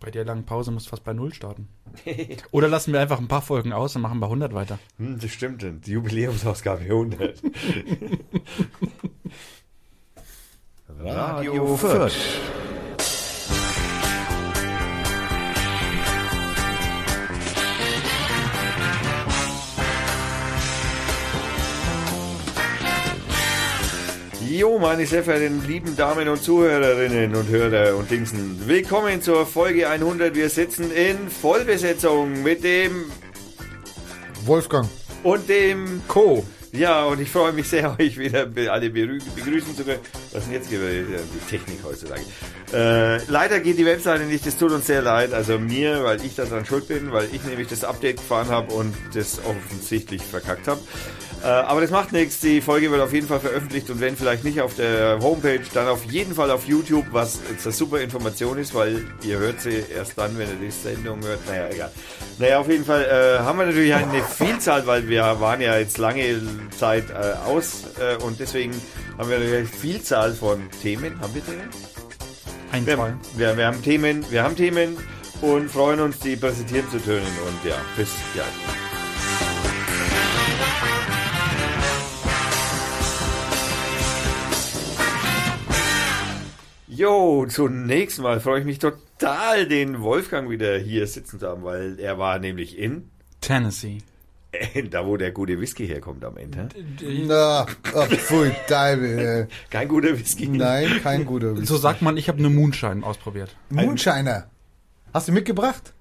Bei der langen Pause musst du fast bei Null starten. Oder lassen wir einfach ein paar Folgen aus und machen bei 100 weiter. Hm, das stimmt, die Jubiläumsausgabe 100. Radio Fürth. Jo, meine sehr verehrten lieben Damen und Zuhörerinnen und Hörer und Dingsen. Willkommen zur Folge 100. Wir sitzen in Vollbesetzung mit dem Wolfgang. und dem Co. Ja, und ich freue mich sehr, euch wieder alle begrüßen zu können. Was ist denn jetzt? Ja, die Technik heutzutage? Äh, leider geht die Webseite nicht, das tut uns sehr leid. Also mir, weil ich daran schuld bin, weil ich nämlich das Update gefahren habe und das offensichtlich verkackt habe. Äh, aber das macht nichts, die Folge wird auf jeden Fall veröffentlicht und wenn vielleicht nicht auf der Homepage, dann auf jeden Fall auf YouTube, was jetzt eine super Information ist, weil ihr hört sie erst dann, wenn ihr die Sendung hört. Naja, egal. Naja, auf jeden Fall äh, haben wir natürlich eine Vielzahl, weil wir waren ja jetzt lange Zeit äh, aus äh, und deswegen haben wir natürlich eine Vielzahl von Themen. Haben wir Themen? Ein, Wir, zwei. wir, wir haben Themen, wir haben Themen und freuen uns, die präsentieren zu können und ja, bis gleich. Jo, zunächst mal freue ich mich total, den Wolfgang wieder hier sitzen zu haben, weil er war nämlich in, Tennessee. da wo der gute Whisky herkommt am Ende. Na, ach, pfui, Deibel. Kein guter Whisky. Nein, kein guter Whisky. So sagt man, ich habe eine Moonshine ausprobiert. Moonshiner. Hast du mitgebracht?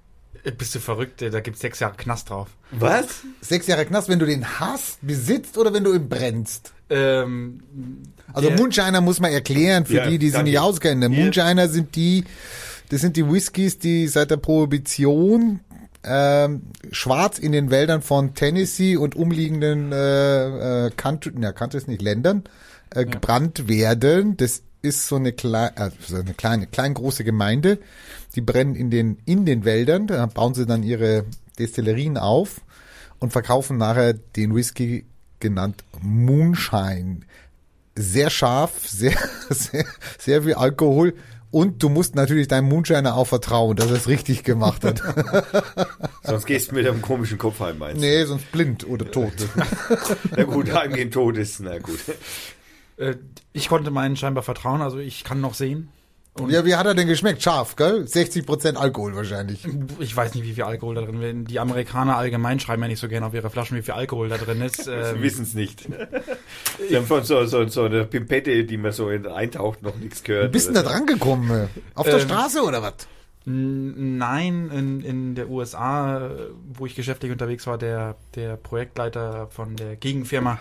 Äh, Bist du verrückt? Äh, Da gibt's sechs Jahre Knast drauf. Was? Sechs Jahre Knast, wenn du den hast, besitzt oder wenn du ihn brennst? Ähm, Also Moonshiner muss man erklären für Ja, die, die sich danke. nicht auskennen. Ja. Moonshiner sind die, das sind die Whiskys, die seit der Prohibition ähm, schwarz in den Wäldern von Tennessee und umliegenden äh, äh, Country, ja, Countries nicht Ländern äh, gebrannt werden. Das ist so eine, klei äh, so eine kleine, klein große Gemeinde. Die brennen in den in den Wäldern. Da bauen sie dann ihre Destillerien auf und verkaufen nachher den Whisky genannt Moonshine sehr scharf, sehr, sehr, sehr viel Alkohol. Und du musst natürlich deinem Moonshiner auch vertrauen, dass er es richtig gemacht hat. Sonst gehst du mit einem komischen Kopf heim, meinst du? nee, sonst blind oder tot. Na gut, heimgehen tot ist, na gut. äh, ich konnte meinen scheinbar vertrauen, also ich kann noch sehen. Und Ja, wie hat er denn geschmeckt? Scharf, gell? 60% Alkohol wahrscheinlich. ich weiß nicht, wie viel Alkohol da drin ist. Die Amerikaner allgemein schreiben ja nicht so gerne auf ihre Flaschen, wie viel Alkohol da drin ist. Sie Ähm, wissen es nicht. Sie haben von so, so, so einer Pimpette, die man so in, eintaucht, noch nichts gehört. Bist du da dran gekommen? Auf der Ähm, Straße oder was? Nein, in, in der USA, wo ich geschäftlich unterwegs war, der, der Projektleiter von der Gegenfirma,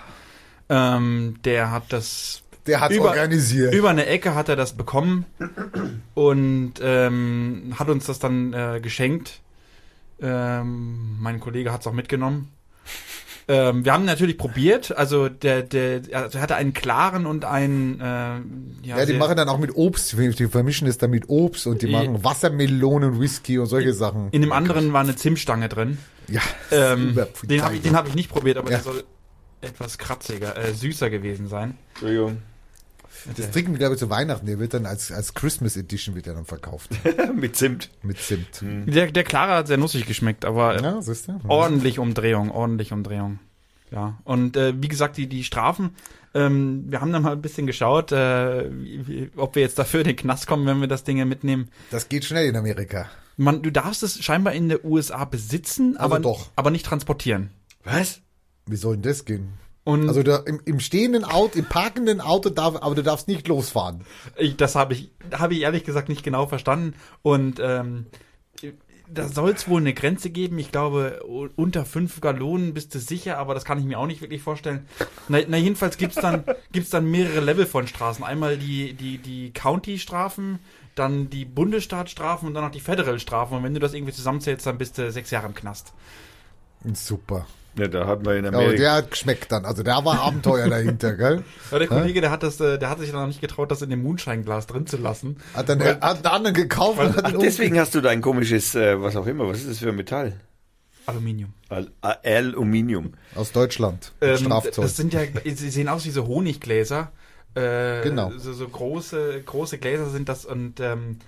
ähm, der hat das Der über- organisiert. über eine Ecke hat er das bekommen und ähm, hat uns das dann äh, geschenkt. Ähm, mein Kollege hat es auch mitgenommen. Ähm, wir haben natürlich probiert, also der, der, also er hatte einen klaren und einen äh, ja, ja, die sehr- machen dann auch mit Obst. Die vermischen es dann mit Obst und die machen Wassermelonen, Whisky und solche Sachen. in dem anderen war eine Zimtstange drin. Ja, Ähm, den habe ich, den hab ich nicht probiert, aber Ja. der soll etwas kratziger, äh, süßer gewesen sein. Entschuldigung. Das trinken wir, glaube ich, zu Weihnachten. Der wird dann als, als Christmas Edition wird er dann verkauft. Mit Zimt. mit Zimt. Der, der klare hat sehr nussig geschmeckt, aber äh, Ja, siehst du? ordentlich Umdrehung, ordentlich Umdrehung. Ja, und äh, wie gesagt, die, die Strafen, ähm, wir haben da mal ein bisschen geschaut, äh, wie, wie, ob wir jetzt dafür in den Knast kommen, wenn wir das Ding mitnehmen. Das geht schnell in Amerika. Man, du darfst es scheinbar in der USA besitzen, Also aber, doch. aber nicht transportieren. Was? Wie soll denn das gehen? Und Also da, im, im stehenden Auto, im parkenden Auto darf, aber du darfst nicht losfahren. Ich, das habe ich, habe ich ehrlich gesagt nicht genau verstanden. Und ähm, da soll es wohl eine Grenze geben. Ich glaube, unter fünf Gallonen bist du sicher, aber das kann ich mir auch nicht wirklich vorstellen. Na, na jedenfalls gibt's dann, gibt's dann mehrere Level von Straßen. Einmal die, die, die County-Strafen, dann die Bundesstaatstrafen und dann noch die Federal-Strafen. Und wenn du das irgendwie zusammenzählst, dann bist du sechs Jahre im Knast. Super. Ja, da hat man in Ja, aber Amerika. der hat geschmeckt dann. Also da war Abenteuer dahinter, gell? Ja, der Kollege, der hat das, äh, der hat sich noch nicht getraut, das in dem Moonshine-Glas drin zu lassen. Hat dann der, hat einen anderen gekauft und hat Ach, deswegen hast du dein komisches, äh, was auch immer, was ist das für ein Metall? Aluminium. Al Al- Aluminium. aus Deutschland. Ähm, Strafzoll. das sind ja, sie sehen aus wie so Honiggläser. Äh, Genau. So, so große, große Gläser sind das und ähm,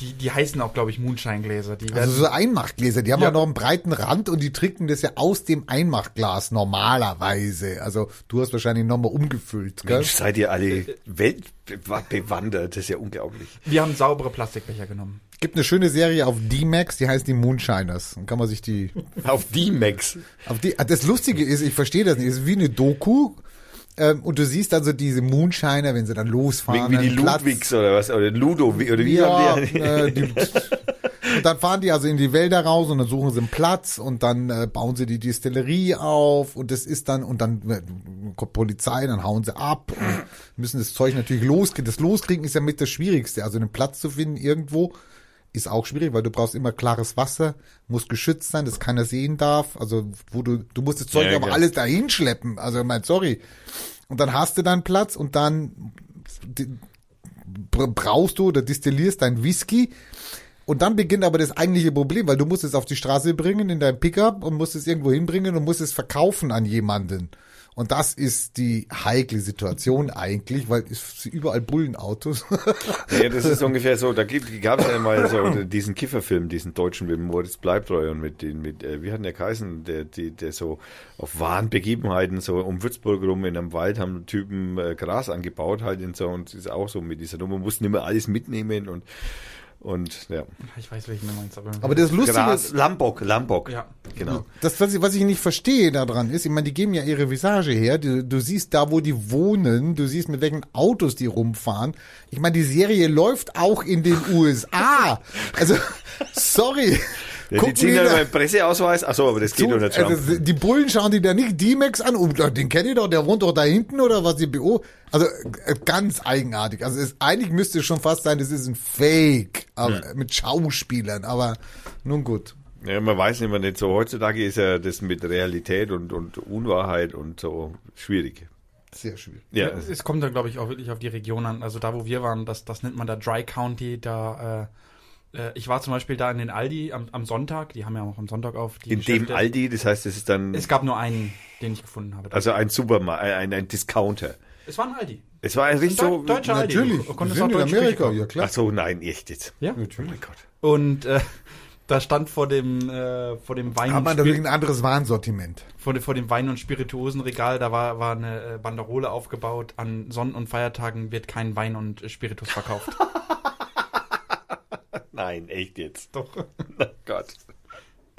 Die, die heißen auch, glaube ich, Moonshine-Gläser. Also so Einmachgläser, die haben ja. Ja. noch einen breiten Rand und die trinken das ja aus dem Einmachglas normalerweise. Also du hast wahrscheinlich nochmal umgefüllt, gell? Mensch, seid ihr alle weltbewandert, das ist ja unglaublich. wir haben saubere Plastikbecher genommen. Gibt eine schöne Serie auf D-Max, die heißt die Moonshiners. Dann kann man sich die Auf die Max. Auf die, das Lustige ist, ich verstehe das nicht, es ist wie eine Doku. Ähm, und du siehst dann so diese Moonshiner, wenn sie dann losfahren. Wie, wie die Ludwigs oder was, oder Ludo, wie, oder wie ja, haben die? äh, die, und dann fahren die also in die Wälder raus und dann suchen sie einen Platz und dann äh, bauen sie die Distillerie auf und das ist dann, und dann äh, kommt Polizei, dann hauen sie ab und müssen das Zeug natürlich loskriegen. Das Loskriegen ist ja mit das Schwierigste. Also einen Platz zu finden irgendwo ist auch schwierig, weil du brauchst immer klares Wasser, muss geschützt sein, dass keiner sehen darf. Also wo du, du musst das Zeug Ja, aber klar. alles dahin schleppen. Also ich mein, sorry. Und dann hast du dann Platz und dann brauchst du oder distillierst dein Whisky. Und dann beginnt aber das eigentliche Problem, weil du musst es auf die Straße bringen in dein Pickup und musst es irgendwo hinbringen und musst es verkaufen an jemanden. Und das ist die heikle Situation eigentlich, weil es sind überall Bullenautos. Ja, das ist ungefähr so. Da gab es ja mal so diesen Kifferfilm, diesen deutschen mit Moritz Bleibtreu und mit den, mit, äh, wie hat der geheißen, der, die, der so auf wahren Begebenheiten so um Würzburg rum in einem Wald haben Typen äh, Gras angebaut halt und so und ist auch so mit dieser Nummer, mussten immer alles mitnehmen und und ja. Ich weiß, welchen du meinst. Aber, Aber das Lustige Gras, ist, Lambok, Lambok. Ja. Genau. das, was ich, was ich nicht verstehe daran ist, ich meine, die geben ja ihre Visage her. Du, du siehst da, wo die wohnen, du siehst, mit welchen Autos die rumfahren. Ich meine, die Serie läuft auch in den USA. Also, sorry. Ja, die ziehen dann da- beim Presseausweis. Achso, aber das geht doch nicht Trump. also, die Bullen schauen die da nicht D-Max an. Oh, den kennt ihr doch, der wohnt doch da hinten oder was? Die BO. Also äh, ganz eigenartig. Also es, eigentlich müsste es schon fast sein, das ist ein Fake aber, mit Schauspielern. Aber nun gut. Ja, man weiß immer nicht so. Heutzutage ist ja das mit Realität und, und Unwahrheit und so schwierig. Sehr schwierig. Ja, Ja, es kommt dann, glaube ich, auch wirklich auf die Region an. Also da, wo wir waren, das, das nennt man da Dry County. Da, äh, äh, ich war zum Beispiel da in den Aldi am, am Sonntag. Die haben ja auch am Sonntag auf. Die in dem Geschäfte. Aldi, das heißt, es ist dann Es gab nur einen, den ich gefunden habe. also ein Supermarkt, ein, ein Discounter. es war ein Aldi. Es war ein richtig so. deutscher Aldi. Natürlich. Du Wir sind in Amerika, ja klar. Ach so, nein, echt jetzt. Ja. Oh mein Gott. Und äh, da stand vor dem, äh, vor dem Wein Aber und natürlich Spir ein anderes Warensortiment. vor, dem, vor dem Wein- und Spirituosenregal, da war, war eine äh, Banderole aufgebaut. An Sonn- und Feiertagen wird kein Wein und äh, Spiritus verkauft. Nein, echt jetzt. Doch. Oh Gott.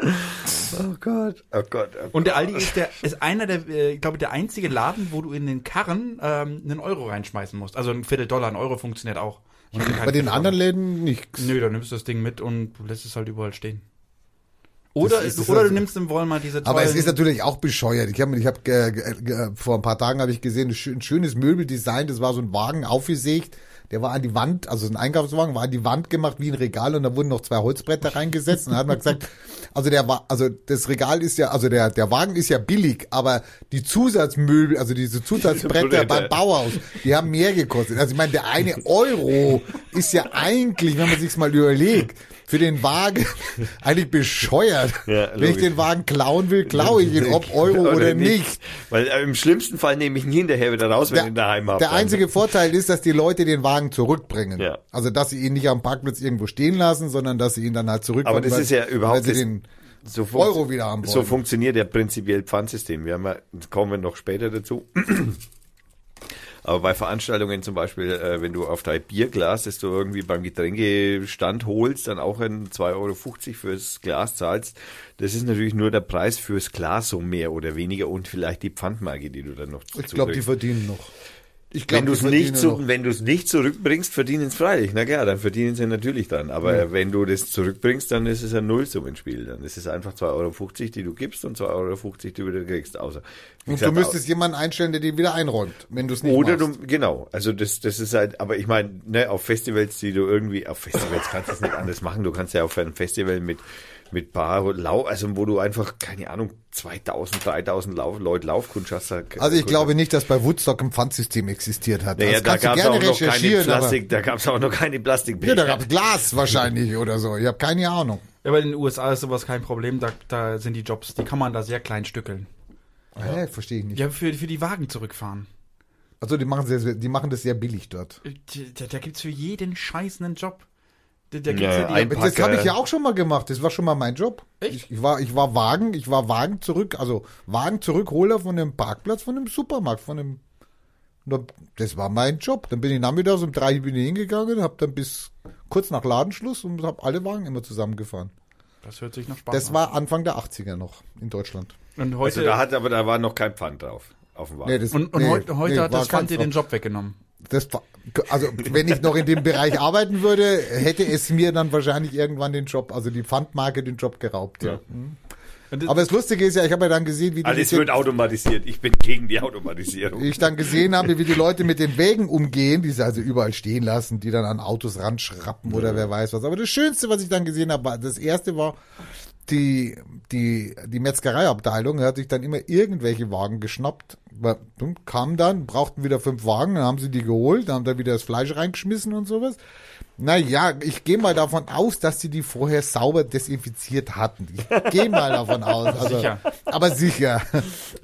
Oh Gott. Oh Gott. Oh Und der Aldi ist der ist einer der, äh, ich glaube, der einzige Laden, wo du in den Karren ähm, einen Euro reinschmeißen musst. Also ein Viertel Dollar, ein Euro funktioniert auch. Keinen Bei den Viertel anderen. Läden nichts. Nö, dann nimmst du das Ding mit und du lässt es halt überall stehen. Oder, ist- oder du also- nimmst im Walmart diese tollen... Aber es ist natürlich auch bescheuert. Ich habe ich hab, äh, äh, vor ein paar Tagen habe ich gesehen, ein schönes Möbeldesign, das war so ein Wagen aufgesägt, der war an die Wand, also ein Einkaufswagen, war an die Wand gemacht wie ein Regal und da wurden noch zwei Holzbretter reingesetzt und dann hat man gesagt, also der war, also das Regal ist ja, also der, der Wagen ist ja billig, aber die Zusatzmöbel, also diese Zusatzbretter Bretter. beim Bauhaus, die haben mehr gekostet. Also ich meine, der eine Euro ist ja eigentlich, wenn man sich's mal überlegt, für den Wagen eigentlich bescheuert. Ja, wenn ich den Wagen klauen will, klaue ich ihn, ob Euro oder, nicht. Weil äh, im schlimmsten Fall nehme ich ihn hinterher wieder raus, wenn ich ihn daheim habe. der einzige Vorteil ist, dass die Leute den Wagen zurückbringen. Ja. Also, dass sie ihn nicht am Parkplatz irgendwo stehen lassen, sondern dass sie ihn dann halt zurückbringen. Aber das weil- ist ja überhaupt den so Euro wieder haben So funktioniert ja prinzipiell Pfandsystem. Wir haben ja, kommen wir noch später dazu. Aber bei Veranstaltungen zum Beispiel, äh, wenn du auf dein Bierglas, das du irgendwie beim Getränkestand holst, dann auch ein 2,50 Euro fürs Glas zahlst, das ist natürlich nur der Preis fürs Glas so mehr oder weniger und vielleicht die Pfandmarke, die du dann noch Ich glaube, die verdienen noch. Ich Wenn glaub, du die es nicht, zu, wenn du nicht zurückbringst, verdienen es freilich. Na klar, dann verdienen sie natürlich dann. Aber wenn du das zurückbringst, dann ist es ein Nullsummenspiel. Dann ist es einfach 2,50 Euro, die du gibst und 2,50 Euro, die du wieder kriegst. Außer, Und gesagt, du müsstest jemanden einstellen, der den wieder einräumt, wenn du es nicht oder machst. du, genau, also das, das ist halt, aber ich meine, ne, auf Festivals, die du irgendwie, auf Festivals kannst du es nicht anders machen. Du kannst ja auf einem Festival mit, mit Bar, Lau, also wo du einfach, keine Ahnung, 2000, 3000 Lauf, Leute Laufkunst hast. Also ich glaube nicht, dass bei Woodstock ein Pfandsystem existiert hat. naja, das da gab es auch noch keine Plastik, da gab es auch noch keine Plastikbecher. ja, da gab es Glas wahrscheinlich oder so. Ich habe keine Ahnung. Ja, aber in den USA ist sowas kein Problem. Da, da sind die Jobs, die kann man da sehr klein stückeln. Hä, verstehe ich nicht. Ja, für, für die Wagen zurückfahren. Also die machen, sehr, die machen das sehr billig dort. Da, da gibt's für jeden Scheiß einen Job. Da, da gibt's Ja, ja, die, Das habe ich ja auch schon mal gemacht. Das war schon mal mein Job. Echt? Ich, ich war, ich war Wagen, ich war Wagen zurück, also Wagen zurückholer von dem Parkplatz, von dem Supermarkt, von dem. Das war mein Job. Dann bin ich nachmittags um drei bin ich hingegangen, habe dann bis kurz nach Ladenschluss und habe alle Wagen immer zusammengefahren. das hört sich nach Spaß Das an. war Anfang der 80er noch in Deutschland. Und heute, Also da hat aber da war noch kein Pfand drauf auf dem Wagen. das, und, und nee, heute, heute nee, hat das Pfand dir den Job weggenommen. Das, also wenn ich noch in dem Bereich arbeiten würde, hätte es mir dann wahrscheinlich irgendwann den Job, also die Pfandmarke den Job geraubt. Ja. Das- Aber das Lustige ist ja, ich habe ja dann gesehen, wie die Alles wird automatisiert. Ich bin gegen die Automatisierung. ich dann gesehen habe, wie die Leute mit den Wägen umgehen, die sie also überall stehen lassen, die dann an Autos ranschrappen oder wer weiß was. Aber das Schönste, was ich dann gesehen habe, war, das erste war, die, die, die Metzgereiabteilung hat sich dann immer irgendwelche Wagen geschnappt, hm, kamen dann, brauchten wieder fünf Wagen, dann haben sie die geholt, dann haben da wieder das Fleisch reingeschmissen und sowas. Naja, ich gehe mal davon aus, dass sie die vorher sauber desinfiziert hatten. Ich gehe mal davon aus. Also, Sicher. Aber sicher.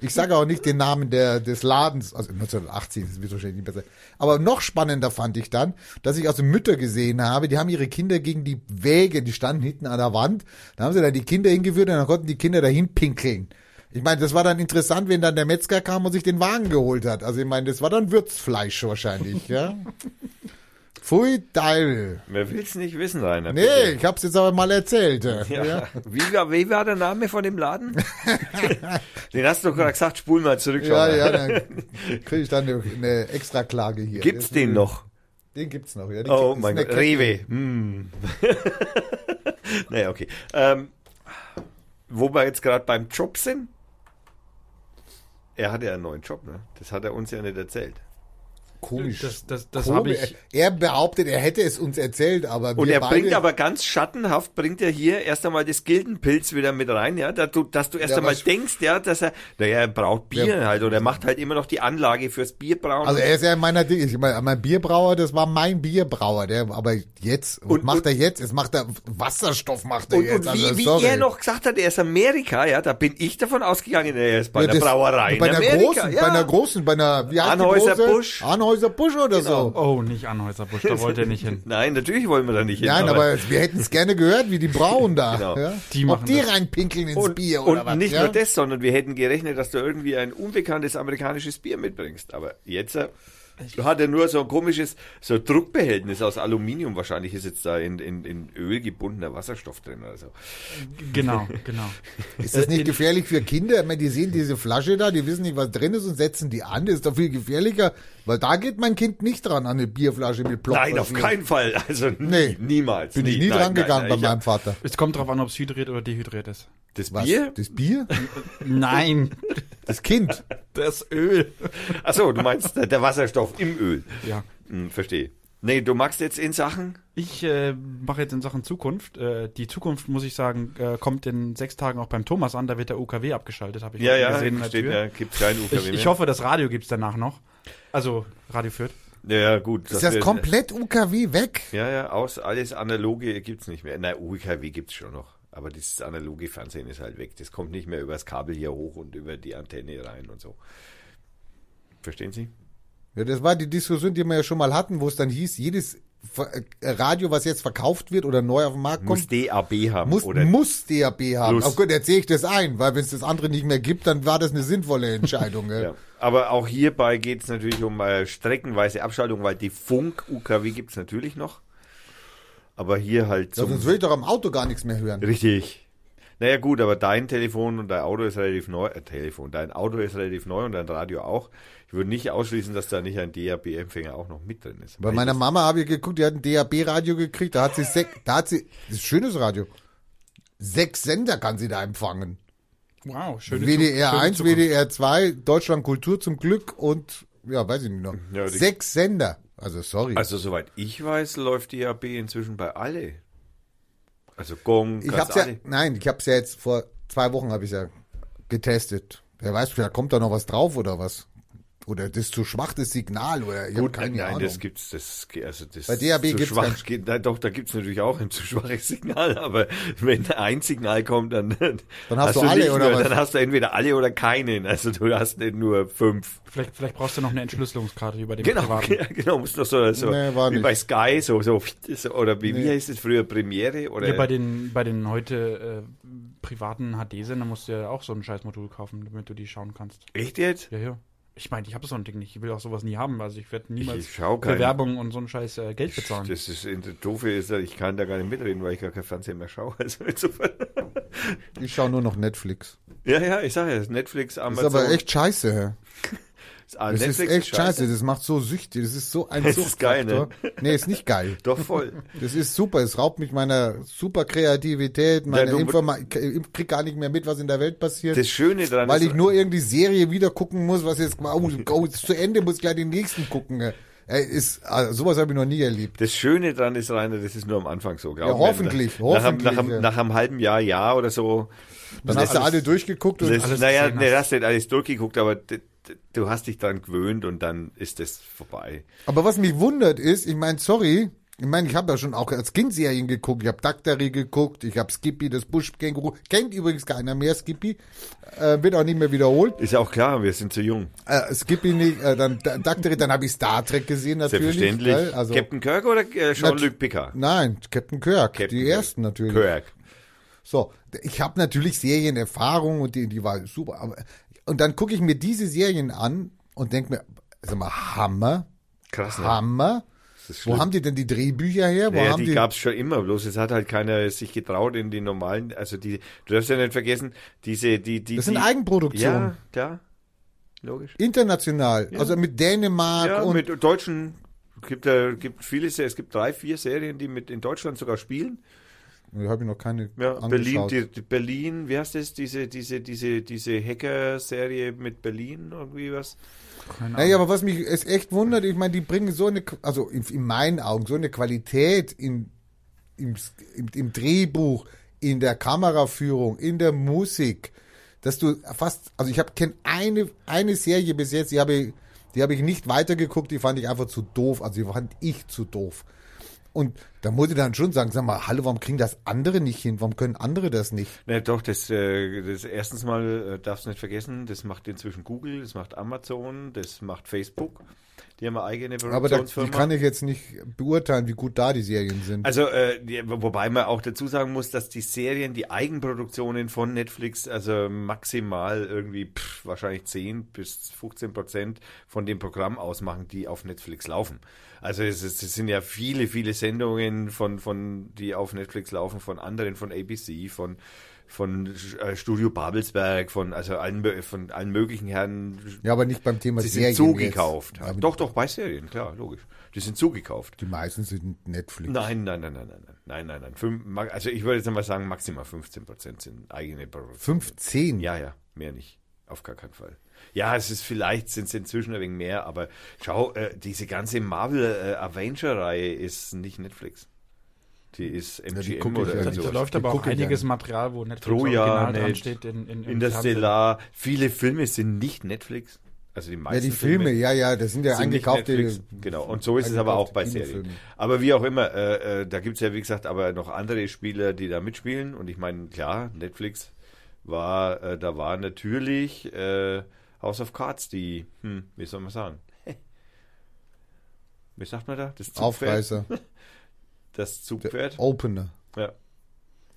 Ich sage auch nicht den Namen der, des Ladens, also 1980, das wird wahrscheinlich nicht besser. Aber noch spannender fand ich dann, dass ich also Mütter gesehen habe, die haben ihre Kinder gegen die Wäge, die standen hinten an der Wand, da haben sie dann die Kinder hingeführt und dann konnten die Kinder dahin pinkeln. Ich meine, das war dann interessant, wenn dann der Metzger kam und sich den Wagen geholt hat. Also ich meine, das war dann Würzfleisch wahrscheinlich, ja. Pfui Teil. Wer will's nicht wissen, Rainer? Nee, bitte. ich hab's jetzt aber mal erzählt. Ja. Ja. Wie, war, wie war der Name von dem Laden? Den hast du doch gerade gesagt, spul mal zurück. Ja, mal. ja, dann kriege ich dann eine, Extraklage hier. Gibt's Das- den noch? Den gibt's noch, ja. Die Oh mein Gott, Kette. Rewe. Hm. naja, okay. Ähm, wo wir jetzt gerade beim Job sind. Er hatte ja einen neuen Job, ne? Das hat er uns ja nicht erzählt. Komisch. Das, das, das habe ich. Er behauptet, er hätte es uns erzählt, aber Und wir er beide, bringt aber ganz schattenhaft, bringt er hier erst einmal das Gildenpilz wieder mit rein, ja, dass du, dass du erst Ja, einmal denkst, ja, dass er, naja, er braucht Bier Ja. halt, oder er macht halt immer noch die Anlage fürs Bierbrauen. Also er ist ja in meiner. Ich meine, mein Bierbrauer, das war mein Bierbrauer. Der, aber jetzt, was Und- macht und- er jetzt? Jetzt macht er Wasserstoff, macht er und, jetzt. und wie, also, wie sorry. er noch gesagt hat, er ist Amerika, ja, da bin ich davon ausgegangen, er ist bei Ja, der das- Brauerei Bei Amerika. großen, ja. bei einer großen, bei einer, wie heißt Anhäuser? Busch. Anhäuser Busch oder so. Oh, nicht Anhäuser-Busch, da wollte er nicht hin. Nein, natürlich wollen wir da nicht hin. Nein, aber wir hätten es gerne gehört, wie die brauen da. Genau. Ja? Die Ob machen die das. reinpinkeln ins und, Bier oder und was. nicht ja? nur das, sondern wir hätten gerechnet, dass du irgendwie ein unbekanntes amerikanisches Bier mitbringst. Aber jetzt äh, hat er nur so ein komisches, so ein Druckbehältnis aus Aluminium. Wahrscheinlich ist jetzt da in, in, in Öl gebundener Wasserstoff drin oder so. Genau, genau. Ist das nicht gefährlich für Kinder? Ich meine, die sehen diese Flasche da, die wissen nicht, was drin ist und setzen die an. Das ist doch viel gefährlicher, weil da geht mein Kind nicht dran an eine Bierflasche mit Plopper. Nein, auf keinen Fall. Also nie, Nee. niemals. Bin ich nie. nie Nein, dran nein, gegangen nein, bei meinem Vater. Es kommt drauf an, ob es hydriert oder dehydriert ist. Das Was? Bier? Das Bier? Nein, Das Kind. das Öl. Achso, du meinst der, Wasserstoff im Öl. Ja. Hm, verstehe. Nee, du magst jetzt in Sachen? Ich äh, mache jetzt in Sachen Zukunft. Äh, die Zukunft, muss ich sagen, äh, kommt in sechs Tagen auch beim Thomas an. Da wird der UKW abgeschaltet, habe ich Ja, ja, gesehen der steht, ja, gibt's kein UKW Ich, ich mehr. hoffe, das Radio gibt's danach noch. Also Radio Fürth. Ja, ja, gut. Ist das wird- komplett UKW weg? Ja, ja, aus, alles analoge gibt's nicht mehr. Nein, UKW gibt's schon noch. Aber dieses analoge Fernsehen ist halt weg. Das kommt nicht mehr übers Kabel hier hoch und über die Antenne rein und so. Verstehen Sie? Ja, das war die Diskussion, die wir ja schon mal hatten, wo es dann hieß, jedes äh, Radio, was jetzt verkauft wird oder neu auf den Markt Muss kommt, DAB haben. muss, oder muss DAB haben. Plus. Oh gut, erzähle ich das ein, weil wenn es das andere nicht mehr gibt, dann war das eine sinnvolle Entscheidung. Ja. Aber auch hierbei geht's natürlich um äh, streckenweise Abschaltung, weil die Funk-UKW gibt's natürlich noch. Aber hier halt Ja, sonst will ich doch am Auto gar nichts mehr hören. Richtig. Naja gut, aber dein Telefon und dein Auto ist relativ neu. Äh, Telefon, dein Auto ist relativ neu und dein Radio auch. Ich würde nicht ausschließen, dass da nicht ein DAB-Empfänger auch noch mit drin ist. Bei Weil meiner Mama habe ich geguckt, die hat ein DAB-Radio gekriegt, da hat sie sechs, da hat sie, das ist ein schönes Radio. Sechs Sender kann sie da empfangen. Wow, schöne WDR Zu- schöne 1, Zukunft. WDR 2, Deutschland Kultur zum Glück und, ja, weiß ich nicht noch. Ja, Sechs Sender. Also, sorry. Also soweit ich weiß, läuft DAB inzwischen bei alle. Also Gong, ich hab's ja, nein, ich hab's ja jetzt vor zwei Wochen habe ich ja getestet. Wer weiß, vielleicht kommt da noch was drauf oder was. Oder das zu schwach, das Signal, oder ich Gut, keine nein, Ahnung. das gibt's, das, also das Bei DAB zu gibt's schwach, geht, na, doch, da gibt's natürlich auch ein zu schwaches Signal, aber wenn ein Signal kommt, dann, dann hast du alle, nicht oder nur, was? Dann hast du entweder alle oder keinen, also du hast nicht nur fünf. Vielleicht, vielleicht brauchst du noch eine Entschlüsselungskarte über den Genau, privaten. ja, genau, musst noch so, so Nee, war wie nicht. bei Sky, so, so, so oder wie, wie Nee. heißt es früher, Premiere oder? Ja, bei den, bei den heute äh, privaten HD-Sendern musst du ja auch so ein scheiß Modul kaufen, damit du die schauen kannst. Echt jetzt? Ja, ja. Ich meine, ich habe so ein Ding nicht. Ich will auch sowas nie haben. Also ich werde niemals Ich schau für keinen. Werbung und so einen Scheiß äh, Geld bezahlen. Das ist, das Doofe ist, ich kann da gar nicht mitreden, weil ich gar kein Fernsehen mehr schaue. Also insofern. Ich schaue nur noch Netflix. Ja, ja, ich sage ja, Netflix, Das Amazon. ist aber echt scheiße. Ah, Das Netflix ist echt scheiße. Das macht so süchtig. Das ist so ein Das ist geil, ne? Suchtfaktor. Nee, ist nicht geil. Doch voll. Das ist super. Es raubt mich meiner super Kreativität, meine du- Informa ich krieg gar nicht mehr mit, was in der Welt passiert. Das Schöne daran weil ich nur irgendwie Serie wieder gucken muss, was jetzt oh, oh, zu Ende, muss gleich den nächsten gucken. Ey, ist, also, sowas habe ich noch nie erlebt. das Schöne daran ist, Rainer, das ist nur am Anfang so. glaub Ja, mir. hoffentlich, Nach, einem- hoffentlich, nach, einem- ja. nach einem halben Jahr, Jahr oder so. Dann hast du alle durchgeguckt und Das, alles naja, nee, hast. hast nicht alles durchgeguckt, aber du hast dich dran gewöhnt und dann ist das vorbei. Aber was mich wundert ist, ich meine, sorry, ich meine, ich habe ja schon auch als Kind Serien geguckt. Ich habe Daktari geguckt, ich habe Skippy, das Buschkänguru. Kennt übrigens keiner mehr Skippy. Äh, wird auch nicht mehr wiederholt. Ist ja auch klar, wir sind zu jung. Äh, Skippy nicht, äh, dann Da- Daktari, dann habe ich Star Trek gesehen natürlich. Selbstverständlich. Also, Captain Kirk oder äh, Jean-Luc Picard? Nein, Captain Kirk, Captain die Kirk. ersten natürlich. Kirk. So, ich habe natürlich Serienerfahrung und die, die war super. Aber, und dann gucke ich mir diese Serien an und denke mir, sag mal, Hammer, Krass, ne? Hammer. Wo haben die denn die Drehbücher her? Wo Naja, haben die, die, gab's schon immer, bloß es hat halt keiner sich getraut in die normalen, also die, du darfst ja nicht vergessen, diese, die, die, das die, sind Eigenproduktionen. Ja, klar. Logisch. International, also mit Dänemark Ja, und mit deutschen, gibt ja, gibt viele, es gibt drei, vier Serien, die mit in Deutschland sogar spielen. Da habe ich noch keine Ja, Berlin, angeschaut. die, die Berlin, wie heißt das, diese, diese, diese, diese Hacker-Serie mit Berlin, irgendwie was? Keine Naja, aber was mich es echt wundert, ich meine, die bringen so eine, also in, in meinen Augen, so eine Qualität in, im, im, im Drehbuch, in der Kameraführung, in der Musik, dass du fast, also ich habe kenn eine, eine Serie bis jetzt, die habe ich, die habe ich nicht weitergeguckt, die fand ich einfach zu doof, also die fand ich zu doof. Und da muss ich dann schon sagen, sag mal, hallo, warum kriegen das andere nicht hin? Warum können andere das nicht? Ne, doch, das, äh, das erstens mal äh, darfst du nicht vergessen, das macht inzwischen Google, das macht Amazon, das macht Facebook. Die haben eine eigene Aber da die Produktionsfirma. kann ich jetzt nicht beurteilen, wie gut da die Serien sind. Also, äh, die, wobei man auch dazu sagen muss, dass die Serien, die Eigenproduktionen von Netflix, also maximal irgendwie pff, wahrscheinlich 10 bis 15 Prozent von dem Programm ausmachen, die auf Netflix laufen. Also es, es sind ja viele, viele Sendungen von, von, die auf Netflix laufen, von anderen, von ABC, von von äh, Studio Babelsberg, von also allen, von allen möglichen Herren. Ja, aber nicht beim Thema Sie Serien. Die sind zugekauft. Jetzt, doch, doch, bei Serien, klar, logisch. Die sind zugekauft. Die meisten sind Netflix. Nein, nein, nein, nein, nein, nein, nein, nein. Fünf, also ich würde jetzt mal sagen, maximal 15 Prozent sind eigene Produktionen. 15? Ja, ja, mehr nicht. Auf gar keinen Fall. Ja, es ist vielleicht sind es inzwischen ein wenig mehr, aber schau, äh, diese ganze Marvel äh, Avenger-Reihe ist nicht Netflix. Die ist MGM ich oder ja Da, irgend da läuft Die aber auch einiges an. Material, wo Netflix Troja original dran nicht. steht. In, in, im Interstellar. Viele Filme sind nicht Netflix. Also die meisten Ja, die Filme, ja, ja, das sind ja sind eingekaufte. Netflix. Genau, und so ist es aber auch bei Serien. Aber wie auch immer, äh, äh, da gibt's ja, wie gesagt, aber noch andere Spieler, die da mitspielen. Und ich meine, klar, Netflix war, äh, da war natürlich äh, House of Cards die, hm, wie soll man sagen? Wie sagt man da? Das? Aufreißer. Das Zugpferd? Opener. Ja.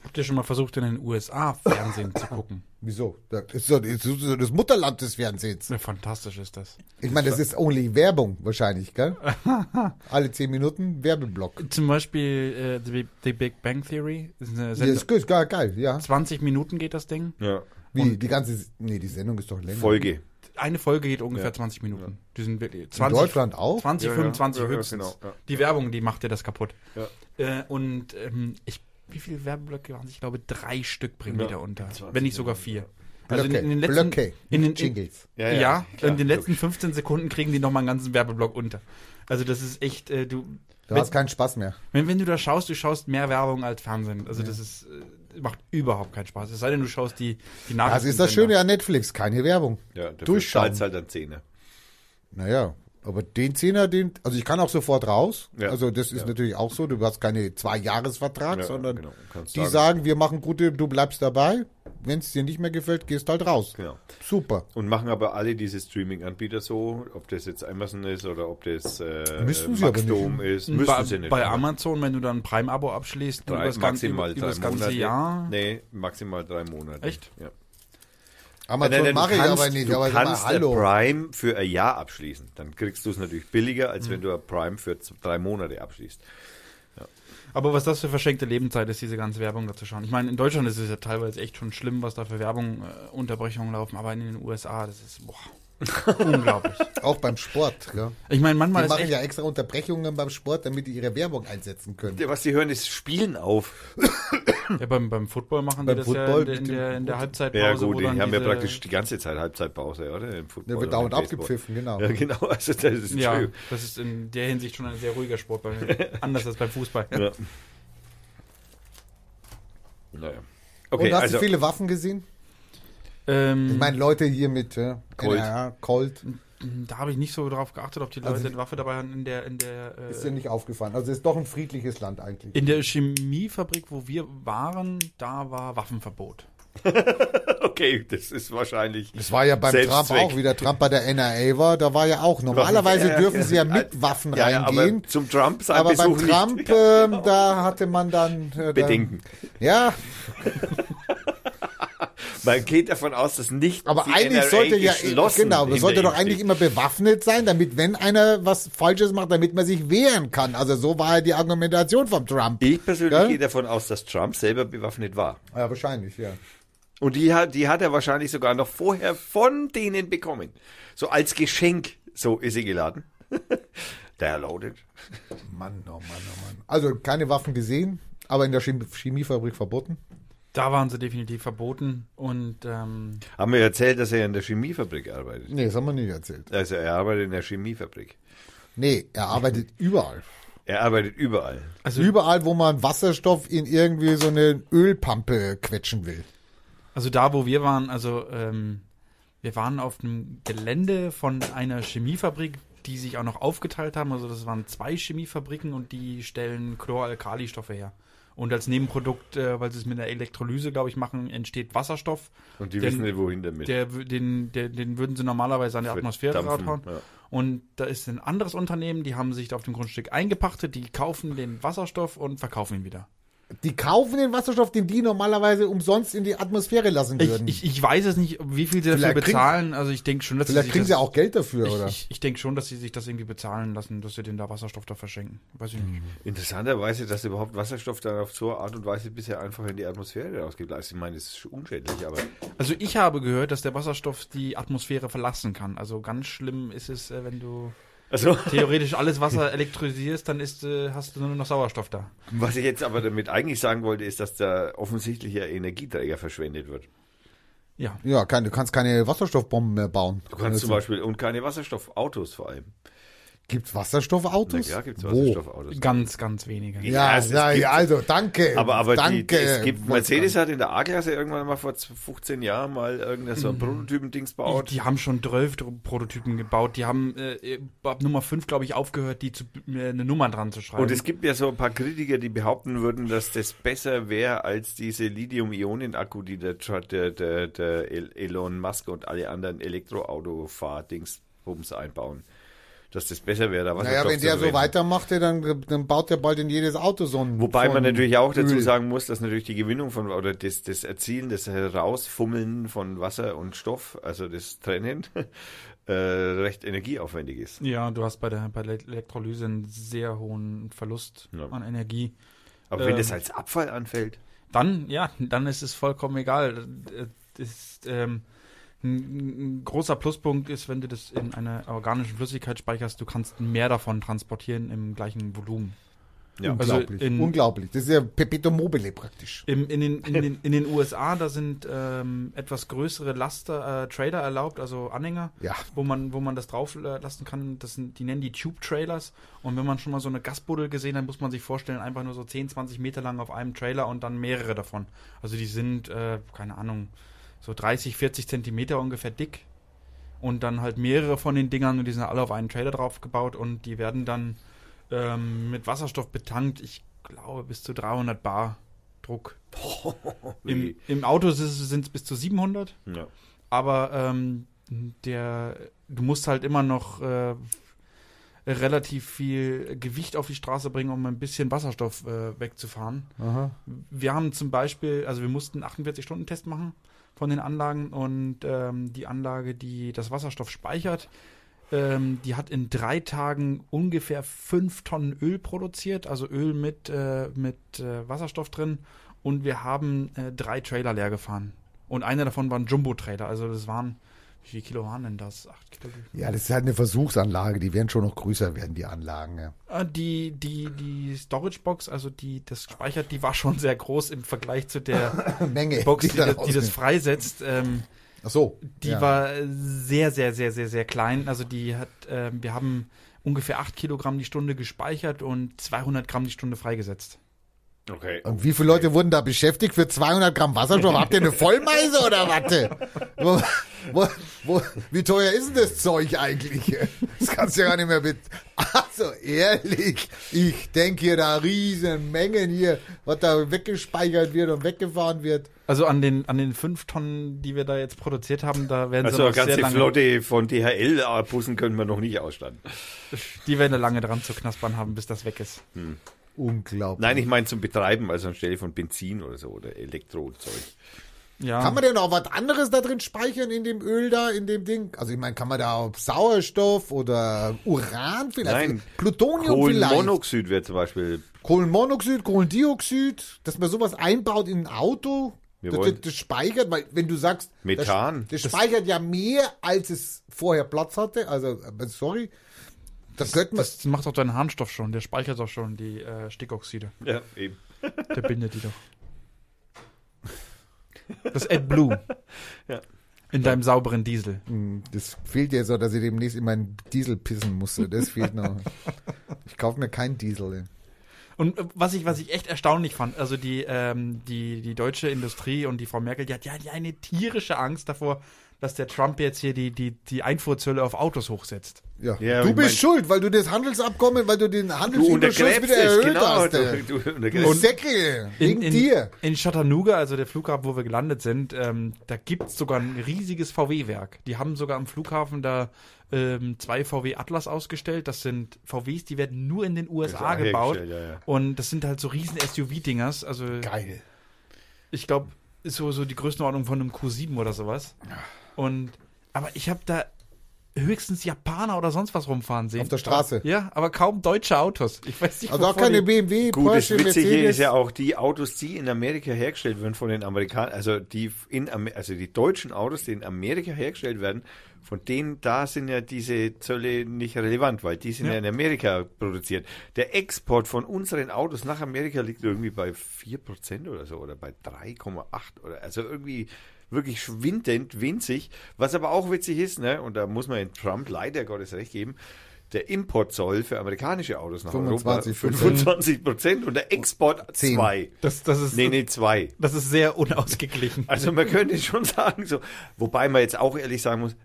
Habt ihr schon mal versucht, in den USA Fernsehen zu gucken? Wieso? Das ist so das, ist Mutterland des Fernsehens. Ja, fantastisch ist das. Ich meine, das ist only Werbung wahrscheinlich, gell? Alle zehn Minuten Werbeblock. Zum Beispiel äh, The, The Big Bang Theory. Das ist eine Ja, Sendung. ist gut, geil, geil, ja. 20 Minuten geht das Ding. ja. Wie, die ganze, nee, die Sendung ist doch länger. Folge. Eine Folge geht ungefähr Ja. 20 Minuten. Die sind wirklich In 20, Deutschland auch? 20 Ja, ja. 25 Ja, ja, höchstens. genau, ja. Die Werbung, die macht dir das kaputt. Ja. Äh, und ähm, ich, wie viele Werbeblöcke waren es? Ich glaube, drei Stück bringen Ja. die da unter. 20 Wenn nicht sogar vier. Also in, Blöcke, in den letzten, Blöcke in den, Jingles. Ja, Ja, ja, klar, in den letzten logisch. 15 Sekunden kriegen die nochmal einen ganzen Werbeblock unter. Also das ist echt, äh, du, Du wenn, hast keinen Spaß mehr. wenn, wenn du da schaust, du schaust mehr Werbung als Fernsehen. Also das ist, äh, macht überhaupt keinen Spaß. Es sei denn, du schaust die, die Nachrichten. Das ist das Schöne an Netflix, keine Werbung. Ja, Durchschauen. zahlt's halt dann Zähne. Naja, aber den Zehner, den, also ich kann auch sofort raus. Ja. Also das ist Ja. natürlich auch so. Du hast keine Zwei-Jahres-Vertrag, Ja, sondern genau. Die sagen- sagen, wir machen gute, du bleibst dabei. Wenn es dir nicht mehr gefällt, gehst halt raus. Genau. Super. Und machen aber alle diese Streaming-Anbieter so, ob das jetzt Amazon ist oder ob das äh, Müssen sie aber Maxdome ist, müssen bei, sie nicht. bei Amazon, wenn du dann ein Prime-Abo abschließt, drei, über das ganze, maximal über drei das ganze Monate. Jahr. Nee, maximal drei Monate. Echt? Ja. Amazon du mache ich aber nicht. Du Aber kannst mal, hallo. Prime für ein Jahr abschließen. Dann kriegst du es natürlich billiger, als Mhm. wenn du ein Prime für drei Monate abschließt. Aber was das für verschenkte Lebenszeit ist, diese ganze Werbung dazu schauen. Ich meine, in Deutschland ist es ja teilweise echt schon schlimm, was da für Werbung, äh, Unterbrechungen laufen, aber in den USA, das ist boah, unglaublich. Auch beim Sport. Ja. Ich meine, Die manchmal ist machen echt, ja extra Unterbrechungen beim Sport, damit die ihre Werbung einsetzen können. Ja, Was sie hören, ist Spielen auf. ja, beim, beim Football machen Beim die das Football ja in, in, der, in der Halbzeitpause. Ja gut, die haben ja diese- praktisch die ganze Zeit Halbzeitpause, oder? Im Football Der wird und dauernd abgepfiffen, genau. Ja, genau. Also das ist Ja, das ist in der Hinsicht schon ein sehr ruhiger Sport, bei, anders als beim Fußball. Ja. Naja. Und Okay, hast also du viele Waffen gesehen? Ähm, Ich meine, Leute hier mit äh, Colt. NRA, Colt, da habe ich nicht so drauf geachtet, ob die Leute Also- eine Waffe dabei haben in der, in der, ist äh, dir nicht aufgefallen. Also ist doch ein friedliches Land eigentlich. in der Chemiefabrik, wo wir waren, da war Waffenverbot. okay, das ist wahrscheinlich. Das war ja beim. Trump auch, wie der Trump bei der NRA war, da war ja auch. Normalerweise dürfen ja. sie ja mit Waffen Ja, ja, reingehen. aber zum Trump sein Aber beim Besuch Trump, nicht. ähm, da hatte man dann äh, Bedenken. Ja, Man geht davon aus, dass nicht aber eigentlich NRA sollte ja genau, man sollte doch eigentlich immer bewaffnet sein, damit wenn einer was Falsches macht, damit man sich wehren kann. Also so war ja die Argumentation vom Trump. Ich persönlich Ja? gehe davon aus, dass Trump selber bewaffnet war. Ja, wahrscheinlich, ja. Und die hat, die hat er wahrscheinlich sogar noch vorher von denen bekommen. So als Geschenk. So ist sie geladen. Der loaded. Mann, oh Mann, oh Mann. Also keine Waffen gesehen, aber in der Chemie Chemiefabrik verboten. Da waren sie definitiv verboten und ähm, Haben wir erzählt, dass er in der Chemiefabrik arbeitet. Nee, das haben wir nicht erzählt. Also er arbeitet in der Chemiefabrik. Nee, er arbeitet überall. Er arbeitet überall. also, Überall, wo man Wasserstoff in irgendwie so eine Ölpampe quetschen will. also da, wo wir waren, also ähm, wir waren auf einem Gelände von einer Chemiefabrik, die sich auch noch aufgeteilt haben. Also das waren zwei Chemiefabriken und die stellen Chloralkalistoffe her. Und als Nebenprodukt, äh, weil sie es mit einer Elektrolyse, glaube ich, machen, entsteht Wasserstoff. Und die Den- wissen nicht, wohin damit. Der, den, der, den würden sie normalerweise an die Wird Atmosphäre raushauen. ja. Und da ist ein anderes Unternehmen, die haben sich auf dem Grundstück eingepachtet, die kaufen den Wasserstoff und verkaufen ihn wieder. Die kaufen den Wasserstoff, den die normalerweise umsonst in die Atmosphäre lassen Ich, würden. ich, ich weiß es nicht, wie viel sie dafür Vielleicht kriegen- bezahlen. Also ich denke schon, dass Vielleicht sie kriegen sich sie das, auch Geld dafür, ich, oder? ich, ich denke schon, dass sie sich das irgendwie bezahlen lassen, dass sie den da Wasserstoff da verschenken. Weiß ich nicht. Interessanterweise, dass überhaupt Wasserstoff dann auf so eine Art und Weise bisher einfach in die Atmosphäre rausgeht. Also ich meine, das ist unschädlich, aber Also ich habe gehört, dass der Wasserstoff die Atmosphäre verlassen kann. Also ganz schlimm ist es, äh, wenn du also theoretisch alles Wasser elektrolysierst, dann ist, äh, hast du nur noch Sauerstoff da. was ich jetzt aber damit eigentlich sagen wollte, ist, dass da offensichtlich ein Energieträger verschwendet wird. Ja. ja, kein, du kannst keine Wasserstoffbomben mehr bauen. Du kannst zum Beispiel und keine Wasserstoffautos vor allem. Gibt's Na Wasserstoffautos? klar gibt's Wo? Wasserstoffautos. Ganz, ganz wenige. Ja, Ja, es- ja, ja, also danke. Aber, aber danke, die, es gibt. Mercedes hat in der A-Klasse irgendwann mal vor 15 Jahren mal irgendein so ein Prototypen-Dings baut. Die haben schon 12 Prototypen gebaut. Die haben äh, ab Nummer 5, glaube ich, aufgehört, die zu, äh, eine Nummer dran zu schreiben. Und es gibt ja so ein paar Kritiker, die behaupten würden, dass das besser wäre als diese Lithium-Ionen-Akku, die der, der, der, der El- Elon Musk und alle anderen Elektroauto-Fahr-Dings-Bums einbauen. Dass das besser wäre, da Naja, wenn der so verwenden. weitermacht, dann, dann baut der bald in jedes Auto so ein. Wobei man natürlich auch dazu Öl. sagen muss, dass natürlich die Gewinnung von oder das, das Erzielen, das Herausfummeln von Wasser und Stoff, also das Trennen, äh, recht energieaufwendig ist. ja, du hast bei der, bei der Elektrolyse einen sehr hohen Verlust Ja. an Energie. Aber wenn Ähm, das als Abfall anfällt, Dann, ja, dann ist es vollkommen egal. Äh, Das ist, ähm, ein, ein großer Pluspunkt ist, wenn du das in einer organischen Flüssigkeit speicherst, du kannst mehr davon transportieren im gleichen Volumen. ja. Also Unglaublich. in- Unglaublich. Das ist ja Perpetuum mobile praktisch. Im, in, den, in, den, in den USA, da sind ähm, etwas größere Laster, äh, Trailer erlaubt, also Anhänger, Ja. wo man, wo man das drauf äh, lassen kann. Das sind, die nennen die Tube-Trailers. Und wenn man schon mal so eine Gasbuddel gesehen hat, muss man sich vorstellen, einfach nur so 10, 20 Meter lang auf einem Trailer und dann mehrere davon. Also die sind, äh, keine Ahnung, so 30, 40 Zentimeter ungefähr dick. und dann halt mehrere von den Dingern und die sind alle auf einen Trailer drauf gebaut und die werden dann ähm, mit Wasserstoff betankt. Ich glaube bis zu 300 Bar Druck. Im, im Auto sind es bis zu 700, Ja. aber ähm, der, du musst halt immer noch äh, relativ viel Gewicht auf die Straße bringen, um ein bisschen Wasserstoff äh, wegzufahren. Aha. Wir haben zum Beispiel, also wir mussten einen 48-Stunden-Test machen von den Anlagen und ähm, die Anlage, die das Wasserstoff speichert, ähm, die hat in drei Tagen ungefähr fünf Tonnen Öl produziert, also Öl mit, äh, mit äh, Wasserstoff drin und wir haben äh, drei Trailer leer gefahren. Und einer davon war ein Jumbo-Trailer, also das waren, wie viel Kilo waren denn das? Acht Kilo? Ja, das ist halt eine Versuchsanlage. Die werden schon noch größer werden, die Anlagen. Ja. Äh, Die, die, die Storage Box, also die das speichert, die war schon sehr groß im Vergleich zu der Menge. Box, die, da das, die das freisetzt. Ähm, Ach so. die ja. war sehr, sehr, sehr, sehr, sehr klein. Also die hat, ähm, wir haben ungefähr 8 Kilogramm die Stunde gespeichert und 200 Gramm die Stunde freigesetzt. Okay. Und wie viele Leute wurden da beschäftigt für 200 Gramm Wasserstoff? Habt ihr eine Vollmeise oder was? Wo, wo, wo, wie teuer ist denn das Zeug eigentlich? Das kannst du ja gar nicht mehr mit. Also ehrlich, ich denke hier da riesen Mengen hier, was da weggespeichert wird und weggefahren wird. Also an den, an den 5 Tonnen, die wir da jetzt produziert haben, da werden Also sie noch sehr ganze lange, Flotte von DHL-Bussen können wir noch nicht ausstatten. die werden lange dran zu knaspern haben, bis das weg ist. Unglaublich. Nein, ich meine zum Betreiben, also anstelle von Benzin oder so oder Elektrozeug. Ja. Kann man denn auch was anderes da drin speichern in dem Öl da, in dem Ding? Also ich meine, kann man da auch Sauerstoff oder Uran vielleicht? Nein, Plutonium vielleicht? Kohlenmonoxid wäre zum Beispiel. Kohlenmonoxid, Kohlendioxid, dass man sowas einbaut in ein Auto, Wir das, das, das speichert, weil wenn du sagst, Methan. das, das speichert ja mehr, als es vorher Platz hatte, also äh, sorry, das man, das macht doch dein Harnstoff schon, der speichert doch schon die äh, Stickoxide. Ja, eben. Der bindet die doch. Das AdBlue. Ja. In deinem sauberen Diesel. Hm, das fehlt ja so, dass ich demnächst in meinen Diesel pissen musste, das fehlt noch. Ich kaufe mir keinen Diesel. Und äh, was ich, was ich echt erstaunlich fand, also die, ähm, die, die deutsche Industrie und die Frau Merkel, die hat ja eine tierische Angst davor, dass der Trump jetzt hier die, die, die Einfuhrzölle auf Autos hochsetzt. Ja. Ja, du bist mein- schuld, weil du das Handelsabkommen, weil du den Handelsüberschuss wieder es, erhöht genau. hast. Du, du untergräbst Säckel, wegen in, dir. In Chattanooga, also der Flughafen, wo wir gelandet sind, ähm, da gibt's sogar ein riesiges VW-Werk. Die haben sogar am Flughafen da ähm, zwei VW Atlas ausgestellt. Das sind VWs, die werden nur in den USA gebaut. ja, ja. Und das sind halt so riesen SUV-Dingers. Also Geil. ich glaube, ist so, so die Größenordnung von einem Q7 oder sowas. Und aber ich habe da höchstens Japaner oder sonst was rumfahren sehen. Auf der Straße. Ja, aber kaum deutsche Autos. Ich weiß nicht, Also auch keine BMW, Gut, das Porsche, Witzige Mercedes. ist ja auch, die Autos, die in Amerika hergestellt werden von den Amerikanern, also die in Amer also die deutschen Autos, die in Amerika hergestellt werden, von denen da sind ja diese Zölle nicht relevant, weil die sind ja, Ja. in Amerika produziert. Der Export von unseren Autos nach Amerika liegt irgendwie bei 4% oder so oder bei 3,8 oder also irgendwie wirklich schwindend winzig. Was aber auch witzig ist, ne, und da muss man in Trump leider Gottes recht geben, der Importzoll für amerikanische Autos nach 25%. Europa 25 Prozent und der Export 10. 2. Das, das ist Nee, nee, 2. Das ist sehr unausgeglichen. Also man könnte schon sagen, so, wobei man jetzt auch ehrlich sagen muss,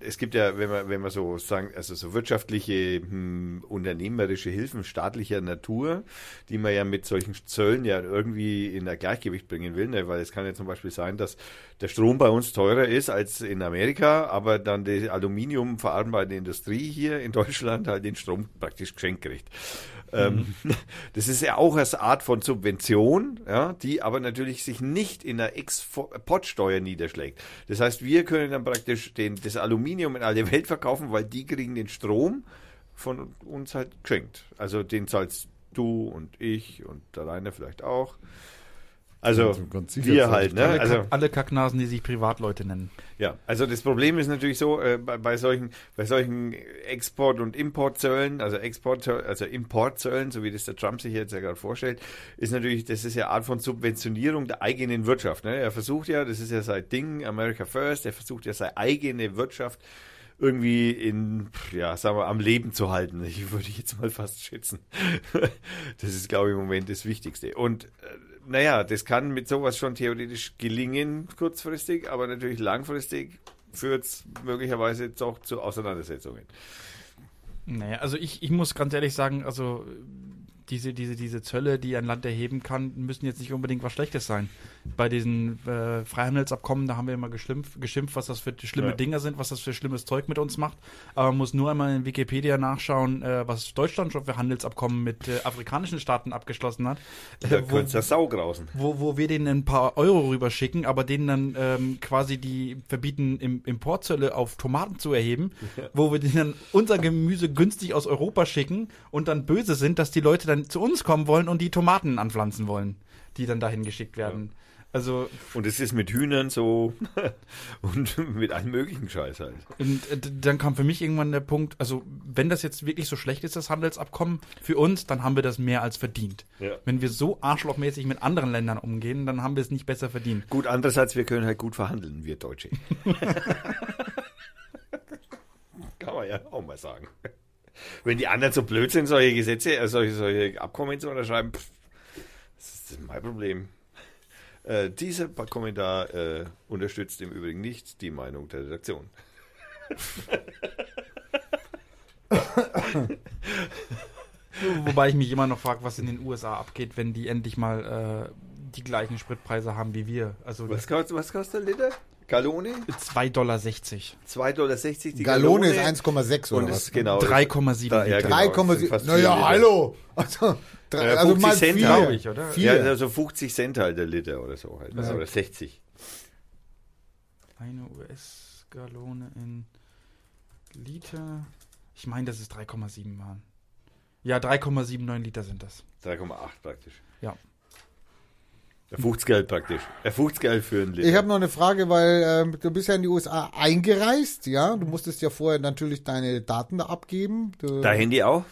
es gibt ja, wenn man, wenn man so sagen, also so wirtschaftliche, hm, unternehmerische Hilfen staatlicher Natur, die man ja mit solchen Zöllen ja irgendwie in ein Gleichgewicht bringen will, ne? weil es kann ja zum Beispiel sein, dass der Strom bei uns teurer ist als in Amerika, aber dann die Aluminium verarbeitende Industrie hier in Deutschland halt den Strom praktisch geschenkt kriegt. Ähm, das ist ja auch als Art von Subvention, ja, die aber natürlich sich nicht in der Exportsteuer niederschlägt. Das heißt, wir können dann praktisch den, das Aluminium in alle Welt verkaufen, weil die kriegen den Strom von uns halt geschenkt. Also den zahlst du und ich und der Rainer vielleicht auch. Also Also wir halt, ne? alle, Also alle Kacknasen, die sich Privatleute nennen. ja, also das Problem ist natürlich so, äh, bei, bei solchen, bei solchen Export- und Importzöllen, also Export, also Importzöllen, so wie das der Trump sich jetzt ja gerade vorstellt, ist natürlich, das ist ja Art von Subventionierung der eigenen Wirtschaft. Ne? Er versucht ja, das ist ja sein Ding, America First, er versucht ja seine eigene Wirtschaft irgendwie in, ja, sagen wir, am Leben zu halten. Ich würde jetzt mal fast schätzen. Das ist, glaube ich, im Moment das Wichtigste. Und äh, naja, das kann mit sowas schon theoretisch gelingen, kurzfristig, aber natürlich langfristig führt es möglicherweise doch zu Auseinandersetzungen. Naja, also ich, ich muss ganz ehrlich sagen, also diese, diese, diese Zölle, die ein Land erheben kann, müssen jetzt nicht unbedingt was Schlechtes sein. Bei diesen äh, Freihandelsabkommen, da haben wir immer geschimpft, geschimpft, was das für schlimme Ja. Dinger sind, was das für schlimmes Zeug mit uns macht. Aber man muss nur einmal in Wikipedia nachschauen, äh, was Deutschland schon für Handelsabkommen mit äh, afrikanischen Staaten abgeschlossen hat. Da Äh, wo, könnte der Sau grausen. wo, wo wir denen ein paar Euro rüberschicken, aber denen dann ähm, quasi die verbieten, im, Importzölle auf Tomaten zu erheben, wo wir denen dann unser Gemüse günstig aus Europa schicken und dann böse sind, dass die Leute dann zu uns kommen wollen und die Tomaten anpflanzen wollen, die dann dahin geschickt werden. Also Und es ist mit Hühnern so und mit allem möglichen Scheiß halt. und, äh, dann kam für mich irgendwann der Punkt, also wenn das jetzt wirklich so schlecht ist, das Handelsabkommen für uns, dann haben wir das mehr als verdient. Ja. Wenn wir so arschlochmäßig mit anderen Ländern umgehen, dann haben wir es nicht besser verdient. Gut, andererseits, wir können halt gut verhandeln, wir Deutsche. Kann man ja auch mal sagen. Wenn die anderen so blöd sind, solche Gesetze, äh, solche, solche Abkommen zu unterschreiben, pff, das ist mein Problem. Äh, dieser Kommentar äh, unterstützt im Übrigen nicht die Meinung der Redaktion. Wobei ich mich immer noch frage, was in den USA abgeht, wenn die endlich mal äh, die gleichen Spritpreise haben wie wir. Also Was kostet, was kostet der Liter? Gallone? 2,60 Dollar. 2,60 Dollar die Gallone ist 1,6 Und oder was? genau. 3,7 Da- ja, Liter. genau. 3,7. das sind fast vier Naja, Liter. hallo. Also, drei, Ja, also 50 mal Cent, glaube ich, oder? Vier. Ja, also 50 Cent halt der Liter oder so halt. Ja. Oder 60. Eine US-Gallone in Liter. Ich meine, dass es 3,7 waren. Ja, 3,79 Liter sind das. 3,8 praktisch. Ja. Er 50 Geld praktisch. Er 50 Geld für einen Liter. Ich habe noch eine Frage, weil ähm, du bist ja in die USA eingereist, ja? Du musstest ja vorher natürlich deine Daten da abgeben. Du, Dein Handy auch?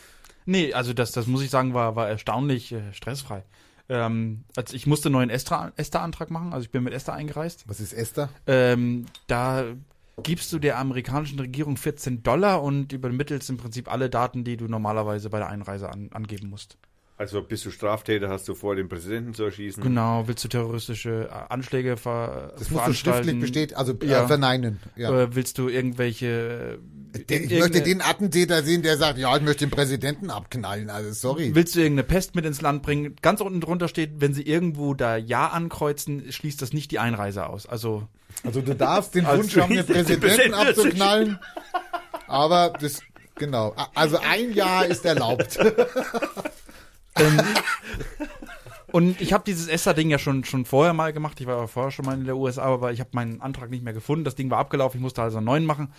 Nee, also das, das muss ich sagen, war, war erstaunlich äh, stressfrei. Ähm, also ich musste einen neuen ESTA-Antrag machen, also ich bin mit ESTA eingereist. Was ist Esther? Ähm, da gibst du der amerikanischen Regierung 14 Dollar und übermittelst im Prinzip alle Daten, die du normalerweise bei der Einreise an, angeben musst. Also bist du Straftäter, hast du vor, den Präsidenten zu erschießen? Genau, willst du terroristische äh, Anschläge ver Das musst du schriftlich bestätigen, also äh, Ja. verneinen. Ja. Äh, willst du irgendwelche... äh, ich irgendeine- möchte den Attentäter sehen, der sagt, ja, ich möchte den Präsidenten abknallen. Also sorry. Willst du irgendeine Pest mit ins Land bringen? Ganz unten drunter steht, wenn sie irgendwo da Ja ankreuzen, schließt das nicht die Einreise aus. Also Also du darfst den Wunsch haben, den den Präsidenten abzuknallen. Aber das, genau. Also ein Jahr ist erlaubt. Und ich habe dieses ESTA-Ding ja schon, schon vorher mal gemacht. Ich war ja vorher schon mal in der USA, aber ich habe meinen Antrag nicht mehr gefunden. Das Ding war abgelaufen, ich musste also einen neuen machen.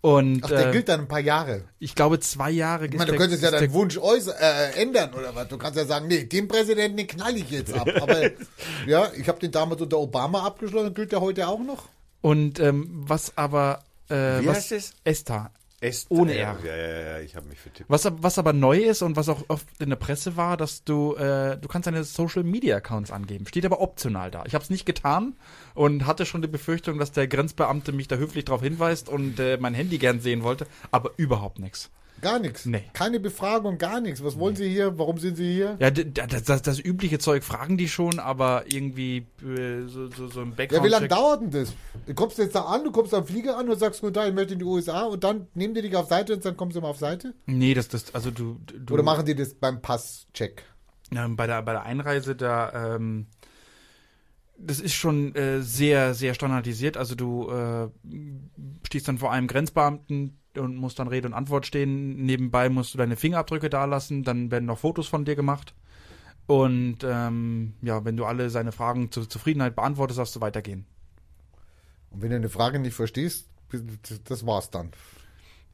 Und Ach, der äh, gilt dann ein paar Jahre. ich glaube, zwei Jahre Ich meine, du könntest ja deinen Wunsch äußern, äh, ändern oder was. Du kannst ja sagen, nee, den Präsidenten, den knall ich jetzt ab. Aber ja, ich habe den damals unter Obama abgeschlossen, gilt der heute auch noch. Und ähm, was aber äh, Wie was, heißt es? ESTA. Est Ohne R. Ja, ja, ja, ich habe mich vertippt. Was, was aber neu ist und was auch oft in der Presse war, dass du, äh, du kannst deine Social Media Accounts angeben. Steht aber optional da. Ich habe es nicht getan und hatte schon die Befürchtung, dass der Grenzbeamte mich da höflich darauf hinweist und äh, mein Handy gern sehen wollte, aber überhaupt nichts. Gar nichts. Nee. Keine Befragung, gar nichts. Was wollen Sie hier? Warum sind Sie hier? Ja, das, das, das übliche Zeug fragen die schon, aber irgendwie äh, so, so, so ein Ja, Background. wie lange dauert denn das? Du kommst jetzt da an, du kommst am Flieger an und sagst, gut, ich möchte in die USA und dann nehmen die dich auf Seite und dann kommst du mal auf Seite? Nee, das, das, also du, du Oder machen die das beim Passcheck? ähm, bei der bei der Einreise da ähm, das ist schon äh, sehr sehr standardisiert also du äh, stehst dann vor einem Grenzbeamten und musst dann Rede und Antwort stehen nebenbei musst du deine Fingerabdrücke dalassen dann werden noch Fotos von dir gemacht und ähm, ja wenn du alle seine Fragen zur Zufriedenheit beantwortest darfst du weitergehen Und wenn du eine Frage nicht verstehst, das war's dann.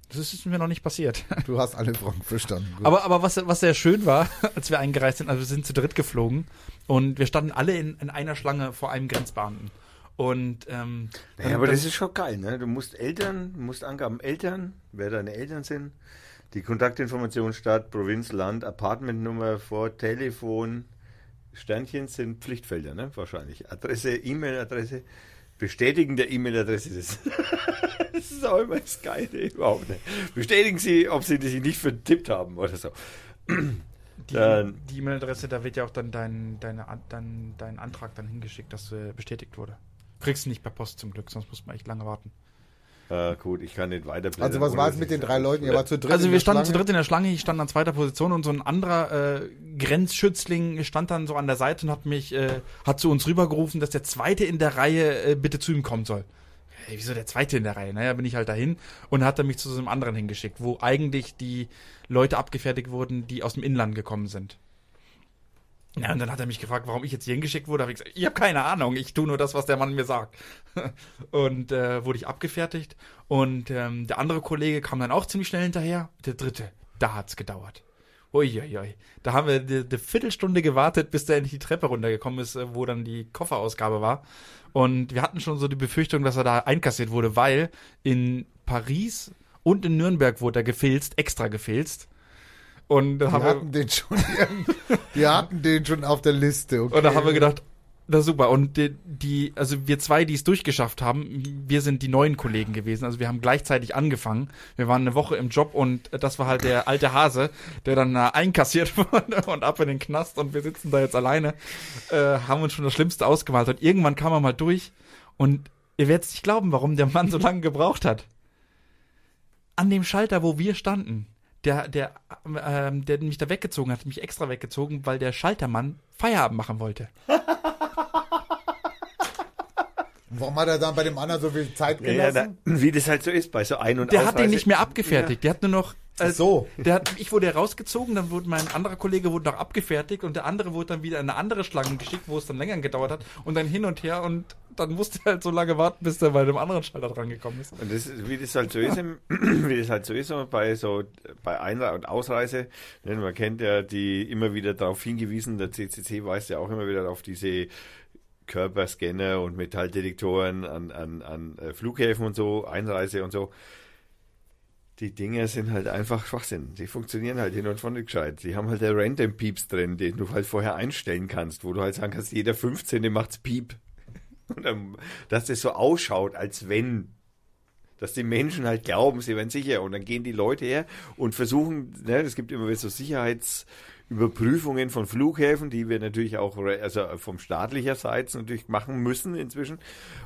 das ist mir noch nicht passiert Du hast alle Fragen verstanden. Gut. Aber, aber was, was sehr schön war, als wir eingereist sind, also wir sind zu dritt geflogen und wir standen alle in, in einer Schlange vor einem Grenzbeamten. Und ähm, Ja, dann- aber das ist schon geil, ne? Du musst Eltern, du musst Angaben Eltern, wer deine Eltern sind, die Kontaktinformation Stadt, Provinz, Land, Apartmentnummer, vor, Telefon, Sternchen sind Pflichtfelder, ne? Wahrscheinlich. Adresse, E-Mail-Adresse, Bestätigen der E-Mail-Adresse, das, das ist auch immer das Geile überhaupt, ne? Bestätigen Sie, ob Sie sich nicht vertippt haben oder so. die dann- die E-Mail-Adresse, da wird ja auch dann dein, deine, dein, dein Antrag dann hingeschickt, dass äh, bestätigt wurde. Kriegst du nicht per Post zum Glück, sonst muss man echt lange warten. Äh, gut, ich kann nicht weiter Also was war es mit den drei Leuten? Ihr wart zu dritt Also wir standen Schlange? zu dritt in der Schlange, ich stand an zweiter Position und so ein anderer äh, Grenzschützling stand dann so an der Seite und hat mich, äh, hat zu uns rübergerufen, dass der Zweite in der Reihe äh, bitte zu ihm kommen soll. Hey, wieso der Zweite in der Reihe? Naja, bin ich halt dahin und hat er mich zu so einem anderen hingeschickt, wo eigentlich die Leute abgefertigt wurden, die aus dem Inland gekommen sind. Ja, und dann hat er mich gefragt, warum ich jetzt hier hingeschickt wurde. Hab ich gesagt, ich habe keine Ahnung, ich tue nur das, was der Mann mir sagt. Und äh, wurde ich abgefertigt. Und ähm, der andere Kollege kam dann auch ziemlich schnell hinterher. Der dritte, da hat's gedauert. Uiuiui. Da haben wir eine eine Viertelstunde gewartet, bis der endlich die Treppe runtergekommen ist, äh, wo dann die Kofferausgabe war. Und wir hatten schon so die Befürchtung, dass er da einkassiert wurde, weil in Paris und in Nürnberg wurde er gefilzt, extra gefilzt. Und da Die haben wir, hatten den schon, die hatten den schon auf der Liste. Okay. und da haben wir gedacht, na super. Und die, die, also wir zwei, die es durchgeschafft haben, wir sind die neuen Kollegen gewesen. Also wir haben gleichzeitig angefangen. Wir waren eine Woche im Job und das war halt der alte Hase, der dann äh, einkassiert wurde und ab in den Knast und wir sitzen da jetzt alleine, äh, haben uns schon das Schlimmste ausgemalt. Und irgendwann kam er mal durch und ihr werdet nicht glauben, warum der Mann so lange gebraucht hat. An dem Schalter, wo wir standen, der, der, ähm, der mich da weggezogen hat, mich extra weggezogen, weil der Schaltermann Feierabend machen wollte. Warum hat er dann bei dem anderen so viel Zeit Ja, ja, gelassen? da, wie das halt so ist bei so Ein- und Der hat den nicht mehr abgefertigt. Der hat nur noch. Ach so. Der hat, ich wurde rausgezogen, dann wurde mein anderer Kollege wurde noch abgefertigt und der andere wurde dann wieder in eine andere Schlange geschickt, wo es dann länger gedauert hat und dann hin und her und dann musste er halt so lange warten, bis der bei dem anderen Schalter dran gekommen ist. Und das, ist- wie das halt so ist, im, wie das halt so ist bei so bei Einreise und Ausreise, ne, man kennt ja die immer wieder darauf hingewiesen, der CCC weist ja auch immer wieder auf diese Körperscanner und Metalldetektoren an, an, an äh, Flughäfen und so, Einreise und so. Die Dinger sind halt einfach Schwachsinn. Die funktionieren halt hin und von nicht gescheit. Die haben halt der Random Pieps drin, den du halt vorher einstellen kannst, wo du halt sagen kannst, jeder 15. macht's Piep. Und dann, dass das so ausschaut, als wenn dass die Menschen halt glauben, sie wären sicher. Und dann gehen die Leute her und versuchen, ne, es gibt immer wieder so Sicherheitsüberprüfungen von Flughäfen, die wir natürlich auch also vom staatlicherseits natürlich machen müssen inzwischen.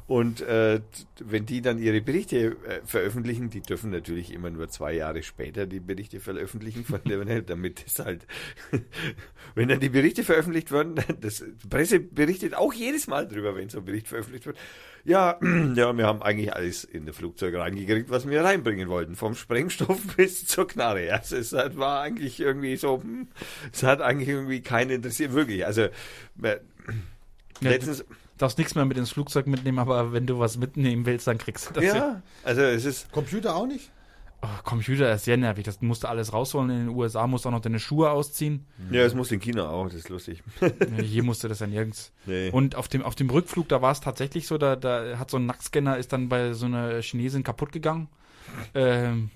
Und äh, wenn die dann ihre Berichte äh, veröffentlichen, die dürfen natürlich immer nur zwei Jahre später die Berichte veröffentlichen, von der, damit es halt, wenn dann die Berichte veröffentlicht werden, das die Presse berichtet auch jedes Mal drüber, wenn so ein Bericht veröffentlicht wird. Ja, ja, wir haben eigentlich alles in das Flugzeug reingekriegt, was wir reinbringen wollten. Vom Sprengstoff bis zur Knarre. Also es hat, war eigentlich irgendwie so, hm, es hat eigentlich irgendwie keinen interessiert, wirklich. Also äh, Ja, letztens, Darfst nichts mehr mit ins Flugzeug mitnehmen, aber wenn du was mitnehmen willst, dann kriegst du das. ja, also es ist, Computer auch nicht? Oh, Computer ist sehr nervig. Das musst du alles rausholen. In den USA musst du auch noch deine Schuhe ausziehen. ja, es muss in China auch, das ist lustig. Hier musst du das ja nirgends. Nee. Und auf dem, auf dem Rückflug, da war es tatsächlich so, da, da hat so ein Nackscanner ist dann bei so einer Chinesin kaputt gegangen. Ähm,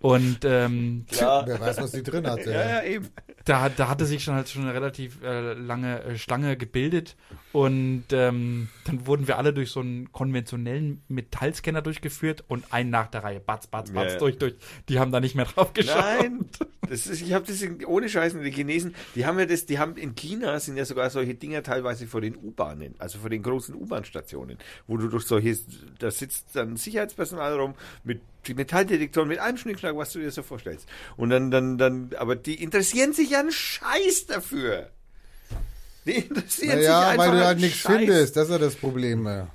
und ähm, Klar. Wer weiß, was die drin hat. Ja, ja, eben. da, da hatte sich schon halt schon eine relativ äh, lange äh, Schlange gebildet und ähm, dann wurden wir alle durch so einen konventionellen Metallscanner durchgeführt und ein nach der Reihe, batz, batz, batz, Ja. durch, durch. Die haben da nicht mehr drauf geschaut. Nein, das ist, ich habe das ohne Scheißen, die Chinesen, die haben ja das, die haben in China sind ja sogar solche Dinger teilweise vor den U-Bahnen, also vor den großen U-Bahn-Stationen, wo du durch solche, da sitzt dann Sicherheitspersonal rum mit Metalldetektoren, mit allem Schnickschnack, was du dir so vorstellst. Und dann, dann, dann, aber die interessieren sich ja einen Scheiß dafür. Die interessieren sich Naja, einfach weil du halt nichts findest. Das ist ja das Problem. ja.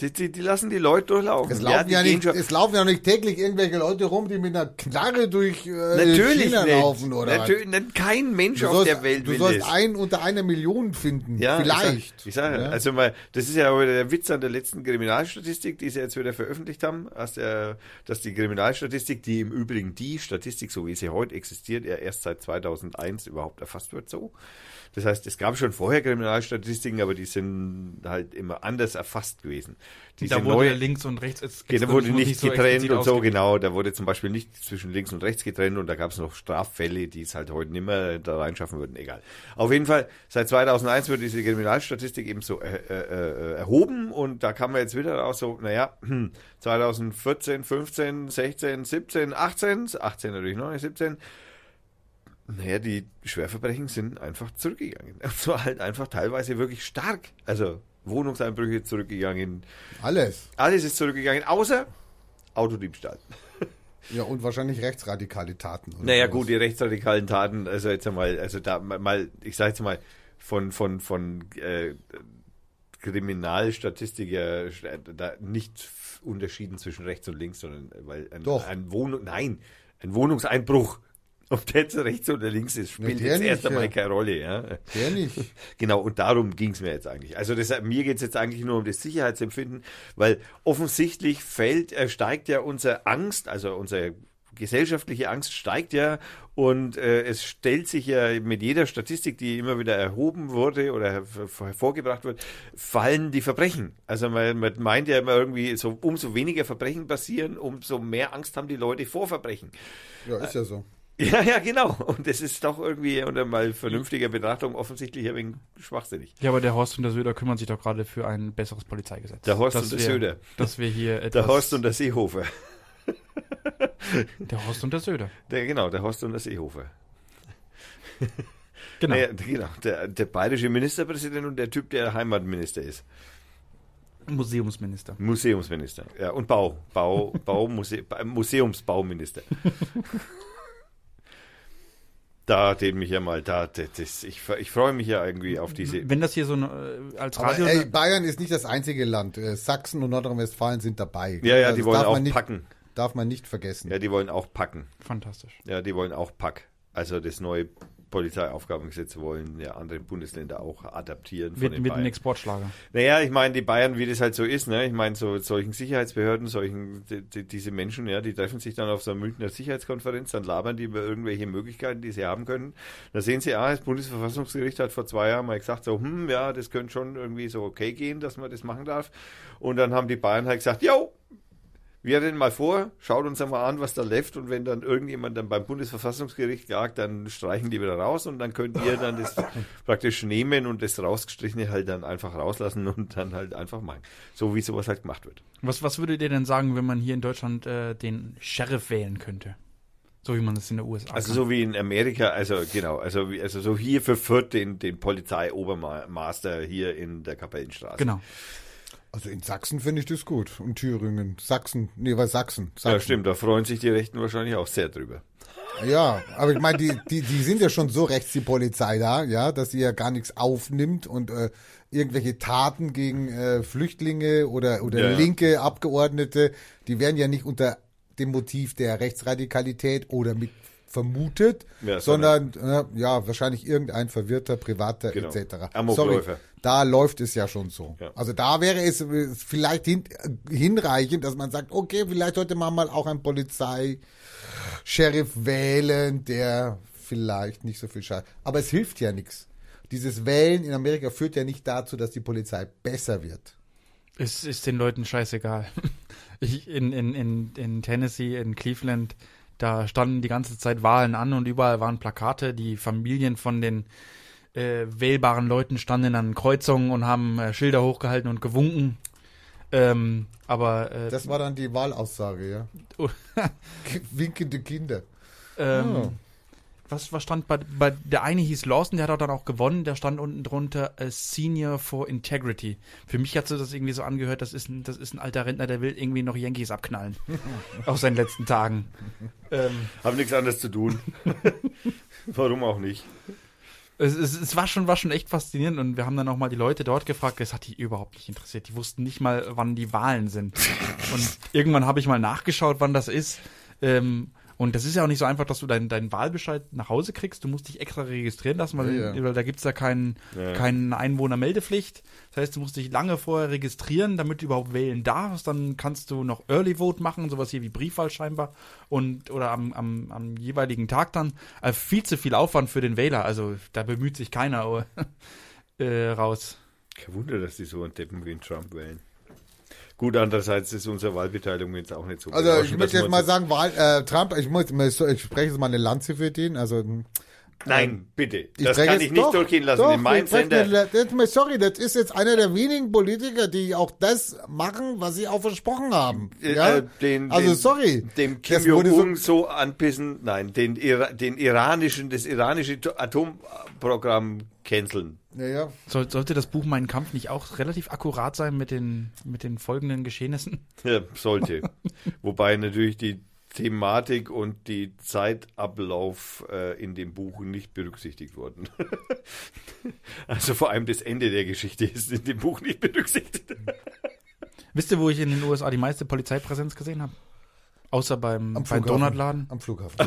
Die, die, die lassen die Leute durchlaufen. Es laufen, ja, gehen nicht, es laufen ja nicht täglich irgendwelche Leute rum, die mit einer Knarre durch äh, Natürlich China nicht. laufen, oder? was? Natürlich, nicht. kein Mensch Du auf sollst, der Welt du will sollst das. einen unter einer Million finden. Ja, Vielleicht. Ich sage, sag, Ja. also mal, das ist ja der Witz an der letzten Kriminalstatistik, die sie jetzt wieder veröffentlicht haben, dass, der, dass die Kriminalstatistik, die im Übrigen die Statistik, so wie sie heute existiert, ja erst seit 2001 überhaupt erfasst wird, so. Das heißt, es gab schon vorher Kriminalstatistiken, aber die sind halt immer anders erfasst gewesen. Diese da wurde neue- links und rechts es- Genau, es- wurde nicht so getrennt explizit und so, genau. Da wurde zum Beispiel nicht zwischen links und rechts getrennt und da gab es noch Straffälle, die es halt heute nicht mehr da reinschaffen würden. Egal. Auf jeden Fall, seit 2001 wird diese Kriminalstatistik eben so äh, äh, äh, erhoben und da kann man jetzt wieder raus so, naja, hm, 2014, 15, 16, 17, 18, 18 natürlich noch nicht, 17, naja, die Schwerverbrechen sind einfach zurückgegangen. Und zwar halt einfach teilweise wirklich stark. Also Wohnungseinbrüche zurückgegangen, Alles. alles ist zurückgegangen, außer, Autodiebstahl. Ja, und wahrscheinlich rechtsradikale Taten. oder Naja, sowas. gut, die rechtsradikalen Taten, also jetzt einmal, also da mal, ich sage jetzt mal, von, von, von äh, Kriminalstatistiker da nicht unterschieden zwischen rechts und links, sondern weil ein, Doch. ein Wohnung, nein, ein Wohnungseinbruch, ob der jetzt rechts oder links ist, spielt jetzt nicht, erst einmal ja. keine Rolle, ja. Der nicht. Genau, und darum ging es mir jetzt eigentlich. Also das, mir geht es jetzt eigentlich nur um das Sicherheitsempfinden, weil offensichtlich fällt, äh, steigt ja unsere Angst, also unsere gesellschaftliche Angst steigt ja und äh, es stellt sich ja mit jeder Statistik, die immer wieder erhoben wurde oder her- hervorgebracht wird, fallen die Verbrechen. Also man, man meint ja immer irgendwie, so umso weniger Verbrechen passieren, umso mehr Angst haben die Leute vor Verbrechen. Ja, ist ja so. Ja, ja, genau. Und das ist doch irgendwie unter mal vernünftiger Betrachtung offensichtlich ein wenig schwachsinnig. Ja, aber der Horst und der Söder kümmern sich doch gerade für ein besseres Polizeigesetz. Der Horst und der wir- Söder. Dass wir hier etwas, Der Horst und der Seehofer. der Horst und der Söder. Der, genau, der Horst und der Seehofer. Genau. Naja, genau, der, der bayerische Ministerpräsident und der Typ, der Heimatminister ist. Museumsminister. Museumsminister. Ja, und Bau. Bau, Bau, Muse, Ba- Museumsbauminister. Da, den mich ja mal, da, das, das, ich, ich freue mich ja irgendwie auf diese. Wenn das hier so eine, äh, als Aber Radio... ey, Bayern ist nicht das einzige Land. Äh, Sachsen und Nordrhein-Westfalen sind dabei. Ja, ja, Also die wollen darf auch man nicht, packen. Darf man nicht vergessen. Ja, die wollen auch packen. Fantastisch. Ja, die wollen auch Pack. Also das neue Polizeiaufgabengesetz wollen ja andere Bundesländer auch adaptieren von Wird, den wird ein Bayern. Exportschlager. Naja, ich meine, die Bayern, wie das halt so ist, ne? Ich meine, so solchen Sicherheitsbehörden, solchen die, die, diese Menschen, ja, die treffen sich dann auf so einer Münchner Sicherheitskonferenz, dann labern die über irgendwelche Möglichkeiten, die sie haben können. Da sehen sie, ah, das Bundesverfassungsgericht hat vor zwei Jahren mal gesagt, so, hm, ja, das könnte schon irgendwie so okay gehen, dass man das machen darf. Und dann haben die Bayern halt gesagt, jo, wir reden mal vor, schaut uns einmal an, was da läuft und wenn dann irgendjemand dann beim Bundesverfassungsgericht klagt, dann streichen die wieder raus und dann könnt ihr dann das praktisch nehmen und das rausgestrichene halt dann einfach rauslassen und dann halt einfach machen. So wie sowas halt gemacht wird. Was, was würdet ihr denn sagen, wenn man hier in Deutschland äh, den Sheriff wählen könnte? So wie man das in der USA Also kann. so wie in Amerika, also genau, also, wie, also so hier für Fürth den, den Polizei-Obermaster hier in der Kapellenstraße. Genau. Also in Sachsen finde ich das gut. Und Thüringen. Sachsen. Nee, was Sachsen? Sachsen. Ja, stimmt, da freuen sich die Rechten wahrscheinlich auch sehr drüber. Ja, aber ich meine, die, die, die sind ja schon so rechts, die Polizei da, ja, dass sie ja gar nichts aufnimmt und äh, irgendwelche Taten gegen äh, Flüchtlinge oder, oder Ja, ja. linke Abgeordnete, die werden ja nicht unter dem Motiv der Rechtsradikalität oder mit vermutet, Ja, sondern äh, ja, wahrscheinlich irgendein verwirrter Privater Genau. etc. Amokläufer. da läuft es ja schon so. Ja. Also da wäre es vielleicht hin, hinreichend, dass man sagt, okay, vielleicht sollte man mal auch ein Polizei Sheriff wählen, der vielleicht nicht so viel Scheiß. Aber es hilft ja nichts. Dieses Wählen in Amerika führt ja nicht dazu, dass die Polizei besser wird. Es ist den Leuten scheißegal. Ich, in, in, in, in Tennessee, in Cleveland, da standen die ganze Zeit Wahlen an und überall waren Plakate. Die Familien von den äh, wählbaren Leuten standen an Kreuzungen und haben äh, Schilder hochgehalten und gewunken. Ähm, aber äh, Das war dann die Wahlaussage, ja. Oh. Winkende Kinder. ähm, Oh. Was, was stand bei, bei der eine hieß Lawson, der hat auch dann auch gewonnen, der stand unten drunter äh, Senior for Integrity. Für mich hat sich das irgendwie so angehört, das ist ein, das ist ein alter Rentner, der will irgendwie noch Yankees abknallen. Aus seinen letzten Tagen. Ähm, Haben nichts anderes zu tun. Warum auch nicht? es, es, es war schon, war schon echt faszinierend und wir haben dann auch mal die Leute dort gefragt, das hat die überhaupt nicht interessiert. Die wussten nicht mal, wann die Wahlen sind. Und irgendwann habe ich mal nachgeschaut, wann das ist. Ähm, und das ist ja auch nicht so einfach, dass du deinen deinen Wahlbescheid nach Hause kriegst. Du musst dich extra registrieren lassen, weil, Ja, ja. weil da gibt's ja keinen Ja. keinen Einwohnermeldepflicht. Das heißt, du musst dich lange vorher registrieren, damit du überhaupt wählen darfst. Dann kannst du noch Early Vote machen, sowas hier wie Briefwahl scheinbar. Und oder am, am, am jeweiligen Tag dann. Also viel zu viel Aufwand für den Wähler. Also da bemüht sich keiner äh, raus. Kein Wunder, dass die so einen Deppen wie Trump wählen. Gut, andererseits ist unsere Wahlbeteiligung jetzt auch nicht so Also ich möchte jetzt mal sagen, Wahl, äh, Trump, ich muss, ich spreche jetzt mal eine Lanze für den. Also Nein, bitte. Ich das kann ich nicht doch, durchgehen lassen. Doch, In meinem Sender. mir- sorry, das ist jetzt einer der wenigen Politiker, die auch das machen, was sie auch versprochen haben. Äh, Ja? äh, den, also den, sorry. Dem Kim wurde so- Jong-un so, anpissen, nein, den, den iranischen, das iranische To- Atomprogramm canceln. Ja, ja. Soll, sollte das Buch Mein Kampf nicht auch relativ akkurat sein mit den, mit den folgenden Geschehnissen? Ja, sollte. Wobei natürlich die Thematik und die Zeitablauf äh, in dem Buch nicht berücksichtigt wurden. also vor allem das Ende der Geschichte ist in dem Buch nicht berücksichtigt. Wisst ihr, wo ich in den USA die meiste Polizeipräsenz gesehen habe? Außer beim, Am beim Flughafen. Donutladen? Am Flughafen.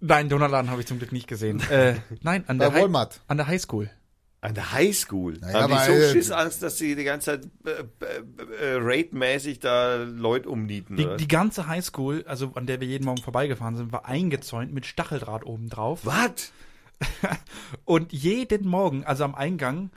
Nein, Donutladen habe ich zum Glück nicht gesehen. Äh, nein, an der, Bei Walmart. an der Highschool. An der Highschool. Naja, haben die aber, so äh, Schissangst, dass sie die ganze Zeit äh, äh, äh, raidmäßig da Leute umnieten. Die, die ganze Highschool, also an der wir jeden Morgen vorbeigefahren sind, war eingezäunt mit Stacheldraht oben drauf. Was? Und jeden Morgen, also am Eingang,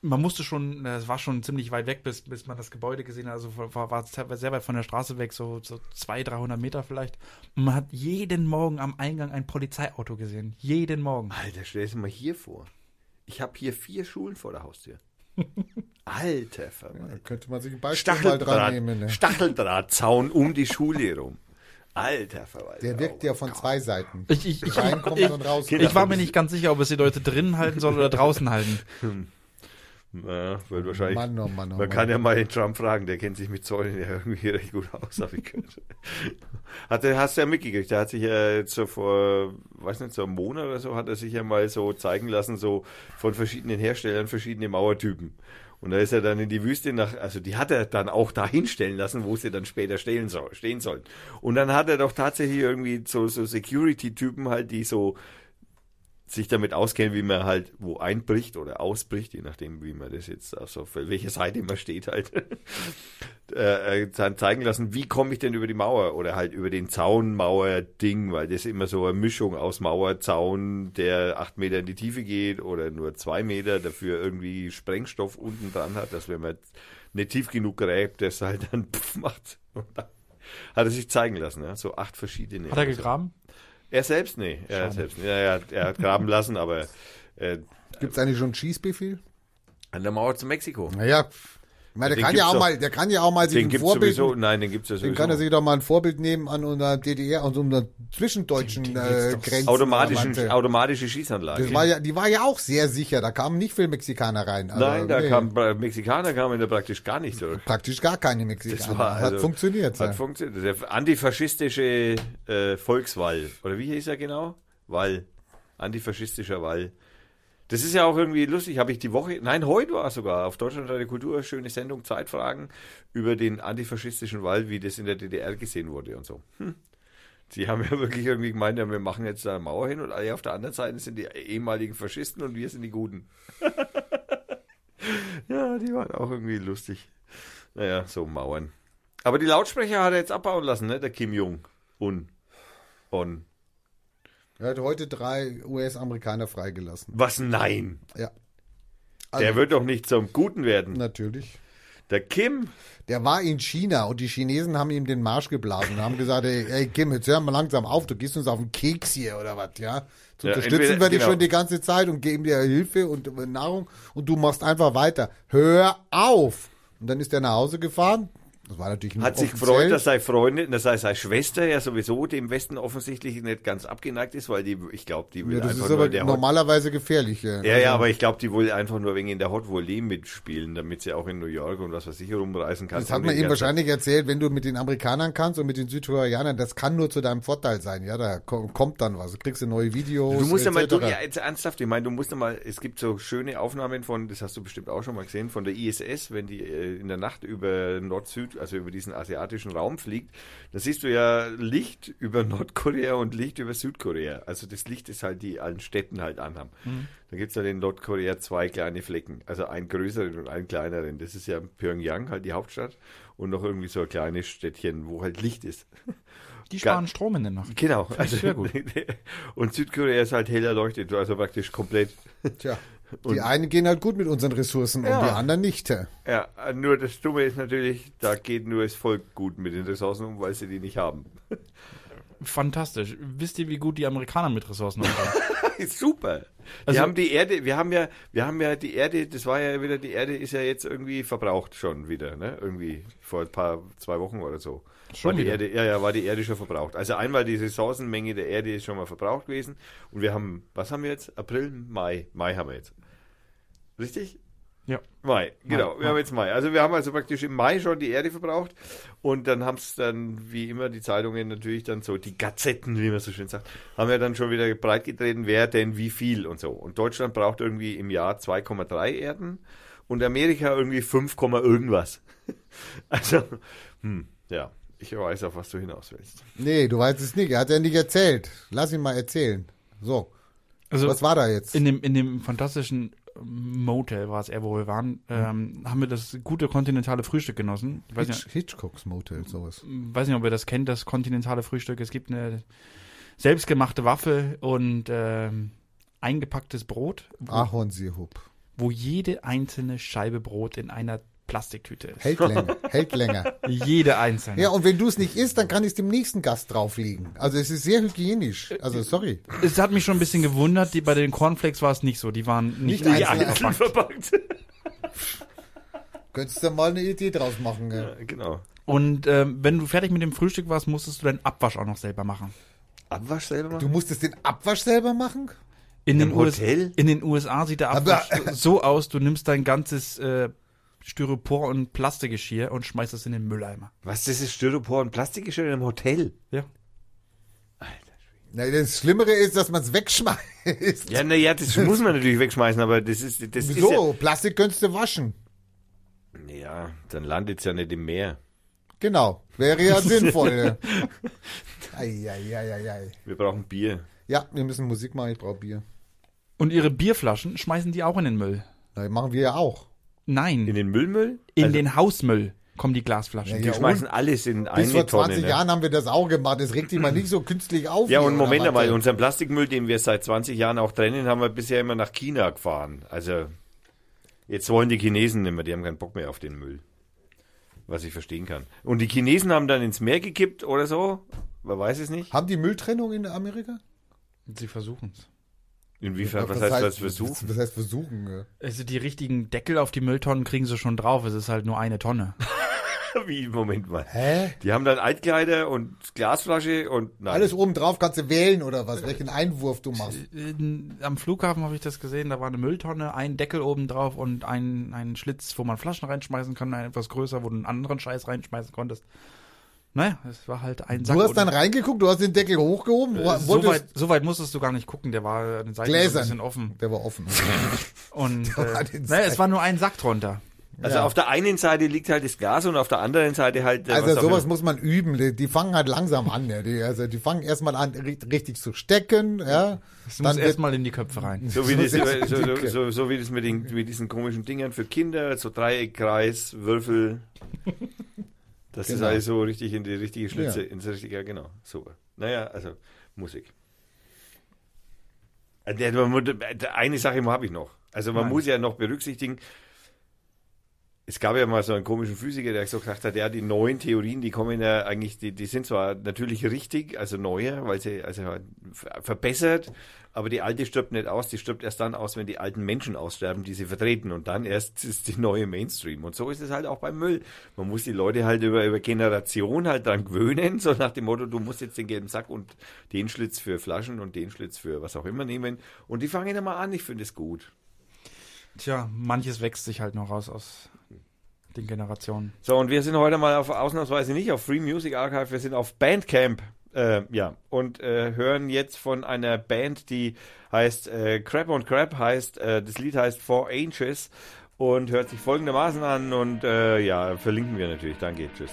man musste schon, es war schon ziemlich weit weg, bis, bis man das Gebäude gesehen hat. Also war, war sehr weit von der Straße weg, so, so 200, 300 Meter vielleicht. Und man hat jeden Morgen am Eingang ein Polizeiauto gesehen. Jeden Morgen. Alter, stell dir das mal hier vor. Ich habe hier vier Schulen vor der Haustür. Alter Da Verwalter. könnte man sich ein Beispiel mal dran nehmen. Ne? Stacheldrahtzaun um die Schule rum. Alter Verwalter. Der wirkt ja von zwei Seiten. Ich, ich, ich, ich, ich war mir nicht ganz sicher, ob es die Leute drinnen halten soll oder draußen halten. Ja, wird wahrscheinlich. Mann, oh Mann, oh man Mann. kann ja mal den Trump fragen, der kennt sich mit Zäunen ja irgendwie recht gut aus, habe ich gehört. Hat hast du ja mitgekriegt, der hat sich ja jetzt so vor, weiß nicht, so einem Monat oder so, hat er sich ja mal so zeigen lassen, so von verschiedenen Herstellern, verschiedene Mauertypen. Und da ist er dann in die Wüste nach, also die hat er dann auch da hinstellen lassen, wo sie dann später stehen, soll, stehen sollen. Und dann hat er doch tatsächlich irgendwie so, so Security-Typen halt, die so sich damit auskennen, wie man halt wo einbricht oder ausbricht, je nachdem, wie man das jetzt, also für welche Seite man steht halt, äh, äh, dann zeigen lassen, wie komme ich denn über die Mauer oder halt über den Zaunmauer-Ding, weil das immer so eine Mischung aus Mauerzaun, der acht Meter in die Tiefe geht oder nur zwei Meter, dafür irgendwie Sprengstoff unten dran hat, dass wenn man nicht tief genug gräbt, das halt dann pff macht. Und dann hat er sich zeigen lassen, ja? so acht verschiedene. Hat er gegraben? Er selbst? Nee, er Schade. selbst. Ja, er, hat- er hat graben lassen, aber äh, Gibt es eigentlich schon einen Schießbefehl? an der Mauer zu Mexiko. Naja, meine, der kann ja auch doch. mal, der kann ja auch mal sich ein Vorbild, sowieso, nein, den gibt's ja sowieso. den kann er sich doch mal ein Vorbild nehmen an unserer DDR, an so einer zwischendeutschen Den- den äh. Grenze. automatischen, automatische Schießanlage. Das war ja, die war ja auch sehr sicher, da kamen nicht viele Mexikaner rein. Also, nein, da nee, kam, äh, Mexikaner kamen da praktisch gar nicht durch. praktisch gar keine Das Mexikaner. war Hat also- funktioniert. Hat ja. funktioniert. Der antifaschistische äh, Volkswall. Oder wie hieß er genau? Wall. Antifaschistischer Wall. Das ist ja auch irgendwie lustig. Habe ich die Woche, nein, heute war es sogar auf Deutschland der Kultur, schöne Sendung, Zeitfragen über den antifaschistischen Wall, wie das in der DDR gesehen wurde und so. Hm. Sie haben ja wirklich irgendwie gemeint, ja, wir machen jetzt da eine Mauer hin und alle auf der anderen Seite sind die ehemaligen Faschisten und wir sind die Guten. ja, die waren auch irgendwie lustig. Naja, so Mauern. Aber die Lautsprecher hat er jetzt abbauen lassen, ne? Der Kim Jong. Un. On. Er hat heute drei US-Amerikaner freigelassen. Was? Nein. Ja. Der wird doch nicht zum Guten werden. Natürlich. Der Kim. Der war in China und die Chinesen haben ihm den Marsch geblasen und haben gesagt, ey, ey Kim, jetzt hör mal langsam auf, du gehst uns auf den Keks hier oder was, ja? So Ja, unterstützen entweder- wir dich genau. schon die ganze Zeit und geben dir Hilfe und Nahrung und du machst einfach weiter. Hör auf! Und dann ist er nach Hause gefahren. Das war natürlich Hat sich gefreut, dass seine Freundin, dass seine Schwester ja sowieso dem Westen offensichtlich nicht ganz abgeneigt ist, weil die, ich glaube, die will ja, das einfach ist nur aber in der Hot, normalerweise gefährlich. Ja, ja, ja, aber ich glaube, die will einfach nur wegen in der Hot Volley mitspielen, damit sie auch in New York und was weiß ich rumreisen kann. Das hat man ihm wahrscheinlich erzählt, wenn du mit den Amerikanern kannst und mit den Südkoreanern, das kann nur zu deinem Vorteil sein. Ja, da ko- kommt dann was. Du kriegst du neue Videos. Du musst ja mal, du, ja, jetzt ernsthaft, ich meine, du musst ja mal, es gibt so schöne Aufnahmen von, das hast du bestimmt auch schon mal gesehen, von der ISS, wenn die äh, in der Nacht über Nord-Süd, also über diesen asiatischen Raum fliegt, da siehst du ja Licht über Nordkorea und Licht über Südkorea. Also das Licht ist halt, die allen Städten halt anhaben. Da gibt's ja in Nordkorea zwei kleine Flecken, also einen größeren und einen kleineren. Das ist ja Pyongyang, halt die Hauptstadt, und noch irgendwie so ein kleines Städtchen, wo halt Licht ist. Die Gar- sparen Strom in der Nacht. Genau. ich sehr gut. Und Südkorea ist halt hell erleuchtet, also praktisch komplett. Tja, die Und- einen gehen halt gut mit unseren Ressourcen Ja. und die anderen nicht. Ja, nur das Dumme ist natürlich, da geht nur das Volk gut mit den Ressourcen um, weil sie die nicht haben. Fantastisch. Wisst ihr, wie gut die Amerikaner mit Ressourcen umgehen? Super. Also- wir haben die Erde, wir haben ja, wir haben ja die Erde, das war ja wieder, die Erde ist ja jetzt irgendwie verbraucht schon wieder, ne? Irgendwie vor ein paar, zwei Wochen oder so. Schon war die? Erde, ja, ja, war die Erde schon verbraucht. Also einmal die Ressourcenmenge der Erde ist schon mal verbraucht gewesen. Und wir haben, was haben wir jetzt? April, Mai. Mai haben wir jetzt. Richtig? ja. Mai, genau. Mai, wir haben jetzt Mai. Also wir haben also praktisch im Mai schon die Erde verbraucht und dann haben es dann, wie immer, die Zeitungen natürlich dann so, die Gazetten, wie man so schön sagt, haben ja dann schon wieder breitgetreten, wer denn wie viel und so. Und Deutschland braucht irgendwie im Jahr 2,3 Erden und Amerika irgendwie 5, irgendwas. Also, hm, ja, ich weiß, auf was du hinaus willst. Nee, du weißt es nicht. Er hat ja nicht erzählt. Lass ihn mal erzählen. So, Also was war da jetzt? in dem, in dem fantastischen Motel war es eher, wo wir waren, ähm, haben wir das gute kontinentale Frühstück genossen. Ich weiß nicht, Hitch, Hitchcocks Motel, sowas. weiß nicht, ob ihr das kennt, das kontinentale Frühstück. Es gibt eine selbstgemachte Waffel und ähm, eingepacktes Brot, Ahornsirup. wo jede einzelne Scheibe Brot in einer Plastiktüte ist. Hält länger, hält länger. Jede einzelne. Ja, und wenn du es nicht isst, dann kann ich es dem nächsten Gast drauflegen. Also es ist sehr hygienisch. Also sorry. Es hat mich schon ein bisschen gewundert, die, bei den Cornflakes war es nicht so. Die waren nicht, Nicht einzeln einzeln verpackt. verpackt. Könntest du mal eine Idee draus machen. Ja. Ja, genau. Und ähm, wenn du fertig mit dem Frühstück warst, musstest du deinen Abwasch auch noch selber machen. Abwasch selber machen? Du musstest den Abwasch selber machen? In Im den, US Hotel? in den USA sieht der Aber- Abwasch so aus, du nimmst dein ganzes äh, Styropor und Plastikgeschirr und schmeißt es in den Mülleimer. Was, das ist Styropor und Plastikgeschirr im Hotel? Ja. Na, das Schlimmere ist, dass man es wegschmeißt. Ja, naja, das muss man natürlich wegschmeißen, aber das ist, das Wieso? Plastik könntest du waschen. ist ja, ja, dann landet es ja nicht im Meer. Genau. Wäre ja sinnvoll. ja. Ei, ei, ei, ei, ei. Wir brauchen Bier. Ja, wir müssen Musik machen, ich brauche Bier. Und ihre Bierflaschen schmeißen die auch in den Müll. Na, machen wir ja auch. Nein, In in, den Müllmüll? Also, den Hausmüll kommen die Glasflaschen. Ja, Die ja, schmeißen alles in Bis eine vor Tonne. 20 ne? Jahren haben wir das auch gemacht. Das regt dich mal nicht so künstlich auf. Ja, und Moment einmal, unseren Plastikmüll, den wir seit 20 Jahren auch trennen, haben wir bisher immer nach China gefahren. Also, jetzt wollen die Chinesen nicht mehr, die haben keinen Bock mehr auf den Müll. Was ich verstehen kann. Und die Chinesen haben dann ins Meer gekippt oder so? Man weiß es nicht. Haben die Mülltrennung in Amerika? Sie versuchen es. Inwiefern, was, heißt, was versuchen? Was heißt versuchen? ja. Also die richtigen Deckel auf die Mülltonnen kriegen sie schon drauf. Es ist halt nur eine Tonne. Wie, Moment mal. Hä? Die haben dann Altkleider und Glasflasche und nein. Alles oben drauf kannst du wählen oder was, welchen Einwurf du machst. In, am Flughafen habe ich das gesehen, da war eine Mülltonne, ein Deckel oben drauf und ein, ein Schlitz, wo man Flaschen reinschmeißen kann, ein etwas größer, wo du einen anderen Scheiß reinschmeißen konntest. Naja, es war halt ein Sack. Du hast dann reingeguckt, du hast den Deckel hochgehoben, wo- äh, so, weit, so weit musstest du gar nicht gucken, der war an den Seiten so ein Gläsern. bisschen offen. Der war offen. Und war äh, naja, es war nur ein Sack drunter. Also Ja. auf der einen Seite liegt halt das Glas und auf der anderen Seite halt. äh, Also sowas muss man üben. Die, die fangen halt langsam an. Ja. Die, also die fangen erstmal an, ri- richtig zu stecken. Ja. Es Dann muss wird, erstmal in die Köpfe rein. So wie, das, sehr so, so, so, so wie das mit, den, mit diesen komischen Dingern für Kinder, so Dreieck, Kreis, Würfel. Das ist Genau. alles so richtig in die richtige Schlitze, Ja. ins richtige, ja, genau, super. Naja, also Musik. Äh, Eine Sache habe ich noch. Also man Nein. muss ja noch berücksichtigen, es gab ja mal so einen komischen Physiker, der so gesagt hat, ja, die neuen Theorien, die kommen ja eigentlich, die, die sind zwar natürlich richtig, also neuer, weil sie also halt ver- verbessert, aber die alte stirbt nicht aus, die stirbt erst dann aus, wenn die alten Menschen aussterben, die sie vertreten und dann erst ist die neue Mainstream. Und so ist es halt auch beim Müll. Man muss die Leute halt über, über Generation halt dran gewöhnen, so nach dem Motto, du musst jetzt den gelben Sack und den Schlitz für Flaschen und den Schlitz für was auch immer nehmen. Und die fangen immer an, ich finde es gut. Tja, manches wächst sich halt noch raus aus den Generationen. So, und wir sind heute mal auf ausnahmsweise nicht auf Free Music Archive, wir sind auf Bandcamp. Äh, ja, und äh, hören jetzt von einer Band, die heißt äh, Crab und Crab, heißt, äh, das Lied heißt Four Inches und hört sich folgendermaßen an und äh, ja, verlinken wir natürlich. Danke, tschüss.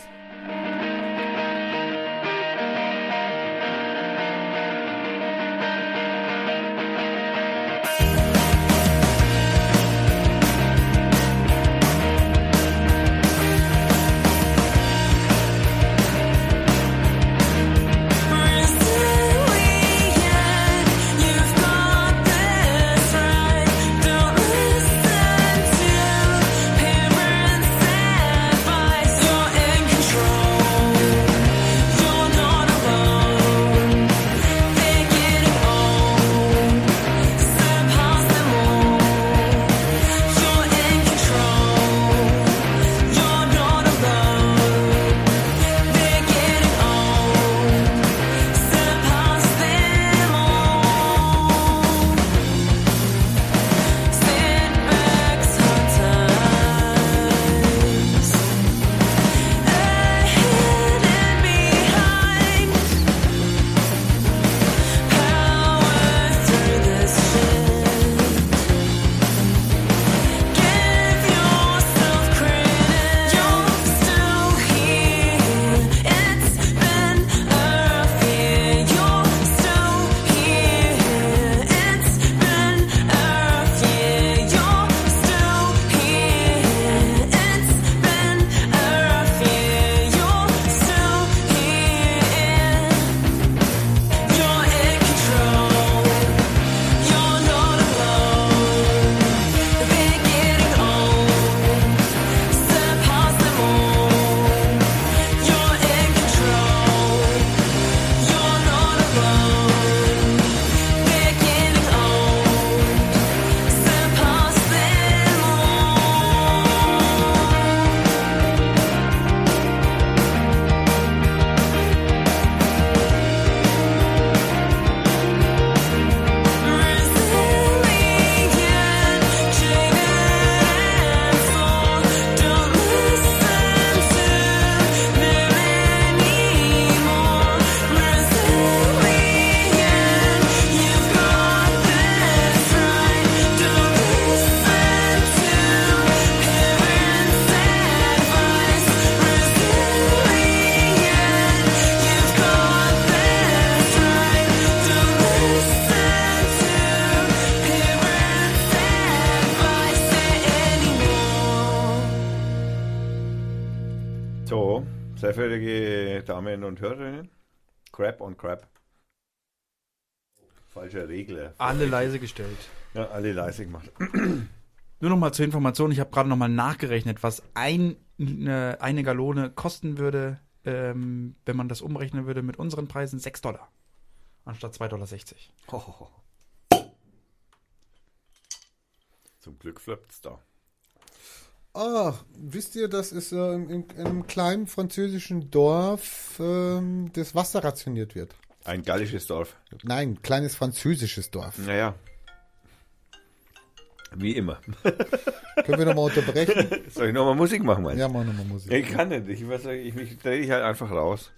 Verehrte Damen und Hörerinnen, Crap on Crap. Falscher Regler. Alle leise gestellt. Ja, alle leise gemacht. Nur noch mal zur Information, ich habe gerade noch mal nachgerechnet, was ein, eine, eine Gallone kosten würde, ähm, wenn man das umrechnen würde mit unseren Preisen, 6 Dollar. Anstatt 2,60 Dollar. Hohoho. Zum Glück flippt's da. Ah, wisst ihr, dass es äh, in, in einem kleinen französischen Dorf ähm, das Wasser rationiert wird? Ein gallisches Dorf. Nein, kleines französisches Dorf. Naja. Wie immer. Können wir nochmal unterbrechen? Soll ich nochmal Musik machen, meinst ja, wir nochmal Musik. Ich kann nicht. Ich, ich, ich drehe dich halt einfach raus.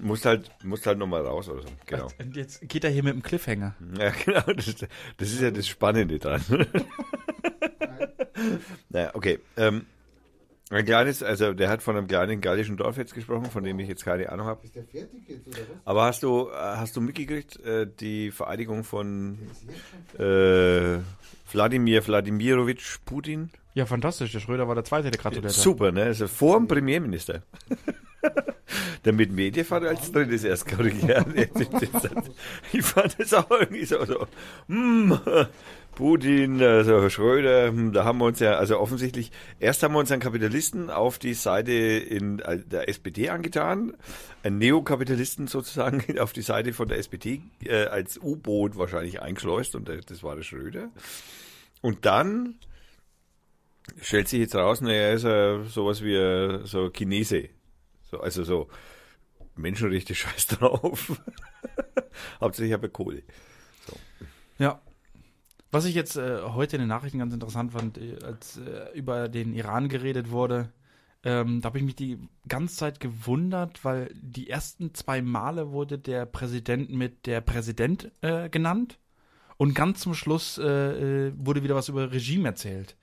Muss halt, muss halt nochmal raus oder so. Genau. Und jetzt geht er hier mit dem Cliffhanger. Ja, genau. Das, das ist ja das Spannende dran. naja, okay. Ähm, ein kleines, also der hat von einem kleinen gallischen Dorf jetzt gesprochen, von dem ich jetzt keine Ahnung habe. Ist der fertig jetzt oder was? Aber hast du, hast du mitgekriegt, äh, die Vereidigung von äh, Wladimir Wladimirovich Putin? Ja, fantastisch. Der Schröder war der Zweite, der gratuliert hat. Super, ne? Also vor dem Premierminister. Medvedev hat als drittes erst korrigiert. ich fand es auch irgendwie so, so hm, Putin, also Schröder, hm, da haben wir uns ja, also offensichtlich, erst haben wir uns einen Kapitalisten auf die Seite in äh, der SPD angetan, einen Neokapitalisten sozusagen auf die Seite von der SPD äh, als U-Boot wahrscheinlich eingeschleust und äh, das war der Schröder. Und dann stellt sich jetzt raus, naja, er ist ja sowas wie äh, so Chinese. So, also so Menschenrechte scheiß drauf. Hauptsächlich aber Kohle. Ja. Was ich jetzt äh, heute in den Nachrichten ganz interessant fand, äh, als äh, über den Iran geredet wurde, ähm, da habe ich mich die ganze Zeit gewundert, weil die ersten zwei Male wurde der Präsident mit der Präsident äh, genannt und ganz zum Schluss äh, äh, wurde wieder was über Regime erzählt.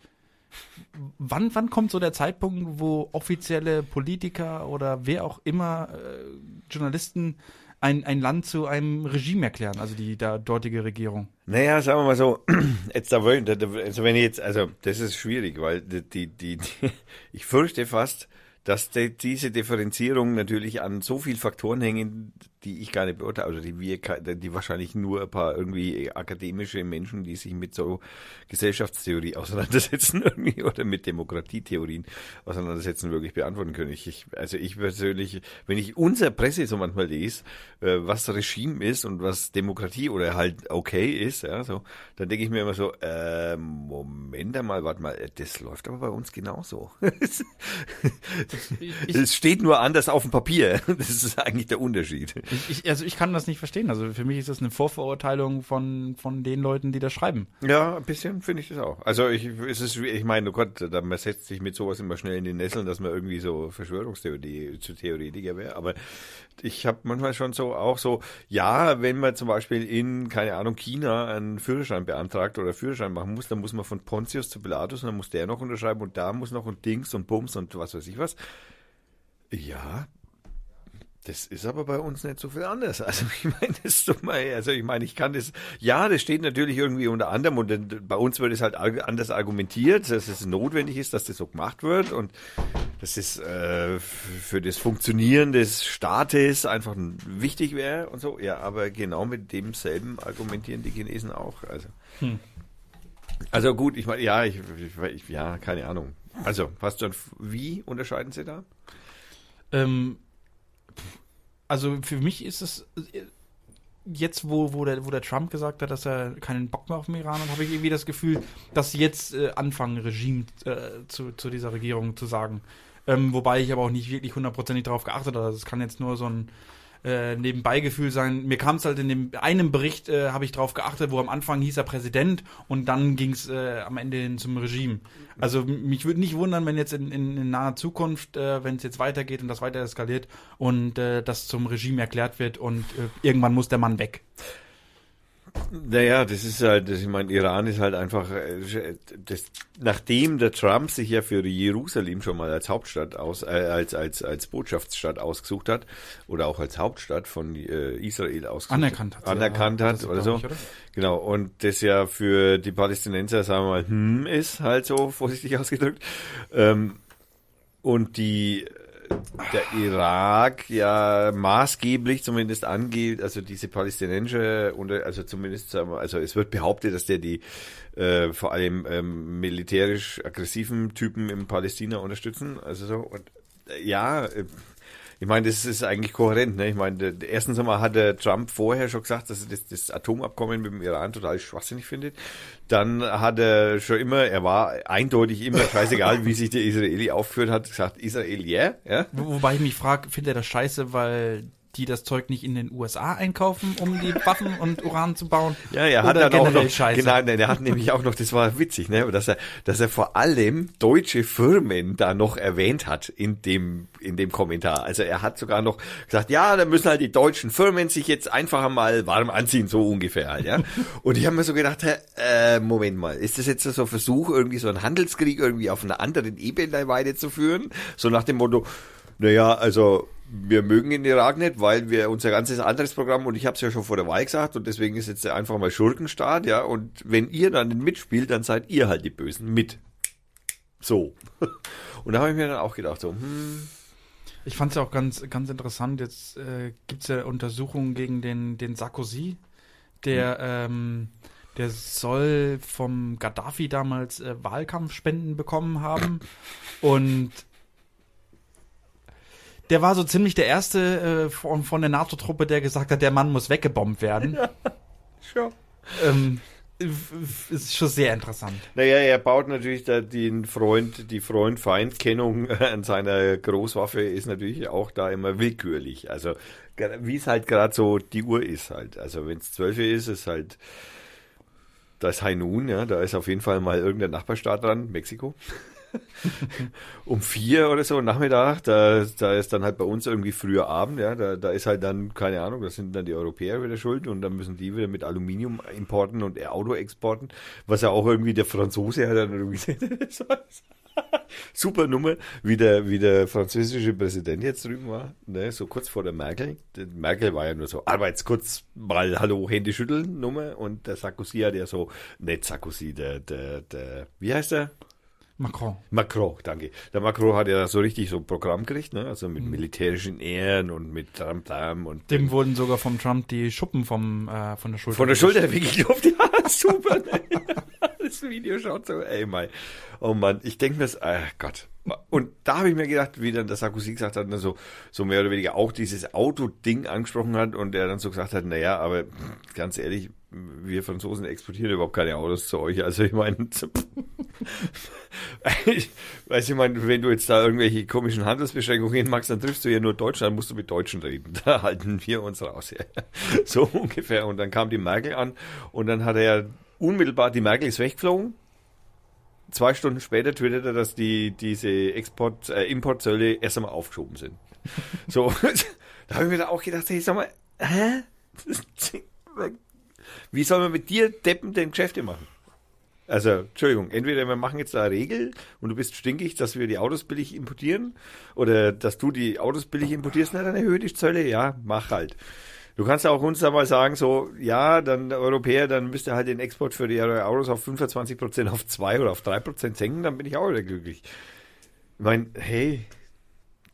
Wann, wann kommt so der Zeitpunkt, wo offizielle Politiker oder wer auch immer äh, Journalisten ein, ein Land zu einem Regime erklären, also die da dortige Regierung? Naja, sagen wir mal so, jetzt da, also wenn ich jetzt, also das ist schwierig, weil die, die, die, ich fürchte fast, dass die, diese Differenzierung natürlich an so viel Faktoren hängen, die ich gar nicht beurteile, also die wir, die wahrscheinlich nur ein paar irgendwie akademische Menschen, die sich mit so Gesellschaftstheorie auseinandersetzen irgendwie oder mit Demokratietheorien auseinandersetzen, wirklich beantworten können. Ich, ich, also ich persönlich, wenn ich unsere Presse so manchmal lese, äh, was Regime ist und was Demokratie oder halt okay ist, ja, so, dann denke ich mir immer so, äh, Moment einmal, warte mal, das läuft aber bei uns genauso. Es steht nur anders auf dem Papier. Das ist eigentlich der Unterschied. Ich, also ich kann das nicht verstehen. Also für mich ist das eine Vorverurteilung von, von den Leuten, die das schreiben. Ja, ein bisschen finde ich das auch. Also ich, es ist, ich meine, oh Gott, da, man setzt sich mit sowas immer schnell in die Nesseln, dass man irgendwie so Verschwörungstheorie zu Theoretiker wäre. Aber ich habe manchmal schon so auch so, ja, wenn man zum Beispiel in, keine Ahnung, China einen Führerschein beantragt oder Führerschein machen muss, dann muss man von Pontius zu Pilatus und dann muss der noch unterschreiben und da muss noch ein Dings und Bums und was weiß ich was. Ja, das ist aber bei uns nicht so viel anders. Also ich meine, das ist doch mal, also ich meine, ich kann das, ja, das steht natürlich irgendwie unter anderem und bei uns wird es halt anders argumentiert, dass es notwendig ist, dass das so gemacht wird und dass es äh, für das Funktionieren des Staates einfach wichtig wäre und so. Ja, aber genau mit demselben argumentieren die Chinesen auch. Also, also gut, ich meine, ja, ich, ich, ich, ja, keine Ahnung. Also, was dann, wie unterscheiden sie da? Ähm, also für mich ist es jetzt, wo, wo, der, wo der Trump gesagt hat, dass er keinen Bock mehr auf den Iran hat, habe ich irgendwie das Gefühl, dass sie jetzt äh, anfangen, Regime äh, zu, zu dieser Regierung zu sagen. Ähm, wobei ich aber auch nicht wirklich hundertprozentig darauf geachtet habe. Es kann jetzt nur so ein äh, Nebenbeigefühl sein. Mir kam es halt in dem einem Bericht, äh, habe ich drauf geachtet, wo am Anfang hieß er Präsident und dann ging es äh, am Ende hin zum Regime. Also mich würde nicht wundern, wenn jetzt in, in, in naher Zukunft, äh, wenn es jetzt weitergeht und das weiter eskaliert und äh, das zum Regime erklärt wird und äh, irgendwann muss der Mann weg. Naja, das ist halt, ich meine, Iran ist halt einfach, äh, das, nachdem der Trump sich ja für Jerusalem schon mal als Hauptstadt aus, äh, als, als, als Botschaftsstadt ausgesucht hat, oder auch als Hauptstadt von äh, Israel ausgesucht Anerkannt hat. anerkannt ja, hat das oder so. ich, Genau, und das ja für die Palästinenser, sagen wir mal, hm, ist halt so vorsichtig ausgedrückt. Ähm, und die der Irak ja maßgeblich zumindest angeht, also diese palästinensische also zumindest also es wird behauptet, dass der die äh, vor allem ähm, militärisch aggressiven Typen in Palästina unterstützen, also so. Und äh, ja, äh, ich meine, das ist eigentlich kohärent. Ne? Ich meine, erstens einmal hat der Trump vorher schon gesagt, dass er das, das Atomabkommen mit dem Iran total schwachsinnig findet. Dann hat er schon immer, er war eindeutig immer, scheißegal, wie sich der Israeli aufgeführt hat, gesagt, Israel, yeah. Ja? Wobei ich mich frage, findet er das scheiße, weil die das Zeug nicht in den USA einkaufen, um die Waffen und Uran zu bauen. Ja, er hat dann auch noch, Scheiße. genau, nein, er hat nämlich auch noch, das war witzig, ne, dass er, dass er vor allem deutsche Firmen da noch erwähnt hat in dem, in dem Kommentar. Also er hat sogar noch gesagt, ja, da müssen halt die deutschen Firmen sich jetzt einfach mal warm anziehen, so ungefähr, halt, ja. Und ich habe mir so gedacht, hä, äh, Moment mal, ist das jetzt so ein Versuch, irgendwie so einen Handelskrieg irgendwie auf einer anderen Ebene weiterzuführen? So nach dem Motto, naja, also wir mögen den Irak nicht, weil wir unser ganzes anderes Programm, und ich habe es ja schon vor der Wahl gesagt, und deswegen ist jetzt einfach mal Schurkenstaat, ja, und wenn ihr dann mitspielt, dann seid ihr halt die Bösen mit. So. Und da habe ich mir dann auch gedacht, so, hm, Ich fand es ja auch ganz, ganz interessant. Jetzt äh, gibt es ja Untersuchungen gegen den, den Sarkozy, der, ähm, der soll vom Gaddafi damals äh, Wahlkampfspenden bekommen haben. Und der war so ziemlich der erste äh, von, von der NATO-Truppe, der gesagt hat, der Mann muss weggebombt werden. schon. Ähm, f- f- ist schon sehr interessant. Naja, er baut natürlich da den Freund, die Freund-Feind-Kennung an seiner Großwaffe ist natürlich auch da immer willkürlich. Also wie es halt gerade so die Uhr ist halt. Also wenn es 12 Uhr ist, ist halt da ist High Noon, ja, da ist auf jeden Fall mal irgendein Nachbarstaat dran, Mexiko. um vier oder so Nachmittag, da, da ist dann halt bei uns irgendwie früher Abend, ja, da, da ist halt dann, keine Ahnung, das sind dann die Europäer wieder schuld und dann müssen die wieder mit Aluminium importen und Auto exporten, was ja auch irgendwie der Franzose hat dann irgendwie super Nummer, wie der, wie der französische Präsident jetzt drüben war, ne, so kurz vor der Merkel. Die Merkel war ja nur so, Arbeits kurz mal Hallo, Hände schütteln Nummer und der Sarkozy hat ja so, nicht Sarkozy, der, der, der, wie heißt der? Macron. Macron, danke. Der Macron hat ja so richtig so ein Programm gekriegt, ne? Also mit militärischen Ehren und mit Tram Tram und Dem wurden sogar vom Trump die Schuppen vom, äh, von der Schulter. von der. Schulter weggeklopft. Ja, super. Ne? Das Video schaut so, ey, mein. Oh Mann, ich denke mir, das- ah Gott. Und da habe ich mir gedacht, wie dann der Sarkozy gesagt hat, ne, so, so mehr oder weniger auch dieses Auto-Ding angesprochen hat und er dann so gesagt hat, naja, aber ganz ehrlich, wir Franzosen exportieren überhaupt keine Autos zu euch. Also ich meine, ich weiß ich meine, wenn du jetzt da irgendwelche komischen Handelsbeschränkungen machst, dann triffst du ja nur Deutschland, musst du mit Deutschen reden. Da halten wir uns raus. Ja. So ungefähr. Und dann kam die Merkel an und dann hat er unmittelbar, die Merkel ist weggeflogen. Zwei Stunden später twitterte er, dass die, diese Export, äh, Importzölle erst einmal aufgeschoben sind. So, da habe ich mir da auch gedacht, hey, sag mal, hä? Wie soll man mit dir Deppen denn Geschäfte machen? Also, Entschuldigung, entweder wir machen jetzt da eine Regel und du bist stinkig, dass wir die Autos billig importieren oder dass du die Autos billig importierst, na dann erhöhe die Zölle, ja, mach halt. Du kannst auch uns da mal sagen, so, ja, dann Europäer, dann müsst ihr halt den Export für die Autos auf 25% auf 2 oder auf 3% senken, dann bin ich auch wieder glücklich. Ich meine, hey,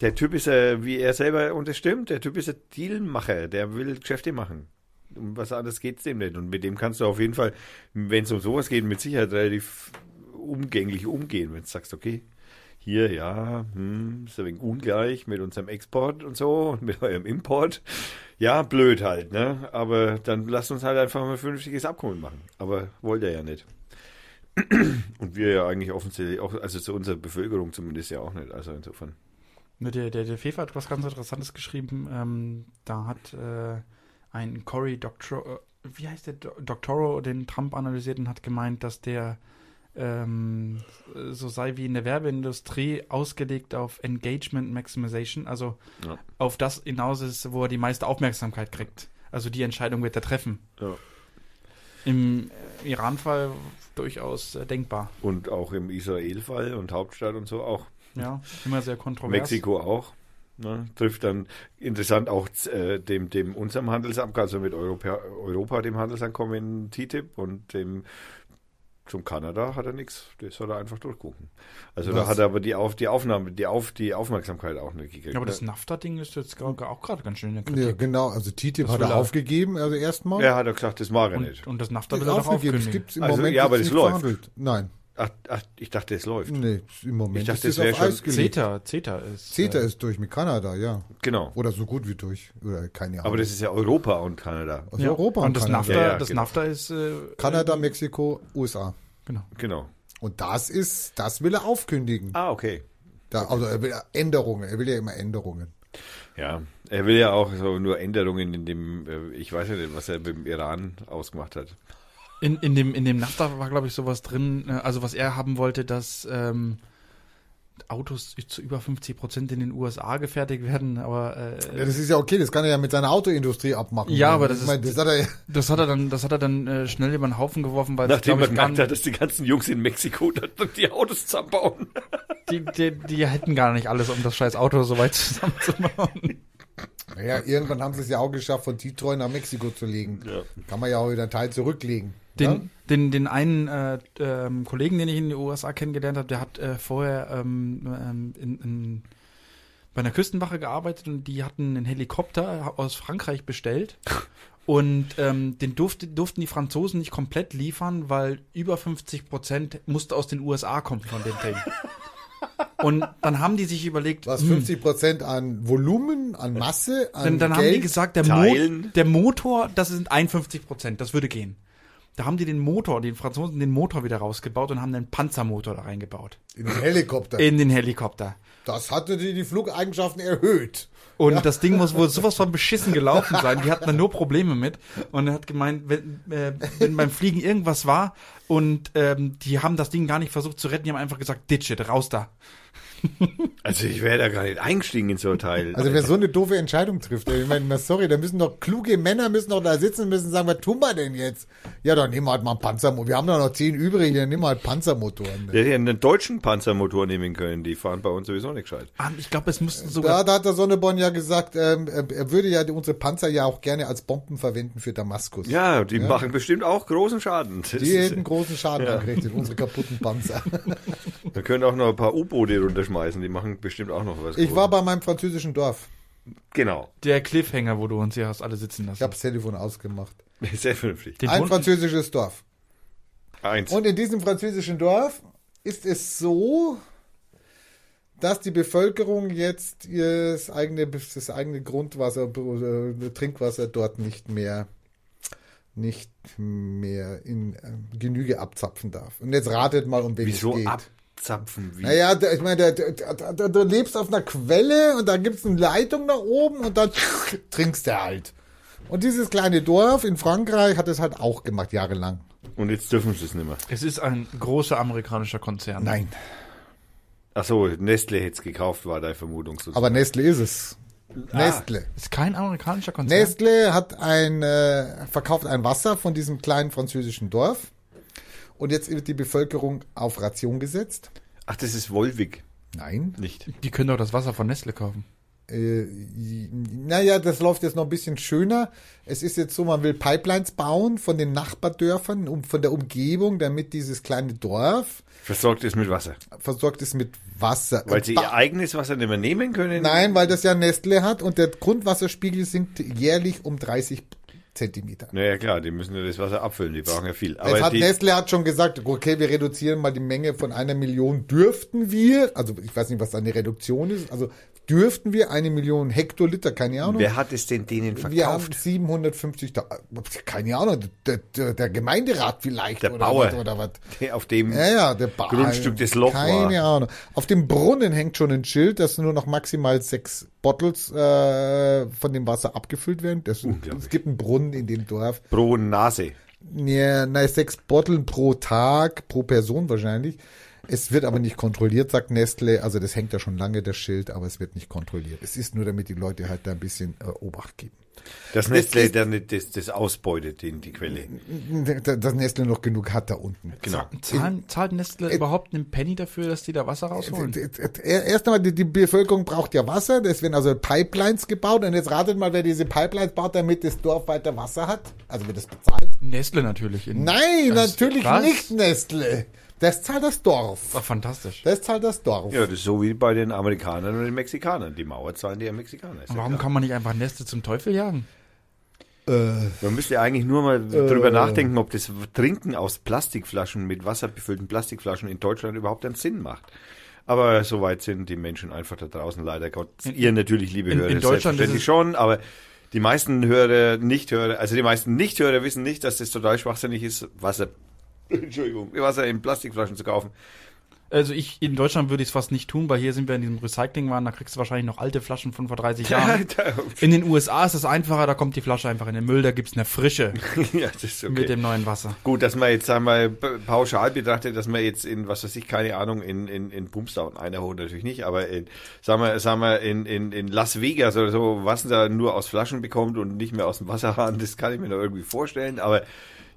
der Typ ist, äh, wie er selber unterstimmt, der Typ ist ein Dealmacher, der will Geschäfte machen. Um was anderes geht's dem nicht. Und mit dem kannst du auf jeden Fall, wenn es um sowas geht, mit Sicherheit relativ umgänglich umgehen, wenn du sagst, okay, hier, ja, hm, ist ein wenig ungleich mit unserem Export und so und mit eurem Import. Ja, blöd halt, ne? Aber dann lasst uns halt einfach mal ein vernünftiges Abkommen machen. Aber wollt er ja nicht. Und wir ja eigentlich offensichtlich auch, also zu unserer Bevölkerung zumindest ja auch nicht. Also insofern. Ne, Der, der, der Fefe hat was ganz Interessantes geschrieben. Ähm, da hat äh, ein Cory Doctorow, äh, wie heißt der, Do- Doctorow, den Trump analysiert und hat gemeint, dass der ähm, so sei wie in der Werbeindustrie ausgelegt auf Engagement Maximization, also Ja. auf das hinaus ist, wo er die meiste Aufmerksamkeit kriegt. Also die Entscheidung wird er treffen. Ja. Im äh, Iran-Fall durchaus äh, denkbar. Und auch im Israel-Fall und Hauptstadt und so auch. Ja, immer sehr kontrovers. Mexiko auch. Ne, trifft dann interessant auch äh, dem, dem unserem Handelsabkommen, also mit Europa, Europa dem Handelsabkommen TTIP und dem zum Kanada hat er nichts. Das soll er einfach durchgucken. Also Was? da hat er aber die, auf, die Aufnahme, die, auf, die Aufmerksamkeit auch nicht gekriegt. Ja, aber das ne? NAFTA-Ding ist jetzt auch gerade ganz schön in der Ja, Kritik. genau, also TTIP Das hat er aufgegeben, also erstmal. Er hat er gesagt, das mag er nicht. Und, und das NAFTA will er doch aufgegeben. Es gibt im Also, Moment ja, aber das läuft. verhandelt. Nein, Ach, ach, ich dachte, es läuft. nee, im Moment Ich dachte, ist es wär auf schon Eis gelegt. CETA, CETA ist. CETA äh, ist durch mit Kanada, ja. Genau. Oder so gut wie durch. Oder keine Ahnung. Aber das ist ja Europa und Kanada. also ja. Europa und das Kanada. NAFTA, Ja, ja, das genau. NAFTA ist. Äh, Kanada, Mexiko, USA. Genau. Genau. Und das ist, das will er aufkündigen. Ah, okay. Da, also er will ja Änderungen, er will ja immer Änderungen. Ja, er will ja auch so nur Änderungen in dem, äh, ich weiß ja nicht, was er mit dem Iran ausgemacht hat. In, in, dem, in dem NAFTA war, glaube ich, sowas drin, äh, also was er haben wollte, dass ähm, Autos zu über 50 Prozent in den USA gefertigt werden, aber äh, Ja, das ist ja okay, das kann er ja mit seiner Autoindustrie abmachen. Ja, aber das ich meine, ist- das hat er das hat er dann, das hat er dann äh, schnell über den Haufen geworfen, weil es, Nachdem glaube man ich, gar gemerkt hat, dass die ganzen Jungs in Mexiko dann die Autos zusammenbauen. die, die, die hätten gar nicht alles, um das scheiß Auto so weit zusammenzubauen. Ja, irgendwann haben sie es ja auch geschafft, von Detroit nach Mexiko zu legen. Ja. Kann man ja auch wieder einen Teil zurücklegen. ja? Den, den, den einen äh, ähm, Kollegen, den ich in den USA kennengelernt habe, der hat äh, vorher ähm, ähm, in, in, bei einer Küstenwache gearbeitet und die hatten einen Helikopter aus Frankreich bestellt. Und ähm, den durfte, durften die Franzosen nicht komplett liefern, weil über 50 Prozent musste aus den USA kommen von dem Ding. Und dann haben die sich überlegt, Was hm, 50 Prozent an Volumen, an Masse, an dann, dann haben Geld. die gesagt, der, Mo Teilen. der Motor, das sind 51 Prozent, das würde gehen. Da haben die den Motor, die Franzosen den Motor wieder rausgebaut und haben einen Panzermotor da reingebaut. in den Helikopter. In den Helikopter. das hatte die, die Flugeigenschaften erhöht. Und das Ding muss wohl sowas von beschissen gelaufen sein. Die hatten da nur Probleme mit. Und er hat gemeint, wenn, äh, wenn beim Fliegen irgendwas war und ähm, die haben das Ding gar nicht versucht zu retten, die haben einfach gesagt, ditch it, raus da. Also ich wäre da gar nicht eingestiegen in so ein Teil. Also wer so eine doofe Entscheidung trifft, ich meine, na, sorry, da müssen doch kluge Männer müssen doch da sitzen und müssen sagen, was tun wir denn jetzt? Ja, dann nehmen wir halt mal einen Panzermotor. Wir haben da noch zehn übrig, dann nehmen wir halt Panzermotoren. Der hätte ja einen deutschen Panzermotor nehmen können, die fahren bei uns sowieso nicht gescheit. Ah, Ich glaube, es mussten sogar Da, da hat der Sonneborn ja gesagt, ähm, er er würde ja unsere Panzer ja auch gerne als Bomben verwenden für Damaskus. Ja, die machen bestimmt auch großen Schaden. Das Die hätten großen Schaden Ja. angerichtet, unsere kaputten Panzer. Da können auch noch ein paar U-Boote runterschmeißen, die machen bestimmt auch noch was. Ich war bei meinem französischen Dorf. Genau. der Cliffhanger, wo du uns hier hast alle sitzen lassen. Ich habe das Telefon ausgemacht. Sehr vernünftig. Den Ein Hund- französisches Dorf. Eins. Und in diesem französischen Dorf ist es so, dass die Bevölkerung jetzt ihr das eigene, das eigene Grundwasser, äh, Trinkwasser dort nicht mehr, nicht mehr in äh, Genüge abzapfen darf. Und jetzt ratet mal, um wen Wieso es geht. Abzapfen? Wie? Naja, da- ich meine, da- da- da- da- du lebst auf einer Quelle und da gibt's eine Leitung nach oben und dann trinkst du halt. Und dieses kleine Dorf in Frankreich hat es halt auch gemacht, jahrelang. Und jetzt dürfen sie es nicht mehr. Es ist ein großer amerikanischer Konzern. Nein. Ach so, Nestle hätte es gekauft, war deine Vermutung so. Aber Nestle ist es. Nestle. Ist kein amerikanischer Konzern. Nestle hat ein, äh, verkauft ein Wasser von diesem kleinen französischen Dorf. Und jetzt wird die Bevölkerung auf Ration gesetzt. Ach, das ist Wolwig. Nein. Nicht. Die können doch das Wasser von Nestle kaufen. Äh, naja, das läuft jetzt noch ein bisschen schöner. Es ist jetzt so, man will Pipelines bauen von den Nachbardörfern, um, von der Umgebung, damit dieses kleine Dorf Versorgt es mit Wasser. versorgt ist mit Wasser. Weil sie Ba- ihr eigenes Wasser nicht mehr nehmen können? Nein, weil das ja Nestle hat und der Grundwasserspiegel sinkt jährlich um 30 Zentimeter. Naja, klar, die müssen ja das Wasser abfüllen, die brauchen ja viel. Aber Jetzt hat Nestle hat schon gesagt, okay, wir reduzieren mal die Menge von einer Million. Dürften wir, also ich weiß nicht, was da eine Reduktion ist, also dürften wir eine Million Hektoliter, keine Ahnung. wer hat es denn denen wir haben verkauft? 750, keine Ahnung, der, der, der Gemeinderat vielleicht Der oder Bauer. was, oder was. Auf dem Ja, ja, der ba Grundstück des Loch Keine war. Ahnung. Auf dem Brunnen hängt schon ein Schild, dass nur noch maximal sechs Bottles äh, von dem Wasser abgefüllt werden. Das, es gibt einen Brunnen in dem Dorf. pro Nase. Ja, na, sechs Botteln pro Tag, pro Person wahrscheinlich. Es wird aber nicht kontrolliert, sagt Nestle. Also das hängt ja schon lange, das Schild, aber es wird nicht kontrolliert. Es ist nur, damit die Leute halt da ein bisschen äh, Obacht geben. Das Nestle dann nicht das, das ausbeutet in die Quelle. Dass Nestle noch genug hat da unten. Genau. Zahlen, zahlt Nestle überhaupt einen Penny dafür, dass die da Wasser rausholen? Erst einmal, die, die Bevölkerung braucht ja Wasser, es werden also Pipelines gebaut und jetzt ratet mal, wer diese Pipelines baut, damit das Dorf weiter Wasser hat. Also wird das bezahlt? Nestle natürlich. In, Nein, ist natürlich krass. nicht Nestle. Das zahlt das Dorf. War fantastisch. Das zahlt das Dorf. Ja, das ist so wie bei den Amerikanern und den Mexikanern. Die Mauer zahlen die ja Mexikaner. Ist ja Warum klar. kann man nicht einfach Nestle zum Teufel jagen? Man müsste eigentlich nur mal drüber nachdenken, ob das Trinken aus Plastikflaschen mit wasserbefüllten Plastikflaschen in Deutschland überhaupt einen Sinn macht. Aber soweit sind die Menschen einfach da draußen, leider Gott. Ihr natürlich, liebe in- Hörer, in Deutschland selbstverständlich ist es- schon, aber die meisten Hörer, Nichthörer, also die meisten Nichthörer wissen nicht, dass das total schwachsinnig ist, Wasser, Entschuldigung, Wasser in Plastikflaschen zu kaufen. Also ich, in Deutschland würde ich es fast nicht tun, weil hier sind wir in diesem Recyclingwahn, da kriegst du wahrscheinlich noch alte Flaschen von vor 30 Jahren. In den USA ist es einfacher, da kommt die Flasche einfach in den Müll, da gibt's eine frische ja, das ist okay. mit dem neuen Wasser. Gut, dass man jetzt, sagen wir, pauschal betrachtet, dass man jetzt in, was weiß ich, keine Ahnung, in, in, in einer holt natürlich nicht, aber in, sagen wir, sagen wir, in, in, in Las Vegas oder so, was da nur aus Flaschen bekommt und nicht mehr aus dem Wasserhahn, das kann ich mir noch irgendwie vorstellen, aber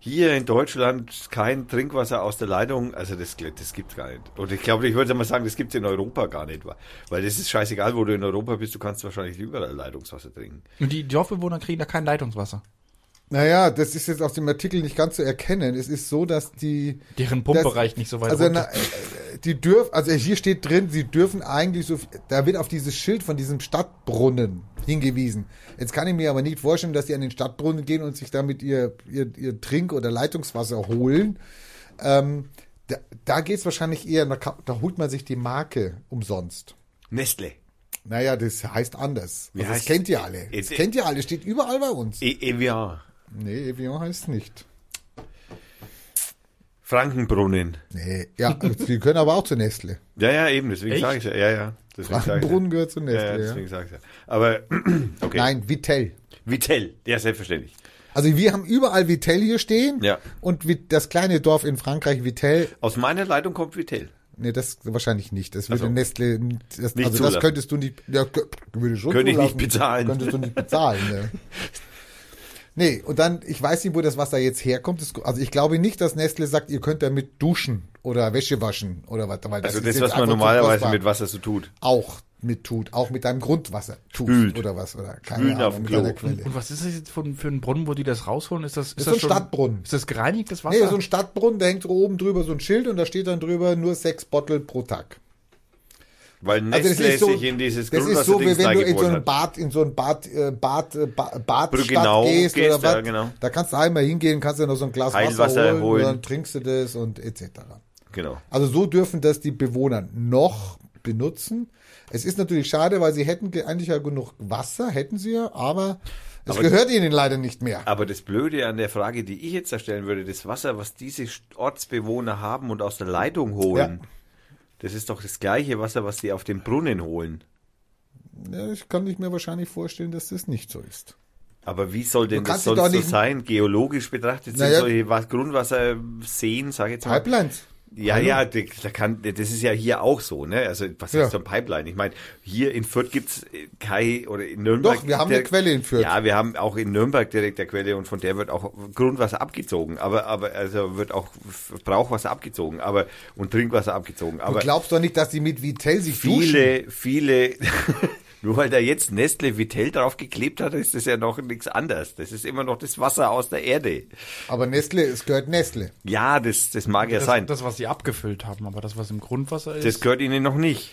hier in Deutschland kein Trinkwasser aus der Leitung, also das, das gibt's gar nicht. Und ich glaube, ich würde mal sagen, das gibt's in Europa gar nicht, weil das ist scheißegal, wo du in Europa bist, du kannst wahrscheinlich überall Leitungswasser trinken. Und die Dorfbewohner kriegen da kein Leitungswasser. Naja, das ist jetzt aus dem Artikel nicht ganz zu erkennen. Es ist so, dass die. Deren Pumpe das, reicht nicht so weit Also, runter. na, äh, die dürfen, also hier steht drin, sie dürfen eigentlich so, da wird auf dieses Schild von diesem Stadtbrunnen hingewiesen. Jetzt kann ich mir aber nicht vorstellen, dass die an den Stadtbrunnen gehen und sich damit ihr, ihr, ihr Trink- oder Leitungswasser holen. Ähm, da da geht es wahrscheinlich eher, da, da holt man sich die Marke umsonst. Nestle. Naja, das heißt anders. Also das kennt ihr alle. Das Jetzt- kennt ihr alle, steht überall bei uns. E Evian. Nee, Evian heißt nicht. Frankenbrunnen. Nee, ja, die können aber auch zu Nestle. Ja, ja, eben, deswegen sage ich ja. Ja, ja. Frankenbrunnen gehört zu ja. Nestle, Ja, ja. deswegen sage ich ja. Aber, okay. Nein, Vitell. Vitell, ja, selbstverständlich. Also wir haben überall Vitell hier stehen. Ja. Und das kleine Dorf in Frankreich, Vitell, Aus meiner Leitung kommt Vitell. nee, das wahrscheinlich nicht. Das würde Also, Nestle, das, nicht also zulassen. das könntest du nicht, ja, würde schon Könnte ich nicht bezahlen. Könntest du nicht bezahlen, ne. Nee, und dann, ich weiß nicht, wo das Wasser jetzt herkommt. Das, also ich glaube nicht, dass Nestle sagt, ihr könnt damit duschen oder Wäsche waschen oder was. Weil Also ist das, was man normalerweise mit Wasser so tut. auch mit tut, auch mit deinem Grundwasser tut Spült. oder was oder keine Spülen Ahnung, auf dem mit Klo. deiner Quelle. Und was ist das jetzt für, für ein Brunnen, wo die das rausholen? Ist das, ist ist das so ein Stadtbrunnen. Ist das gereinigtes Wasser? Nee, so ein Stadtbrunnen, da hängt oben drüber so ein Schild und da steht dann drüber nur sechs Bottle pro Tag. Weil Also Nestle sich in dieses das ist so, wie wenn du in so ein. Bad, in so ein Bad, äh, Bad, äh, ba Badstadt Brückenau gehst, gehst, oder was. ja, genau. Da kannst du einmal hingehen, kannst dir noch so ein Glas Heilwasser Wasser holen, holen. und dann trinkst du das und etc. Genau. Also so dürfen das die Bewohner noch benutzen. Es ist natürlich schade, weil sie hätten ge- eigentlich ja genug Wasser, hätten sie ja, aber es Aber- gehört ihnen leider nicht mehr. Aber das Blöde an der Frage, die ich jetzt erstellen würde, das Wasser, was diese Ortsbewohner haben und aus der Leitung holen, das ist doch das gleiche Wasser, was sie auf dem Brunnen holen. Ja, ich kann nicht mir wahrscheinlich vorstellen, dass das nicht so ist. Aber wie soll denn das sonst so sein? Geologisch betrachtet sind Naja. solche Was- Grundwasserseen, sag ich jetzt mal. Pipelines. Ja, ja, da kann, das ist ja hier auch so, ne? Also, was Ja. ist so ein Pipeline? Ich meine, hier in Fürth gibt's äh, Kai oder in Nürnberg. Doch, wir haben eine Quelle in Fürth. Ja, wir haben auch in Nürnberg direkt eine Quelle und von der wird auch Grundwasser abgezogen, aber, aber, also wird auch Brauchwasser abgezogen, aber, und Trinkwasser abgezogen, Du aber glaubst doch nicht, dass die mit Vitell sich duschen. viele, viele, nur weil da jetzt Nestle Vitell drauf geklebt hat, ist das ja noch nichts anderes. Das ist immer noch das Wasser aus der Erde. Aber Nestle, es gehört Nestle. Ja, das, das mag ja das, sein. das, was sie abgefüllt haben, aber das, was im Grundwasser ist. Das gehört ihnen noch nicht.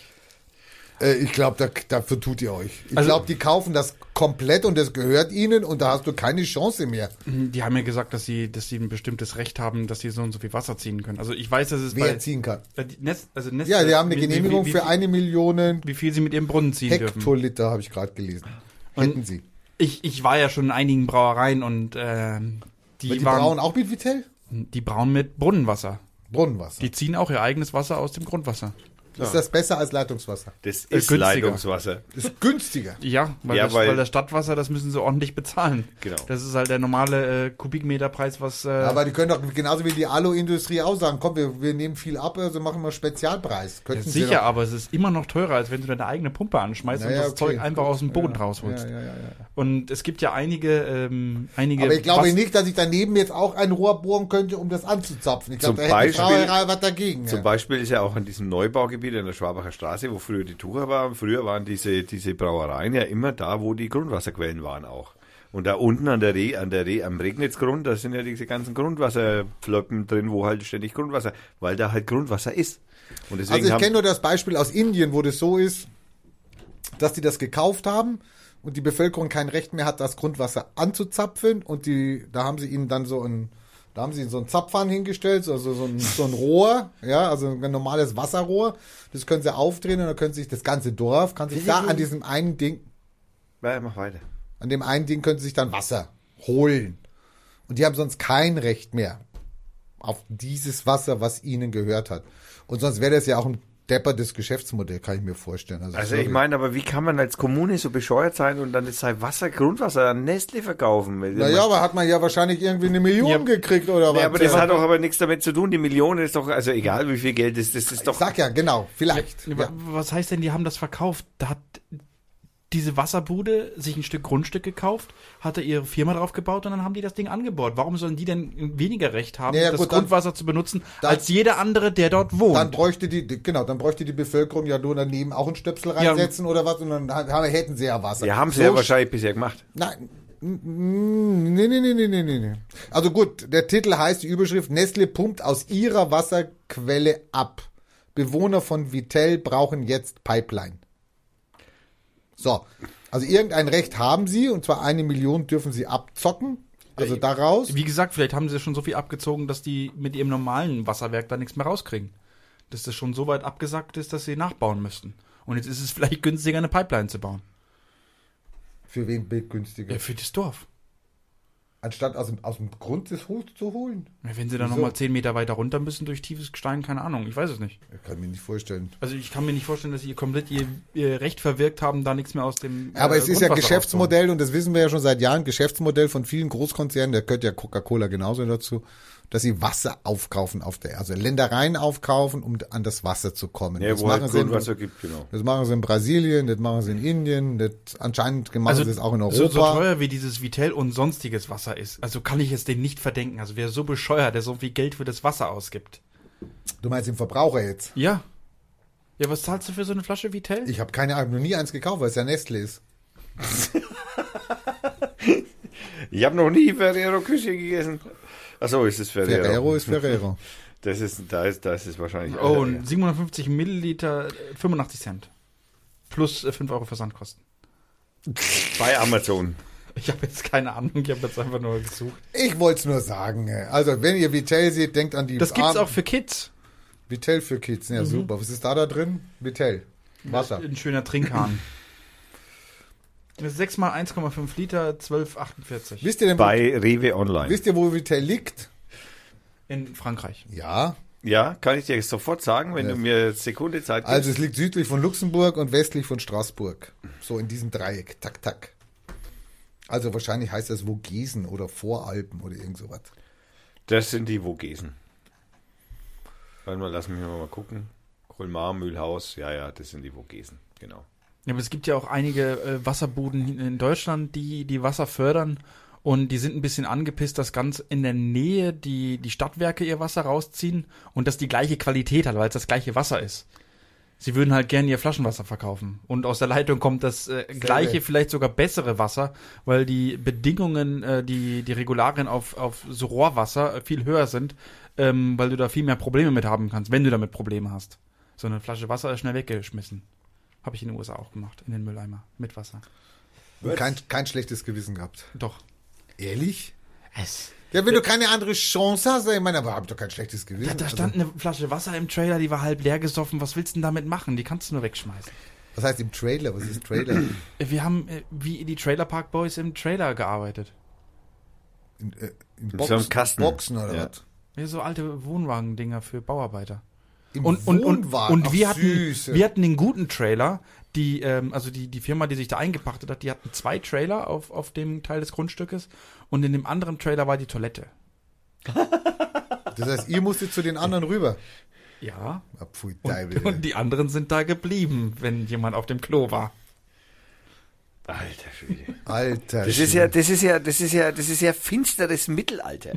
Äh, ich glaube, da, dafür tut ihr euch. Ich Also- glaube, die kaufen das komplett und das gehört ihnen und da hast du keine Chance mehr. die haben ja gesagt, dass sie, dass sie ein bestimmtes Recht haben, dass sie so und so viel Wasser ziehen können. Also ich weiß, dass es Wer bei ziehen kann. Äh, Nest, also Nest, Ja, die haben eine wie- Genehmigung wie, wie, für eine Million wie viel sie mit ihrem Brunnen ziehen dürfen. Hektoliter, habe ich gerade gelesen. Hätten sie. Ich, ich war ja schon in einigen Brauereien und die, Die, die waren brauen auch mit Vitell? die brauen mit Brunnenwasser. Brunnenwasser. Die ziehen auch ihr eigenes Wasser aus dem Grundwasser. Ist das besser als Leitungswasser? Das Äh, ist günstiger. Leitungswasser. Ist günstiger. Ja, weil, Ja, das, weil- weil, das Stadtwasser, das müssen sie ordentlich bezahlen. Genau. Das ist halt der normale äh, Kubikmeterpreis, was. Äh, Aber die können doch genauso wie die Alu-Industrie auch sagen, komm, wir, wir nehmen viel ab, also machen wir Spezialpreis. ja, Könnten Sie sicher, aber es ist immer noch teurer, als wenn du deine eigene Pumpe anschmeißt Naja, und das okay, Zeug einfach gut. aus dem Boden ja, rausholst. Ja, ja, ja, ja. Und es gibt ja einige, ähm, einige. Aber ich glaube nicht, dass ich daneben jetzt auch ein Rohr bohren könnte, um das anzuzapfen. Ich glaube, Zum da hätte Beispiel- Brauerei was dagegen. Zum ja. Beispiel ist ja auch an diesem Neubaugebiet in der Schwabacher Straße, wo früher die Tucher waren, früher waren diese, diese Brauereien ja immer da, wo die Grundwasserquellen waren auch. Und da unten an der Reh, an der Reh, am Regnitzgrund, da sind ja diese ganzen Grundwasserpfloppen drin, wo halt ständig Grundwasser, weil da halt Grundwasser ist. Und deswegen Also ich kenne nur das Beispiel aus Indien, wo das so ist, dass die das gekauft haben und die Bevölkerung kein Recht mehr hat, das Grundwasser anzuzapfen und die, da haben sie ihnen dann so ein, da haben sie so ein Zapfhahn hingestellt, also so ein, so ein Rohr, ja, also ein normales Wasserrohr. Das können sie aufdrehen und dann können sich das ganze Dorf, kann sich da an diesem einen Ding, ja, mach weiter. an dem einen Ding können sie sich dann Wasser holen. Und die haben sonst kein Recht mehr auf dieses Wasser, was ihnen gehört hat. Und sonst wäre das ja auch ein deppertes Geschäftsmodell, kann ich mir vorstellen. Also sorry. ich meine, aber wie kann man als Kommune so bescheuert sein und dann jetzt sein Wasser, Grundwasser an Nestle verkaufen? Naja, aber hat man ja wahrscheinlich irgendwie eine Million Ja. gekriegt oder was? Ja, aber das ja. hat doch aber nichts damit zu tun. Die Million ist doch, also egal wie viel Geld ist, das ist ich doch. sag ja, genau, vielleicht. Ja. Was heißt denn, die haben das verkauft? Da hat diese Wasserbude sich ein Stück Grundstück gekauft, hatte ihre Firma drauf gebaut und dann haben die das Ding angebohrt. Warum sollen die denn weniger Recht haben, Ja, ja, das gut, dann- Grundwasser zu benutzen, dann- als jeder andere, der dort wohnt? Dann bräuchte die, genau, dann bräuchte die Bevölkerung ja nur daneben auch einen Stöpsel reinsetzen oder was und dann haben, hätten sie ja Wasser. Ja, haben sie So ja wahrscheinlich bisher gemacht. Nein. Nee, nee, nee, nee, nee, nee, nee. Also gut, der Titel heißt, die Überschrift, Nestle pumpt aus ihrer Wasserquelle ab. Bewohner von Vitell brauchen jetzt Pipeline. So, also irgendein Recht haben sie, und zwar eine Million dürfen sie abzocken. Also daraus. Wie gesagt, vielleicht haben sie schon so viel abgezogen, dass die mit ihrem normalen Wasserwerk da nichts mehr rauskriegen. Dass das schon so weit abgesackt ist, dass sie nachbauen müssten. Und jetzt ist es vielleicht günstiger, eine Pipeline zu bauen. Für wen günstiger? Ja, für das Dorf. Anstatt aus dem, aus dem Grund des Hofs zu holen? Ja, wenn sie dann nochmal zehn Meter weiter runter müssen durch tiefes Gestein, keine Ahnung, ich weiß es nicht. Ich kann mir nicht vorstellen. Also ich kann mir nicht vorstellen, dass sie komplett ihr, ihr Recht verwirkt haben, da nichts mehr aus dem. Aber äh, es ist ja Geschäftsmodell und das wissen wir ja schon seit Jahren, Geschäftsmodell von vielen Großkonzernen, da gehört ja Coca-Cola genauso dazu, dass sie Wasser aufkaufen auf der, also Ländereien aufkaufen, um an das Wasser zu kommen. Ja, das, wo halt machen sie in, Grundwasser gibt, genau. das machen sie in Brasilien, das machen sie in Indien, das anscheinend machen Also sie es auch in so, Europa. so teuer wie dieses Vitell und sonstiges Wasser ist, also kann ich es denen nicht verdenken. Also wer so bescheuert, der so viel Geld für das Wasser ausgibt. du meinst den Verbraucher jetzt? Ja. Ja, was zahlst du für so eine Flasche Vitell? Ich habe keine Ahnung, noch nie eins gekauft, weil es ja Nestle ist. Ich habe noch nie Ferrero Küche gegessen. Achso, ist es Ferrero. Ferrero ist Ferrero. Das ist, da ist, da ist es wahrscheinlich. Oh, äh, und 750 Milliliter, äh, 85 Cent. Plus äh, 5 Euro Versandkosten. bei Amazon. Ich habe jetzt keine Ahnung, ich habe jetzt einfach nur gesucht. Ich wollte es nur sagen. Also, wenn ihr Vitell seht, denkt an die Das gibt's armen- auch für Kids. Vitell für Kids, Mhm. ja super. Was ist da da drin? Vitell. Wasser. Ein schöner Trinkhahn. Das ist 6 mal 1,5 Liter, 12,48. Wisst ihr denn, wo, Bei Rewe Online. wisst ihr, wo Vitell liegt? In Frankreich. Ja. Ja, kann ich dir sofort sagen, wenn Ja. du mir Sekunde Zeit gibst. Also es liegt südlich von Luxemburg und westlich von Straßburg. So in diesem Dreieck. Tak, tak. Also wahrscheinlich heißt das Vogesen oder Voralpen oder irgend sowas. Das sind die Vogesen. Warte mal, lass mich mal gucken. Colmar, Mühlhaus, ja, ja, das sind die Vogesen, genau. Ja, aber es gibt ja auch einige äh, Wasserbuden in Deutschland, die die Wasser fördern und die sind ein bisschen angepisst, dass ganz in der Nähe die, die Stadtwerke ihr Wasser rausziehen und das die gleiche Qualität hat, weil es das gleiche Wasser ist. Sie würden halt gerne ihr Flaschenwasser verkaufen. Und aus der Leitung kommt das äh, gleiche, vielleicht sogar bessere Wasser, weil die Bedingungen, äh, die, die Regularien auf, auf so Rohrwasser äh, viel höher sind, ähm, weil du da viel mehr Probleme mit haben kannst, wenn du damit Probleme hast. So eine Flasche Wasser ist schnell weggeschmissen. Habe ich in den USA auch gemacht, in den Mülleimer mit Wasser. Kein, kein schlechtes Gewissen gehabt. Doch. Ehrlich? Es. Ja, wenn du keine andere Chance hast, ich meine, aber hab ich doch kein schlechtes Gewissen. Da, da stand eine Flasche Wasser im Trailer, die war halb leer gesoffen. Was willst du denn damit machen? Die kannst du nur wegschmeißen. was heißt im Trailer? Was ist Trailer? Wir haben äh, wie die Trailer Park Boys im Trailer gearbeitet. In, äh, in so einem Kasten. Boxen oder Ja. was? Ja, so alte Wohnwagen-Dinger für Bauarbeiter. Im Und, und, und, und wir, Ach, hatten, wir hatten den guten Trailer. Die, ähm, also die, die Firma, die sich da eingepachtet hat, die hatten zwei Trailer auf, auf dem Teil des Grundstückes und in dem anderen Trailer war die Toilette. Das heißt, ihr musstet zu den anderen rüber. Ja. Ah, Pfui, Und, und die anderen sind da geblieben, wenn jemand auf dem Klo war. Alter Schwede. Alter. Das ist ja, das ist ja, das ist ja, das ist ja finsteres Mittelalter.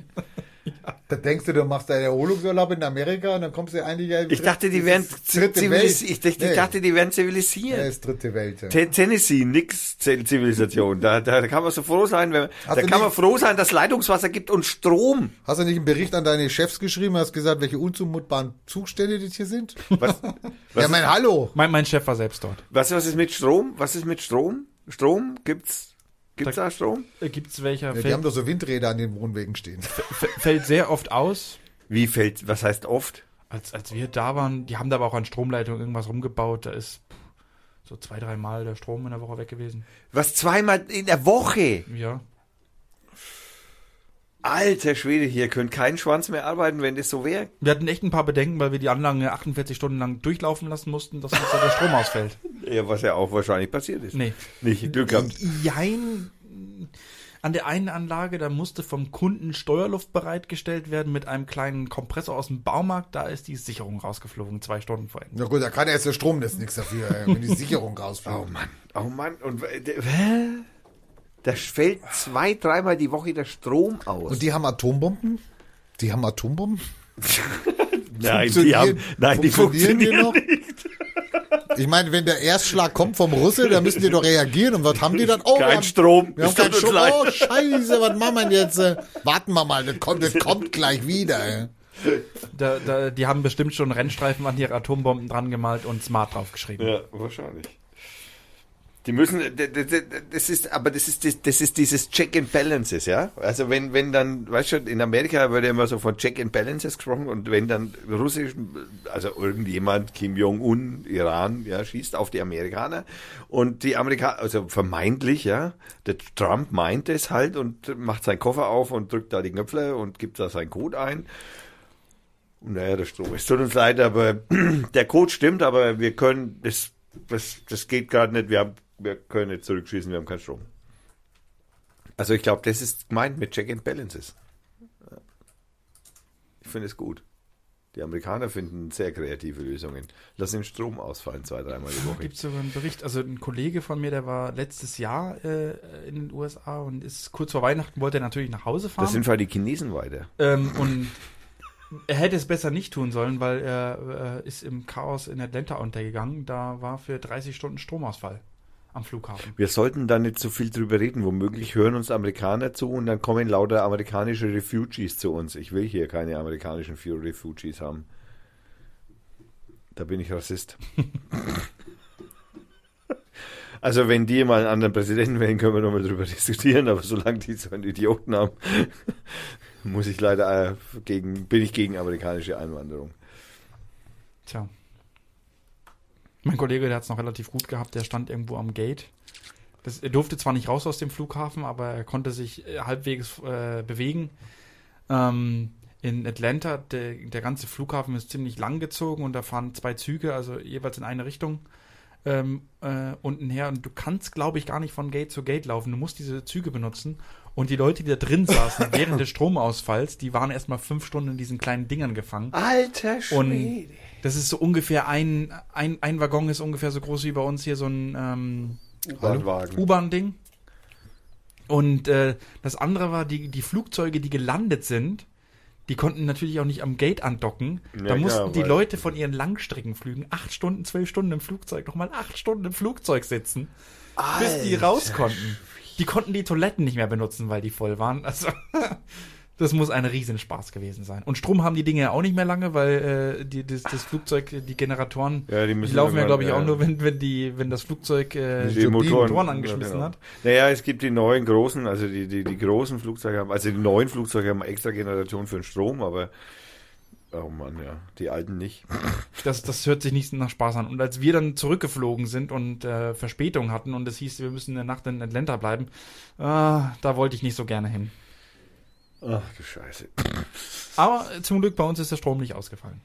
Da denkst du, du machst deinen Erholungsurlaub in Amerika und dann kommst du eigentlich. ja- Ich dachte, die wären Das ist dritte zivilis Welt. ich, dachte, ich Nee, dachte, die wären ja, zivilisiert. ist dritte Welt. Ja. Te- Tennessee, nix Zivil- Zivilisation. Da, da kann man so froh sein, wenn, da kann man nicht- froh sein, dass Leitungswasser gibt und Strom. Hast du nicht einen Bericht an deine Chefs geschrieben, hast gesagt, welche unzumutbaren Zustände das hier sind? Was, was, ja, mein Hallo. Mein, mein Chef war selbst dort. was, was ist mit Strom? Was ist mit Strom? Strom? Gibt's, gibt's da Strom? Äh, Gibt's welcher? Ja, die fällt, haben doch so Windräder an den Wohnwegen stehen. fällt sehr oft aus. Wie fällt, was heißt oft? Als, als wir da waren, die haben da aber auch an Stromleitungen irgendwas rumgebaut. Da ist so zwei, dreimal der Strom in der Woche weg gewesen. Was zweimal in der Woche? Ja. Alter Schwede, hier könnte kein Schwanz mehr arbeiten, wenn das so wäre. Wir hatten echt ein paar Bedenken, weil wir die Anlagen 48 Stunden lang durchlaufen lassen mussten, dass uns da der Strom ausfällt. Ja, was ja auch wahrscheinlich passiert ist. Nee. Nicht Glück gehabt. Jein. An der einen Anlage, da musste vom Kunden Steuerluft bereitgestellt werden mit einem kleinen Kompressor aus dem Baumarkt. Da ist die Sicherung rausgeflogen, zwei Stunden vorhin. Na gut, da kann erst der Strom das nichts dafür, ey, wenn die Sicherung rausfällt. Oh Mann, oh Mann. Und äh? Da fällt zwei, dreimal die Woche der Strom aus. Und die haben Atombomben? Die haben Atombomben? nein, die haben, nein, die funktionieren noch? Ich meine, wenn der Erstschlag kommt vom Russe, dann müssen die doch reagieren. Und was haben die dann? Oh, wir Kein haben, Strom. Wir haben keinen Strom. Oh, scheiße, was machen wir denn jetzt? äh? Warten wir mal, das kommt, das kommt gleich wieder. ey. Da, da, die haben bestimmt schon Rennstreifen an ihre Atombomben dran gemalt und Smart draufgeschrieben. Ja, wahrscheinlich. Die müssen, das ist, aber das ist, das- das ist dieses Check and Balances, ja. Also wenn, wenn dann, weißt du, in Amerika wird ja immer so von Check and Balances gesprochen und wenn dann russisch, also irgendjemand, Kim Jong-un, Iran, ja, schießt auf die Amerikaner und die Amerikaner, also vermeintlich, ja, der Trump meint es halt und macht seinen Koffer auf und drückt da die Knöpfe und gibt da seinen Code ein. Und naja, der Strom. Es tut uns leid, aber der Code stimmt, aber wir können, das, das, das geht gerade nicht. Wir, haben, wir können nicht zurückschießen, wir haben keinen Strom. Also ich glaube, das ist gemeint mit Check and Balances. Ich finde es gut. Die Amerikaner finden sehr kreative Lösungen. Lass den Strom ausfallen, zwei, dreimal die Woche. Gibt es sogar einen Bericht, also ein Kollege von mir, der war letztes Jahr äh, in den USA und ist kurz vor Weihnachten, wollte er natürlich nach Hause fahren. Das sind halt die Chinesen weiter. Ähm, und er hätte es besser nicht tun sollen, weil er äh, ist im Chaos in Atlanta untergegangen. Da war für 30 Stunden Stromausfall am Flughafen. Wir sollten da nicht so viel drüber reden. Womöglich hören uns Amerikaner zu und dann kommen lauter amerikanische Refugees zu uns. Ich will hier keine amerikanischen Refugees haben. Da bin ich Rassist. also wenn die mal einen anderen Präsidenten wählen, können wir nochmal drüber diskutieren, aber solange die so einen Idioten haben, muss ich leider äh, gegen, bin ich gegen amerikanische Einwanderung. Tja. Mein Kollege, der hat es noch relativ gut gehabt, der stand irgendwo am Gate. Das, er durfte zwar nicht raus aus dem Flughafen, aber er konnte sich äh, halbwegs äh, bewegen. Ähm, in Atlanta, der, der ganze Flughafen ist ziemlich lang gezogen und da fahren zwei Züge, also jeweils in eine Richtung ähm, äh, unten her. Und du kannst, glaube ich, gar nicht von Gate zu Gate laufen. Du musst diese Züge benutzen. Und die Leute, die da drin saßen während des Stromausfalls, die waren erstmal fünf Stunden in diesen kleinen Dingern gefangen. Alter Und das ist so ungefähr ein, ein, ein Waggon ist ungefähr so groß wie bei uns hier so ein ähm, U-Bahn-Wagen. U-Bahn-Ding. Und äh, das andere war, die, die Flugzeuge, die gelandet sind, die konnten natürlich auch nicht am Gate andocken. Ja, da mussten klar, die Leute von ihren Langstreckenflügen acht Stunden, zwölf Stunden im Flugzeug, nochmal acht Stunden im Flugzeug sitzen, bis die raus konnten. Die konnten die Toiletten nicht mehr benutzen, weil die voll waren. Also, das muss ein Riesenspaß gewesen sein. Und Strom haben die Dinge ja auch nicht mehr lange, weil äh, die, das, das Flugzeug, die Generatoren, Ja, die die, laufen ja, glaube ich, auch ja. nur, wenn, wenn, die, wenn das Flugzeug äh, die die Motoren, Motoren angeschmissen ja, genau. hat. Naja, es gibt die neuen großen, also die, die, die großen Flugzeuge haben, also die neuen Flugzeuge haben extra Generation für den Strom, aber oh Mann, ja, die alten nicht. Das, das hört sich nicht nach Spaß an. Und als wir dann zurückgeflogen sind und äh, Verspätung hatten und es hieß, wir müssen eine Nacht in Atlanta bleiben, äh, da wollte ich nicht so gerne hin. Ach du Scheiße. Aber zum Glück bei uns ist der Strom nicht ausgefallen.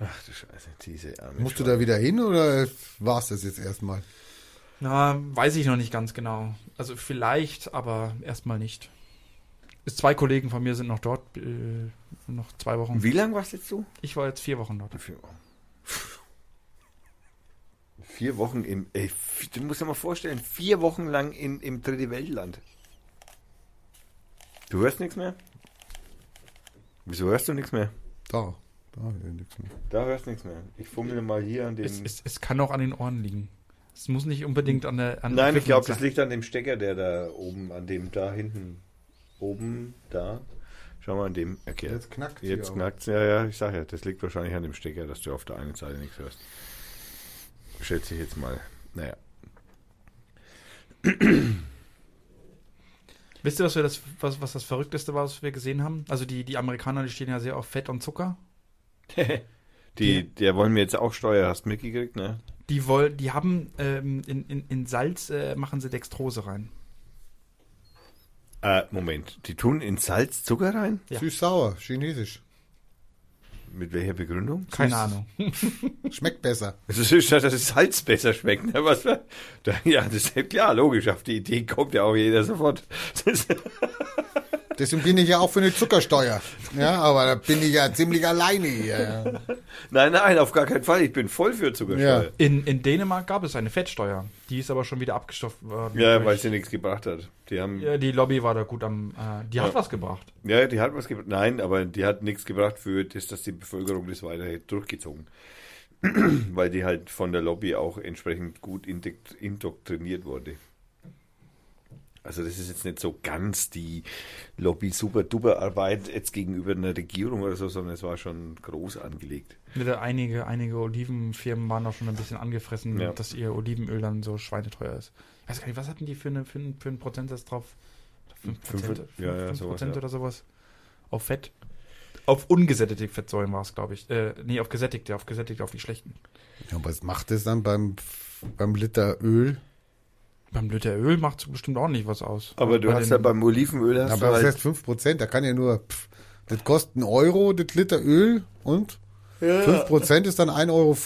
Ach du Scheiße, diese arme Musst du Schweine. da wieder hin oder war's das jetzt erstmal? Na, weiß ich noch nicht ganz genau. Also vielleicht, aber erstmal nicht. Ist zwei Kollegen von mir sind noch dort, äh, noch zwei Wochen. Wie lang warst jetzt du? Ich war jetzt vier Wochen dort. Vier Wochen. Vier Wochen im, ey, du musst dir mal vorstellen, vier Wochen lang in, im Dritte Weltland. Du hörst nichts mehr? Wieso hörst du nichts mehr? Da, da ist nichts mehr. Da hörst du nichts mehr. Ich fummel mal hier an den. Es, es, es kann auch an den Ohren liegen. Es muss nicht unbedingt an der an Nein, ich glaube, das liegt an dem Stecker, der da oben, an dem da hinten, oben, da. Schau mal an dem. Okay. Jetzt knackt hier Jetzt auch. knackt's. Ja, ja, ich sag ja, das liegt wahrscheinlich an dem Stecker, dass du auf der einen Seite nichts hörst. Schätze ich jetzt mal. Naja. Wisst ihr, was, wir das, was, was das Verrückteste war, was wir gesehen haben? Also die, die Amerikaner, die stehen ja sehr auf Fett und Zucker. Die, der wollen mir jetzt auch Steuer, hast du mitgekriegt, ne? Die wollen, die haben ähm, in, in, in Salz äh, machen sie Dextrose rein. Äh, Moment, die tun in Salz Zucker rein? Ja. Süß-sauer, chinesisch. Mit welcher Begründung? Keine Ahnung. Schmeckt besser. Es ist, dass das Salz besser schmeckt. Ne? Was, da, ja, das ist ja klar, logisch. Auf die Idee kommt ja auch jeder sofort. Deswegen bin ich ja auch für eine Zuckersteuer. Ja, aber da bin ich ja ziemlich alleine hier. Ja. nein, nein, auf gar keinen Fall. Ich bin voll für Zuckersteuer. Ja. In, in Dänemark gab es eine Fettsteuer. Die ist aber schon wieder abgestofft worden. Ja, weil sie nichts gebracht hat. Die haben, ja, ja, die Lobby war da gut am. Äh, die hat Ja. was gebracht. die hat was gebracht. Nein, aber die hat nichts gebracht für das, dass die Bevölkerung das weiter durchgezogen. weil die halt von der Lobby auch entsprechend gut indok- indoktriniert wurde. Also das ist jetzt nicht so ganz die Lobby super duper Arbeit jetzt gegenüber einer Regierung oder so, sondern es war schon groß angelegt. Einige, einige Olivenfirmen waren auch schon ein bisschen angefressen, Ja. dass ihr Olivenöl dann so schweineteuer ist. Ich weiß gar nicht, was hatten die für, eine, für, einen, für einen Prozentsatz drauf? 5%, Fünf- ja, ja, 5% sowas, ja. oder sowas. Auf Fett. Auf ungesättigte Fettsäuren war es, glaube ich. Äh, nee, auf gesättigte, auf gesättigte, auf die schlechten. Ja, was macht es dann beim, beim Liter Öl? Beim Liter Öl macht es bestimmt auch nicht was aus. Aber du Bei hast den- ja beim Olivenöl hast Aber du halt, heißt 5%? Da kann ja nur, pff, das kostet einen Euro, das Liter Öl und ja, 5% ist dann 1,05 Euro.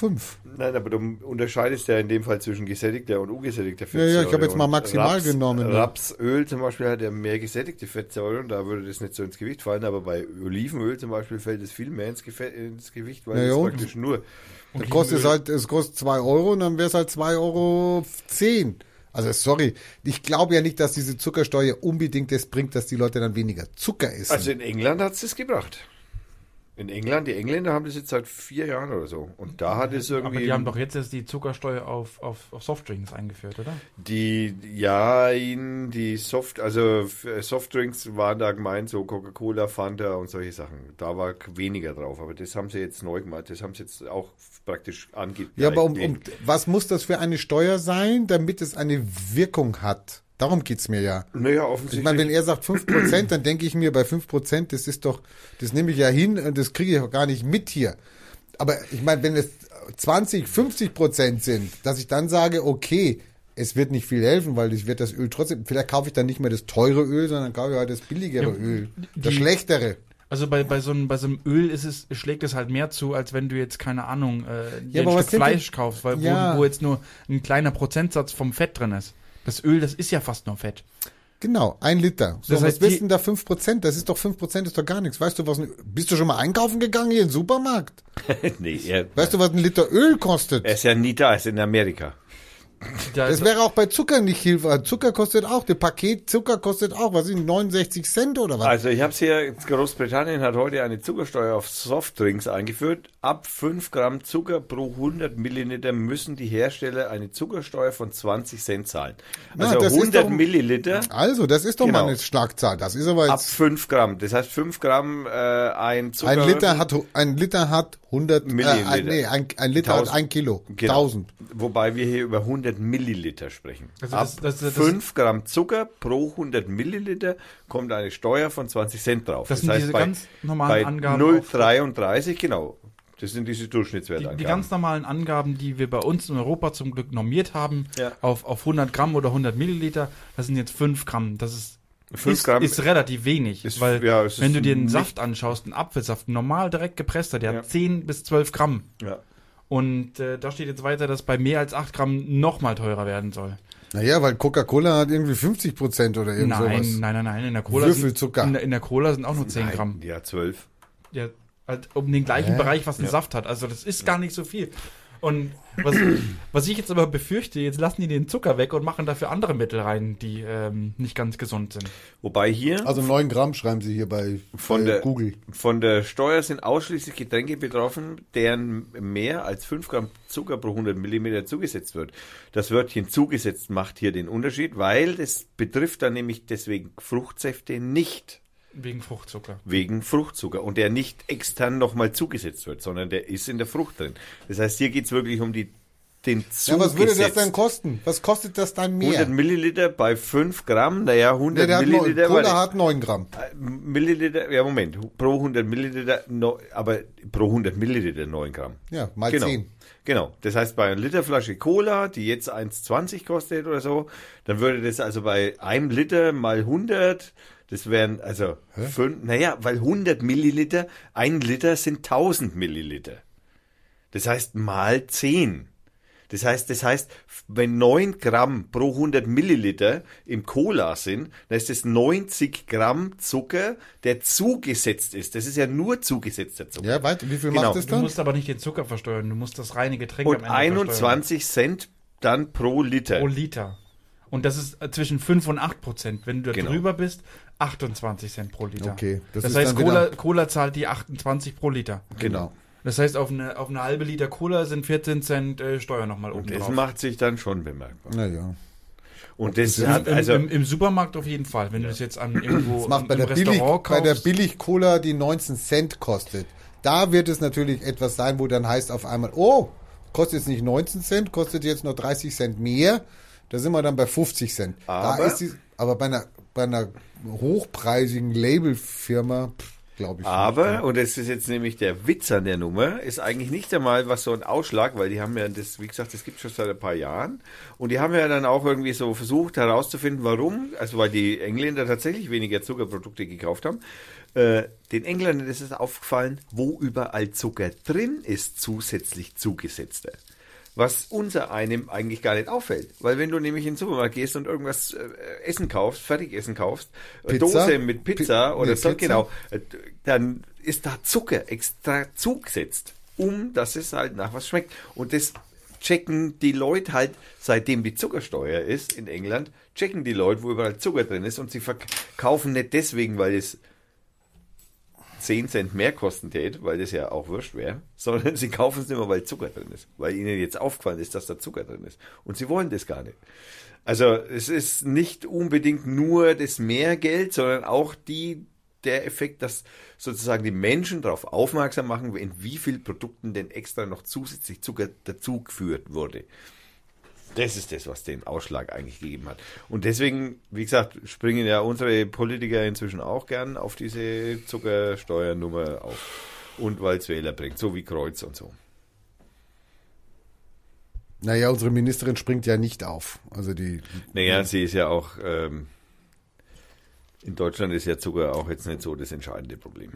Nein, aber du unterscheidest ja in dem Fall zwischen gesättigter und ungesättigter Ja, Fettsäure. ja, ich habe jetzt mal maximal Raps, genommen, ne? Rapsöl zum Beispiel hat ja mehr gesättigte Fettsäure und da würde das nicht so ins Gewicht fallen, aber bei Olivenöl zum Beispiel fällt es viel mehr ins, Gefe ins Gewicht, weil Ja, es ja, praktisch nur Dann kostet es halt, es kostet 2 Euro und dann wäre es halt 2,10 Euro. Also sorry, ich glaube ja nicht, dass diese Zuckersteuer unbedingt das bringt, dass die Leute dann weniger Zucker essen. Also in England hat es das gebracht. In England, die Engländer haben das jetzt seit vier Jahren oder so. Und da hat es irgendwie. Aber die haben doch jetzt erst die Zuckersteuer auf, auf, auf Softdrinks eingeführt, oder? Die, ja, in die Soft, also f- Softdrinks waren da gemeint, so Coca-Cola, Fanta und solche Sachen. Da war weniger drauf, aber das haben sie jetzt neu gemacht. Das haben sie jetzt auch praktisch angegeben. ja, aber um, um, was muss das für eine Steuer sein, damit es eine Wirkung hat? Darum geht's mir ja. Naja, Ich offensichtlich. meine, wenn er sagt 5%, dann denke ich mir, bei 5%, das ist doch, das nehme ich ja hin und das kriege ich auch gar nicht mit hier. Aber ich meine, wenn es 20, 50 Prozent sind, dass ich dann sage, okay, es wird nicht viel helfen, weil ich werde das Öl trotzdem, vielleicht kaufe ich dann nicht mehr das teure Öl, sondern kaufe ich halt das billigere Ja, Öl. Das die- schlechtere. Also bei, bei, so einem, bei so einem Öl ist es, schlägt es halt mehr zu, als wenn du jetzt, keine Ahnung, äh, aber ein Stück Fleisch kaufst, weil Ja. wo, wo jetzt nur ein kleiner Prozentsatz vom Fett drin ist. Das Öl, das ist ja fast nur Fett. Genau, ein Liter. So, Das was heißt, wissen die- denn da 5%? Das ist doch 5% ist doch gar nichts. Weißt du, was ein, bist du schon mal einkaufen gegangen hier im Supermarkt? nee, er, Weißt du, was ein Liter Öl kostet? er ist ja nie da, er ist in Amerika. Da Das ist- wäre auch bei Zucker nicht hilfreich. Zucker kostet auch, der Paket Zucker kostet auch, was sind 69 Cent oder was? Also ich habe es hier, Großbritannien hat heute eine Zuckersteuer auf Softdrinks eingeführt. Ab 5 Gramm Zucker pro 100 Milliliter müssen die Hersteller eine Zuckersteuer von 20 Cent zahlen. Na, Also das ist 100 doch- Milliliter Also, das ist doch Genau. mal eine Schlagzahl. Das ist aber ab jetzt, 5 Gramm. Das heißt 5 Gramm äh, ein Zucker. ein Liter hat, ein Liter hat 100, äh, Milliliter. ein, nee, ein, ein Liter hat 1000. ein Kilo. Genau. 1000. Wobei wir hier über 100 Milliliter sprechen. Also Ab das- das- das- 5 Gramm Zucker pro 100 Milliliter kommt eine Steuer von 20 Cent drauf. Das sind diese ganz normalen bei Angaben 0,33, genau. Das sind diese Durchschnittswerte. die, die ganz normalen Angaben, die wir bei uns in Europa zum Glück normiert haben, Ja. auf, auf 100 Gramm oder 100 Milliliter, das sind jetzt 5 Gramm. Das ist Fünf ist, Gramm ist relativ wenig, ist- weil ja, wenn du dir einen Saft anschaust, einen Apfelsaft, normal direkt gepresster, der Ja. hat 10 bis 12 Gramm. Ja. Und äh, da steht jetzt weiter, dass bei mehr als 8 Gramm nochmal teurer werden soll. Naja, weil Coca-Cola hat irgendwie 50 Prozent oder irgend Nein, sowas. nein, nein, nein. In der Cola Würfelzucker. Sind, in, in der Cola sind auch nur 10 Gramm. Nein, ja, zwölf. Ja, halt um den gleichen Hä? Bereich, was ein Ja. Saft hat. Also das ist gar nicht so viel. Und was, was ich jetzt aber befürchte, jetzt lassen die den Zucker weg und machen dafür andere Mittel rein, die ähm, nicht ganz gesund sind. Wobei hier Also 9 Gramm schreiben sie hier bei, Von bei der- Google. von der Steuer sind ausschließlich Getränke betroffen, deren mehr als 5 Gramm Zucker pro 100 Millimeter zugesetzt wird. Das Wörtchen zugesetzt macht hier den Unterschied, weil das betrifft dann nämlich deswegen Fruchtsäfte nicht Wegen Fruchtzucker. wegen Fruchtzucker und der nicht extern nochmal zugesetzt wird, sondern der ist in der Frucht drin. Das heißt, hier geht's wirklich um die, den Ja, was würde das zugesetzt. denn kosten? Was kostet das dann 100 mehr? Milliliter bei 5 Gramm, naja, 100 Nee, der hat neun, Milliliter. Cola warte. hat 9 Gramm. Äh, Milliliter, ja Moment, pro 100 Milliliter, no, aber pro 100 Milliliter 9 Gramm. Ja, mal genau. 10. Genau, das heißt bei einer Literflasche Cola, die jetzt 1,20 kostet oder so, dann würde das also bei einem Liter mal 100, das wären also fünf, naja, weil 100 Milliliter, ein Liter sind 1000 Milliliter. Das heißt mal 10. Das heißt, das heißt, wenn 9 Gramm pro 100 Milliliter im Cola sind, dann ist das 90 Gramm Zucker, der zugesetzt ist. Das ist ja nur zugesetzter Zucker. Ja, weit, wie viel Genau. macht das Du dann? musst aber nicht den Zucker versteuern, du musst das reine Getränk Und am Ende versteuern. 21 Cent dann pro Liter. pro Liter. Und das ist äh, zwischen 5 und 8 Prozent. Wenn du da Genau. drüber bist, 28 Cent pro Liter. Okay, das Das, ist heißt, Cola, Cola zahlt die 28 pro Liter. Genau. Das heißt, auf eine, auf eine halbe Liter Cola sind 14 Cent äh, Steuer nochmal oben Das drauf. macht sich dann schon bemerkbar. Naja. Und das Im, hat also im, Im Supermarkt auf jeden Fall. Wenn du das jetzt an irgendwo Das macht im, bei im der, Billig, Restaurant bei der kaufst. Billig-Cola, die 19 Cent kostet. Da wird es natürlich etwas sein, wo dann heißt auf einmal, oh, kostet jetzt nicht 19 Cent, kostet jetzt nur 30 Cent mehr. Da sind wir dann bei 50 Cent. da Aber- ist die, aber bei einer, bei einer hochpreisigen Labelfirma, glaube ich. Aber, und das ist jetzt nämlich der Witz an der Nummer, ist eigentlich nicht einmal was so ein Ausschlag, weil die haben ja das, wie gesagt, das gibt schon seit ein paar Jahren. Und die haben ja dann auch irgendwie so versucht herauszufinden, warum, also weil die Engländer tatsächlich weniger Zuckerprodukte gekauft haben. Äh, den Engländern ist es aufgefallen, wo überall Zucker drin ist, zusätzlich zugesetzter. Was unser einem eigentlich gar nicht auffällt. Weil wenn du nämlich in den Supermarkt gehst und irgendwas äh, Essen kaufst, Fertigessen kaufst, eine Pizza? Dose mit Pizza Pi- oder so, Pizza? genau, äh, dann ist da Zucker extra zugesetzt, um dass es halt nach was schmeckt. Und das checken die Leute halt, seitdem die Zuckersteuer ist in England, checken die Leute, wo überall Zucker drin ist und sie verkaufen nicht deswegen, weil es 10 Cent mehr kosten tät, weil das ja auch wurscht wäre, sondern sie kaufen es nicht mehr, weil Zucker drin ist. Weil ihnen jetzt aufgefallen ist, dass da Zucker drin ist. Und sie wollen das gar nicht. Also es ist nicht unbedingt nur das Mehrgeld, sondern auch die, der Effekt, dass sozusagen die Menschen darauf aufmerksam machen, in wie viel Produkten denn extra noch zusätzlich Zucker dazugeführt wurde. Das ist das, was den Ausschlag eigentlich gegeben hat. Und deswegen, wie gesagt, springen ja unsere Politiker inzwischen auch gern auf diese Zuckersteuernummer auf. Und weil es Wähler bringt, so wie Kreuz und so. Naja, unsere Ministerin springt ja nicht auf. Also die, Naja, sie ist ja auch, ähm, in Deutschland ist ja Zucker auch jetzt nicht so das entscheidende Problem.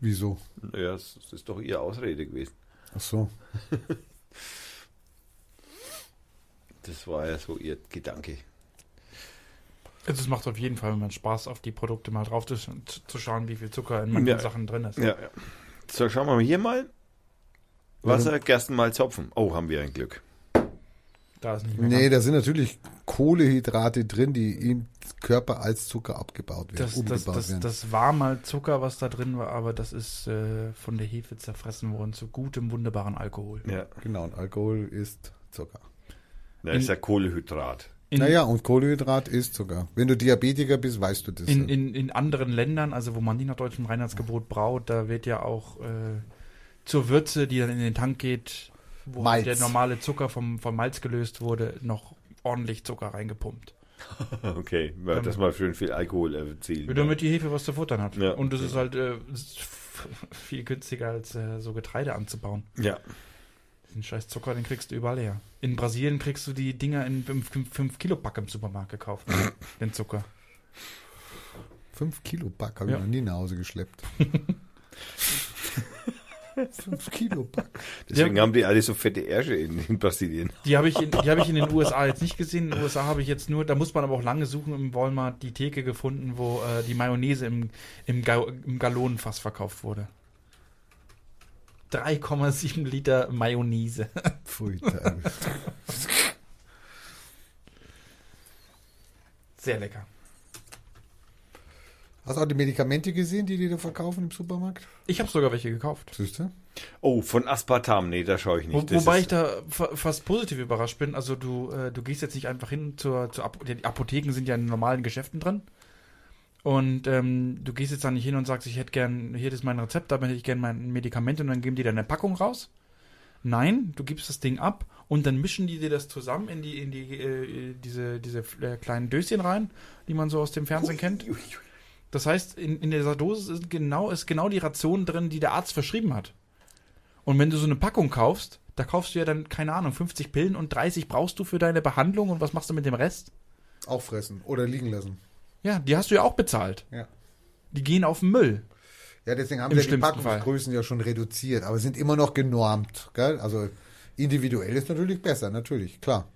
wieso? Naja, das ist doch ihre Ausrede gewesen. Ach so. Das war ja so ihr Gedanke. Also es macht auf jeden Fall immer Spaß, auf die Produkte mal drauf zu, zu schauen, wie viel Zucker in manchen Ja. Sachen drin ist. Ja, ja. So, schauen wir mal hier mal. Wasser, Gerstenmalz, Hopfen. Oh, haben wir ein Glück. Da ist nicht mehr Nee, ganz- da sind natürlich Kohlehydrate drin, die im Körper als Zucker abgebaut werden, das, das, das, werden. das war mal Zucker, was da drin war, aber das ist äh, von der Hefe zerfressen worden zu gutem, wunderbaren Alkohol. Ja, genau, und Alkohol ist Zucker. Das ist ja Kohlehydrat. In, naja, und Kohlenhydrat ist Zucker. Wenn du Diabetiker bist, weißt du das. in, ja. in, in anderen Ländern, also wo man nicht nach deutschem Reinheitsgebot braut, da wird ja auch äh, zur Würze, die dann in den Tank geht, wo Malz. der normale Zucker vom, vom Malz gelöst wurde, noch ordentlich Zucker reingepumpt. Okay, ja, das mal schön viel Alkohol erzielen. Damit die Hefe was zu futtern hat. Ja. Und das ist halt äh, viel günstiger als äh, so Getreide anzubauen. Ja, Den scheiß Zucker, den kriegst du überall her. In Brasilien kriegst du die Dinger in 5 Kilo Pack im Supermarkt gekauft. den Zucker. Fünf Kilo Back habe ich Ja. noch nie nach Hause geschleppt. Fünf Kilo Back. Deswegen haben die alle so fette Ärsche in, in Brasilien. Die habe ich, in- die hab ich in den USA jetzt nicht gesehen. In den USA habe ich jetzt nur, da muss man aber auch lange suchen, im Walmart die Theke gefunden, wo äh, die Mayonnaise im, im, Ga im Gallonenfass verkauft wurde. 3,7 Liter Mayonnaise. Pfui. Sehr lecker. Hast du auch die Medikamente gesehen, die die da verkaufen im Supermarkt? Ich habe sogar welche gekauft. Siehst du? Oh, von Aspartam, nee, da schaue ich Wo, nicht. Das wobei ich da fa fast positiv überrascht bin. Also du, äh, du gehst jetzt nicht einfach hin zur, zur Ap die Apotheken sind ja in normalen Geschäften drin. Und ähm, du gehst jetzt da nicht hin und sagst, ich hätte gern, hier ist mein Rezept, damit hätte ich gern mein Medikament und dann geben die dir eine Packung raus. Nein, du gibst das Ding ab und dann mischen die dir das zusammen in die, in die, äh, diese, diese äh, kleinen Döschen rein, die man so aus dem Fernsehen kennt. Das heißt, in, in dieser Dose ist genau, ist genau die Ration drin, die der Arzt verschrieben hat. Und wenn du so eine Packung kaufst, da kaufst du ja dann, keine Ahnung, 50 Pillen und 30 brauchst du für deine Behandlung und was machst du mit dem Rest? Auffressen oder liegen lassen. Ja, die hast du ja auch bezahlt. Ja. Die gehen auf den Müll. Ja, deswegen haben Im wir die Packungsgrößen ja schon reduziert, aber sind immer noch genormt. Gell? Also individuell ist natürlich besser, natürlich, klar.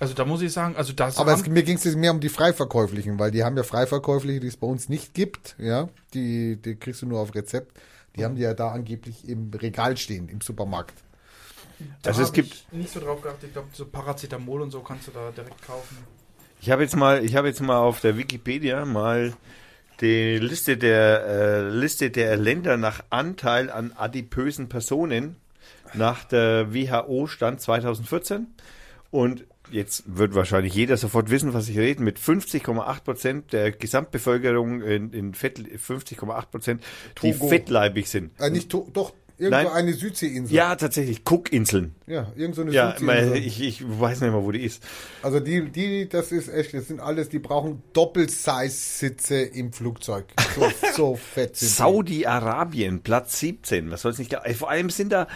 Also da muss ich sagen, also das Aber es, mir ging es mehr um die Freiverkäuflichen, weil die haben ja Freiverkäufliche, die es bei uns nicht gibt. Ja, die, die kriegst du nur auf Rezept. Die haben die ja da angeblich im Regal stehen, im Supermarkt. da Also es gibt- ich nicht so drauf geachtet. Ich glaube, so Paracetamol und so kannst du da direkt kaufen. Ich habe jetzt mal, ich habe jetzt mal auf der Wikipedia mal die Liste der äh, Liste der Länder nach Anteil an adipösen Personen nach der WHO stand 2014 und jetzt wird wahrscheinlich jeder sofort wissen, was ich rede. Mit 50,8 Prozent der Gesamtbevölkerung in, in Fett, 50,8 Prozent, die fettleibig sind. Äh, nicht doch, irgendwo Nein. eine Südseeinsel. Ja, tatsächlich, Cookinseln. Ja, irgend so eine Ja, Südseeinsel. ich, ich weiß nicht mehr, wo die ist. Also die, die, das ist echt, das sind alles, die brauchen Doppelsize-Sitze im Flugzeug. So, so fett sind. Saudi-Arabien, Platz 17. Was soll es nicht glauben? Vor allem sind da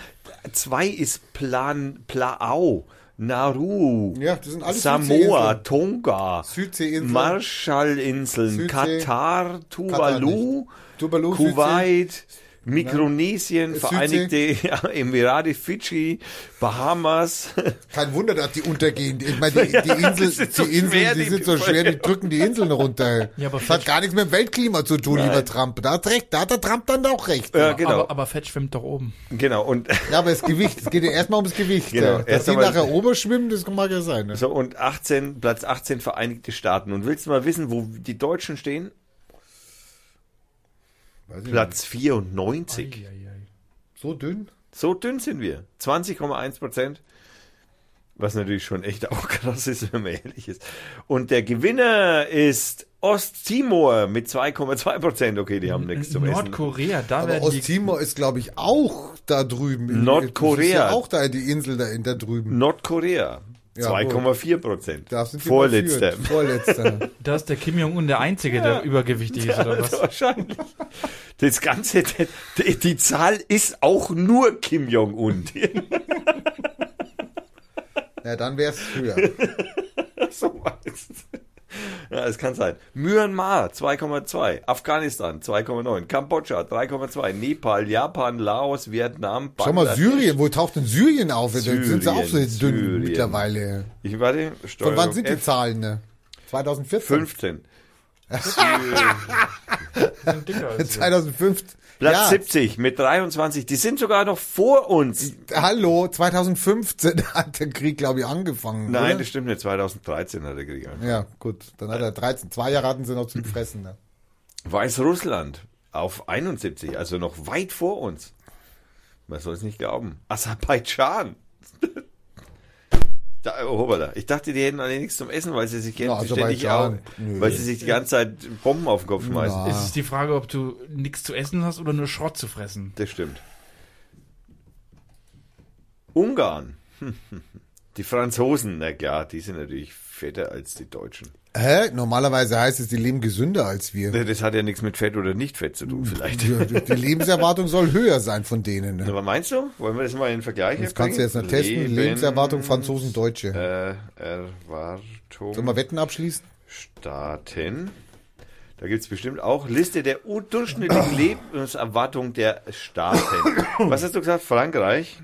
zwei ist Plan, Plaau, Nauru, Ja, Samoa. Tonga, Südseeinseln. Marshallinseln, Südsee- Katar, Tuvalu, Tuvalu, Kuwait, Mikronesien, Südsee- Vereinigte Emirate, Fidschi, Bahamas. Kein Wunder, dass die untergehen. Ich meine, die, die Ja, Insel, das ist so die Inseln, schwer, die die sind so schwer, die drücken die Inseln runter. Ja, aber das hat gar nichts mit dem Weltklima zu tun, lieber Trump. Da hat recht, da hat der Trump dann auch recht. Ja, genau, Aber, aber Fett schwimmt doch oben. genau. Und Ja, aber das Gewicht, es geht ja erstmal ums Gewicht. Genau, Dass erst die nachher oberschwimmen, das mag ja sein. Ne? So, und 18, Platz 18 Vereinigte Staaten. Und willst du mal wissen, wo die Deutschen stehen? Platz 94. nicht. So dünn? So dünn sind wir. 20,1 Prozent. Was natürlich schon echt auch krass ist, wenn man ehrlich ist. Und der Gewinner ist Osttimor mit 2,2 Prozent. Okay, die haben nichts zum Essen. Nordkorea, da Aber werden Osttimor ist, glaube ich, auch da drüben. Nordkorea. Ist ja auch da, die Insel da, da drüben. Nordkorea. Ja, 2,4 Prozent. Vorletzter. Vorletzter. Da ist der Kim Jong-un der Einzige, der übergewichtig ist, oder was? Wahrscheinlich. Das Ganze, die, die Zahl ist auch nur Kim Jong-un. ja, dann wäre es höher. so was. Ja, es kann sein. Myanmar 2,2, Afghanistan 2,9, Kambodscha 3,2, Nepal, Japan, Laos, Vietnam, Schau mal, Bangladesch. Syrien, wo taucht denn Syrien auf? Da sind sie auch so dünn Syrien, Syrien. mittlerweile. Ich warte, Von Steuerung wann sind die F, Zahlen? Ne? 2014? 15. Sind dicker als wir. 2015. Platz ja, 70 mit 23. Die sind sogar noch vor uns. Hallo, 2015 hat der Krieg, glaube ich, angefangen. Nein, oder? das stimmt nicht. 2013 hat der Krieg angefangen. Ja, gut. Dann hat er 13. Zwei Jahre hatten sie noch zum Fressen. Ne? Weißrussland auf 71, also noch weit vor uns. Man soll es nicht glauben. Aserbaidschan. Da, oh, hoppala. Ich dachte, die hätten alle nichts zum Essen, weil sie sich Ja, ständig auch, weil sie sich die ganze Zeit Bomben auf den Kopf schmeißen. Es ist die Frage, ob du nichts zu essen hast oder nur Schrott zu fressen. Das stimmt. Ungarn. Die Franzosen, na klar, die sind natürlich fetter als die Deutschen. Hä? Normalerweise heißt es, die leben gesünder als wir. Das hat ja nichts mit Fett oder nicht Fett zu tun, vielleicht. Die, Lebenserwartung soll höher sein von denen. Ne? Aber meinst du? Wollen wir das mal in den Vergleich Das kannst du jetzt noch testen. Leben- Lebenserwartung Franzosen, Deutsche. Äh, Erwartung Sollen wir Wetten abschließen? Staaten. Da gibt es bestimmt auch Liste der durchschnittlichen Lebenserwartung der Staaten. Was hast du gesagt? Frankreich?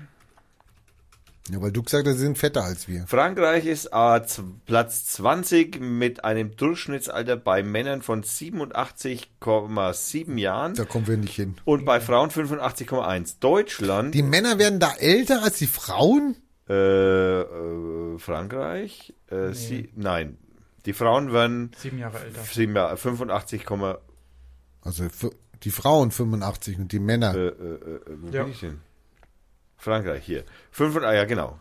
Ja, weil du gesagt hast, sie sind fetter als wir. Frankreich ist äh, Platz 20 mit einem Durchschnittsalter bei Männern von 87,7 Jahren Da kommen wir nicht hin. und bei Frauen 85,1. Deutschland, Die Männer werden da älter als die Frauen? äh, äh, Frankreich, äh, sie, nein, die Frauen werden Sieben Jahre älter. sieben Jahre- 85, Also die Frauen 85 und die Männer. Äh, äh, äh, wo Ja. bin ich denn? Frankreich, hier. 5 ah, ja, genau.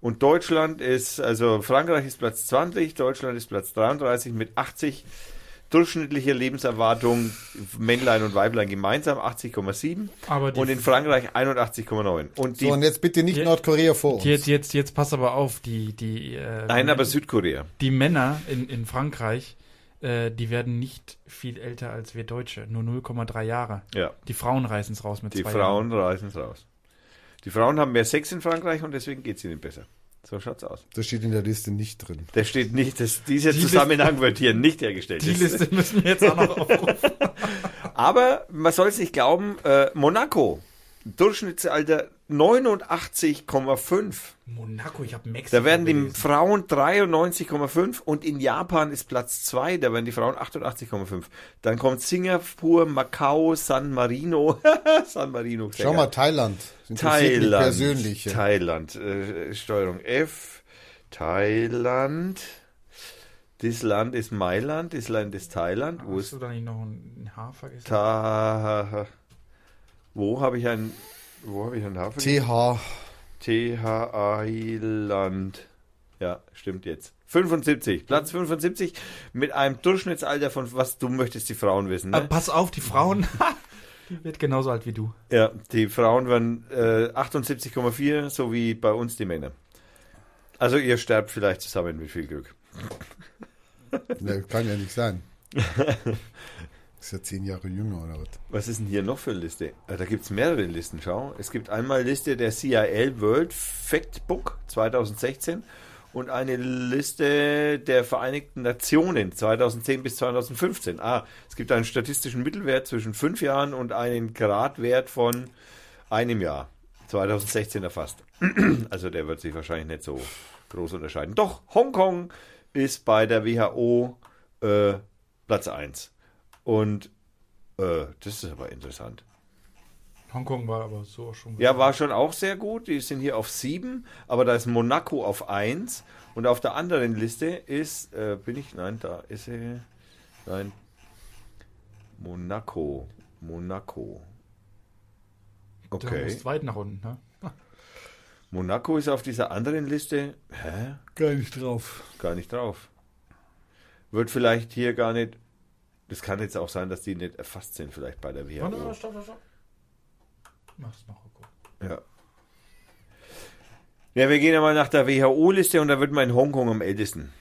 Und Deutschland ist, also Frankreich ist Platz 20, Deutschland ist Platz 33 mit 80 durchschnittliche Lebenserwartung, Männlein und Weiblein gemeinsam 80,7 Aber die, und in Frankreich 81,9. Und die, so, und jetzt bitte nicht Die- Nordkorea vor uns. jetzt, jetzt, jetzt pass aber auf, die, die, äh, nein, aber Südkorea. die Männer in, in Frankreich, äh, die werden nicht viel älter als wir Deutsche, nur 0,3 Jahre. Ja, Die Frauen reißen es raus mit die zwei Frauen reißen es raus. Die Frauen haben mehr Sex in Frankreich und deswegen geht es ihnen besser. So schaut's aus. Das steht in der Liste nicht drin. Der steht nicht, das, dieser Die Zusammenhang wird hier nicht hergestellt. Die Das- Liste müssen wir jetzt auch noch aufrufen. Aber man soll es nicht glauben, äh, Monaco, Durchschnittsalter 89,5. Monaco, ich habe Mexiko Da werden die gelesen. Frauen 93,5 und in Japan ist Platz 2, da werden die Frauen 88,5. Dann kommt Singapur, Macau, San Marino. San Marino. Schau mal. Thailand. Thailand. persönlich. Thailand. Äh, Steuerung F. Thailand. Das Land ist Mailand, das Land ist Thailand. Wo Hast ist du da nicht noch ein H vergessen? Ta wo habe ich ein wo habe ich ein Hafen? TH. TH-Island. Ja, stimmt jetzt. 75, Platz 75 mit einem Durchschnittsalter von was du möchtest die Frauen wissen, ne? pass auf, die Frauen, die wird genauso alt wie du. Ja, die Frauen werden äh, 78,4, so wie bei uns die Männer. Also ihr sterbt vielleicht zusammen mit viel Glück. Ne, kann ja nicht sein. Ist ja zehn Jahre jünger oder was? Was ist denn hier noch für eine Liste? Äh, Da gibt es mehrere Listen, schau. Es gibt einmal Liste der CIL World Factbook 2016 und eine Liste der Vereinigten Nationen 2010 bis 2015. Ah, es gibt einen statistischen Mittelwert zwischen fünf Jahren und einen Gradwert von einem Jahr. 2016 erfasst. Also der wird sich wahrscheinlich nicht so groß unterscheiden. Doch, Hongkong ist bei der WHO äh, Platz 1. Und äh, das ist aber interessant. Hongkong war aber so schon. Ja, war schon auch sehr gut. Die sind hier auf 7, aber da ist Monaco auf 1. Und auf der anderen Liste ist, äh, bin ich, nein, da ist sie, nein, Monaco, Monaco. Du Okay. musst weit nach unten, ne? Monaco ist auf dieser anderen Liste, hä? Gar nicht drauf. Gar nicht drauf. Wird vielleicht hier gar nicht, das kann jetzt auch sein, dass die nicht erfasst sind, vielleicht bei der WHO. Warte, warte, stopp, stopp, stopp. Mach's noch, guck. Ja. Ja, wir gehen ja mal nach der WHO-Liste und da wird man in Hongkong am ältesten.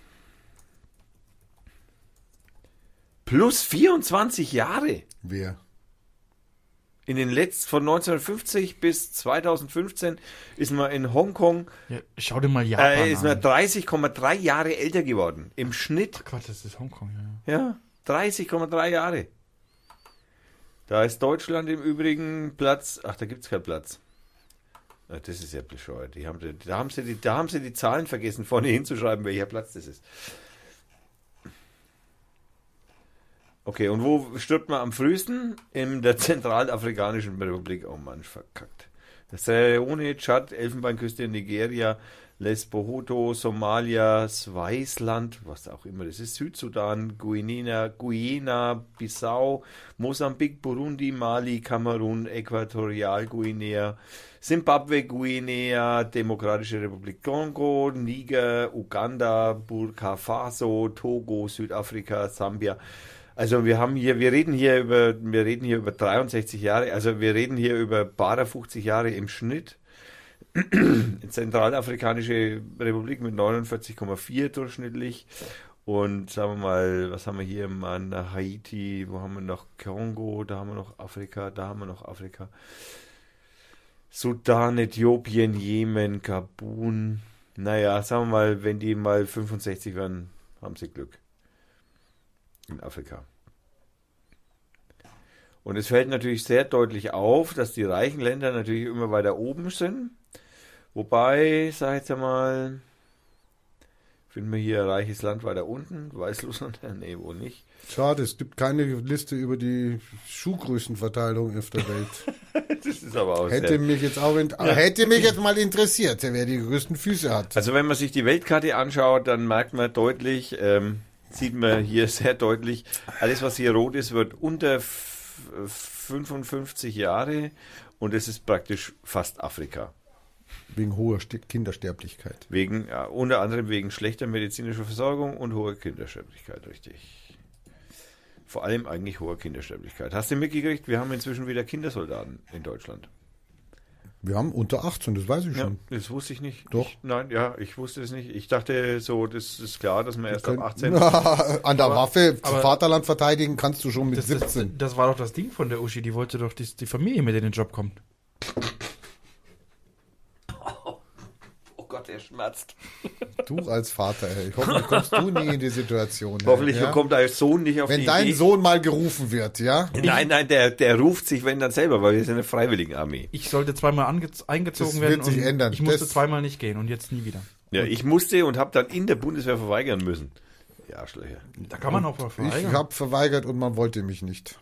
Plus 24 Jahre. Wer? In den letzten, von 1950 bis 2015 ist man in Hongkong, Ja, schau dir mal Japan äh, ist man an. 30,3 Jahre älter geworden. Im Schnitt. Quatsch, das ist Hongkong, ja. Ja, 30,3 Jahre. Da ist Deutschland im Übrigen Platz. Ach, da gibt es keinen Platz. Das ist ja bescheuert. Die haben, da, haben sie die, da haben sie die Zahlen vergessen, vorne hinzuschreiben, welcher Platz das ist. Okay, und wo stirbt man am frühesten? In der Zentralafrikanischen Republik. Oh Mann, verkackt. Sierra Leone, Tschad, Elfenbeinküste, Nigeria, Lesbohoto, Somalia, Swasiland, was auch immer das ist, Südsudan, Guinea, Guyana, Bissau, Mosambik, Burundi, Mali, Kamerun, Äquatorialguinea, Simbabwe, Guinea, Demokratische Republik Kongo, Niger, Uganda, Burkina Faso, Togo, Südafrika, Sambia. Also wir haben hier, wir reden hier über, wir reden hier über 63 Jahre, also wir reden hier über bare 50 Jahre im Schnitt. Zentralafrikanische Republik mit 49,4 durchschnittlich. Und sagen wir mal, was haben wir hier? Mann, Haiti, wo haben wir noch Kongo, da haben wir noch Afrika, da haben wir noch Afrika. Sudan, Äthiopien, Jemen, Gabun. Naja, sagen wir mal, wenn die mal 65 werden, haben sie Glück. In Afrika. Und es fällt natürlich sehr deutlich auf, dass die reichen Länder natürlich immer weiter oben sind. Wobei, sag ich jetzt mal, finden wir hier ein reiches Land weiter unten? Weißrussland? Nee, wohl nicht. Schade, es gibt keine Liste über die Schuhgrößenverteilung auf der Welt. Das ist aber auch Hätte mich jetzt auch in, hätte mich jetzt mal interessiert, wer die größten Füße hat. Also wenn man sich die Weltkarte anschaut, dann merkt man deutlich, ähm, sieht man hier sehr deutlich, alles was hier rot ist, wird unter f- 55 Jahre und es ist praktisch fast Afrika. Wegen hoher Kindersterblichkeit. Wegen, ja, unter anderem wegen schlechter medizinischer Versorgung und hoher Kindersterblichkeit, richtig. Vor allem eigentlich hoher Kindersterblichkeit. Hast du mitgekriegt, wir haben inzwischen wieder Kindersoldaten in Deutschland. Wir haben unter 18, das weiß ich Ja, schon. das wusste ich nicht. Doch. Ich, nein, ja, ich wusste es nicht. Ich dachte so, das ist klar, dass man erst ab Können- 18. An der Waffe aber- Vaterland verteidigen kannst du schon mit Das, das, 17. das war doch das Ding von der Uschi, die wollte doch die, die Familie mit in den Job kommen. Oh Gott, er schmerzt. Du als Vater, ey. Hoffentlich kommst du nie in die Situation. ey, Hoffentlich ja? kommt dein Sohn nicht auf Wenn die dein Idee. Sohn mal gerufen wird, ja? Nein, nein, der, der ruft sich, wenn dann selber, weil wir sind eine Freiwilligenarmee. Ich sollte zweimal eingezogen Das werden. wird sich und ändern. Ich musste Das- zweimal nicht gehen und jetzt nie wieder. Ja, ich musste und habe dann in der Bundeswehr verweigern müssen. Die Arschlöcher. Da kann man auch mal Ich verweigern. habe verweigert und man wollte mich nicht.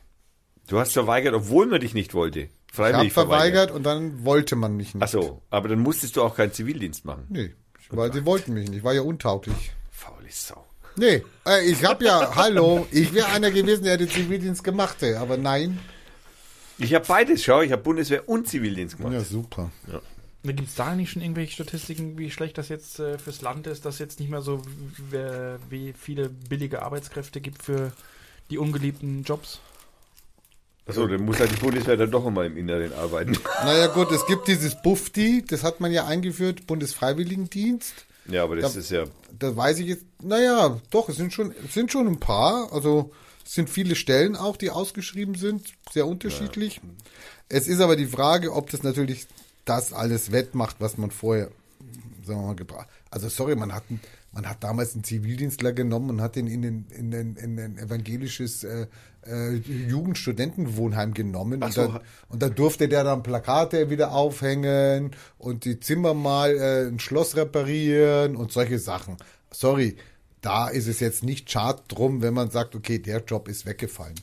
Du hast verweigert, obwohl man dich nicht wollte. Ich habe Freiwillig verweigert und dann wollte man mich nicht. Ach so, aber dann musstest du auch keinen Zivildienst machen. Nee, weil sie wollten mich nicht. War ja untauglich. Faule Sau. Nee, äh, ich habe ja, hallo, ich wäre einer gewesen, der den Zivildienst gemacht hätte, aber nein. Ich habe beides, schau, ich habe Bundeswehr und Zivildienst gemacht. Ja, super. Gibt es da nicht schon irgendwelche Statistiken, wie schlecht das jetzt äh, fürs Land ist, dass jetzt nicht mehr so w- wie viele billige Arbeitskräfte gibt für die ungeliebten Jobs? Achso, dann muss halt die Bundeswehr dann doch immer im Inneren arbeiten. Naja gut, es gibt dieses Bufti, das hat man ja eingeführt, Bundesfreiwilligendienst. Ja, aber das Da- ist ja. Da weiß ich jetzt, naja, doch, es sind schon, es sind schon ein paar, also es sind viele Stellen auch, die ausgeschrieben sind, sehr unterschiedlich. Es ist aber die Frage, ob das natürlich das alles wettmacht, was man vorher, sagen wir mal, gebracht. Also sorry, man hat, einen- man hat damals einen Zivildienstler genommen und hat ihn in den, in den, in ein evangelisches äh, äh, Jugendstudentenwohnheim genommen Ach und, so. dann, und da durfte der dann Plakate wieder aufhängen und die Zimmer mal äh, ein Schloss reparieren und solche Sachen. Sorry, da ist es jetzt nicht schad drum, wenn man sagt, okay, der Job ist weggefallen.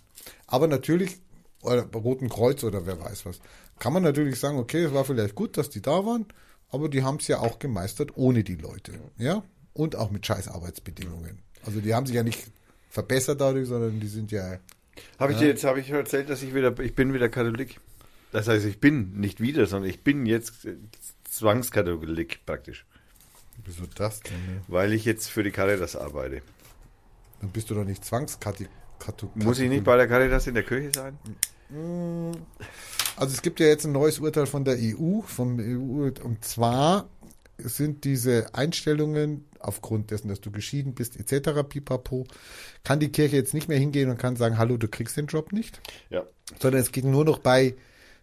Aber natürlich, oder Roten Kreuz oder wer weiß was, kann man natürlich sagen, okay, es war vielleicht gut, dass die da waren, aber die haben es ja auch gemeistert ohne die Leute. Ja? Und auch mit scheiß Arbeitsbedingungen. Also die haben sich ja nicht verbessert dadurch, sondern die sind ja Habe ich dir jetzt habe ich erzählt, dass ich wieder ich bin wieder Katholik. Das heißt, ich bin nicht wieder, sondern ich bin jetzt Zwangskatholik praktisch, Wieso das denn? ne? weil ich jetzt für die Caritas arbeite. Dann bist du doch nicht zwangskatholik. Muss ich nicht bei der Caritas in der Kirche sein? Also es gibt ja jetzt ein neues Urteil von der EU, vom EU, und zwar sind diese Einstellungen aufgrund dessen, dass du geschieden bist, etc., pipapo, kann die Kirche jetzt nicht mehr hingehen und kann sagen, hallo, du kriegst den Job nicht, Ja. sondern es geht nur noch bei,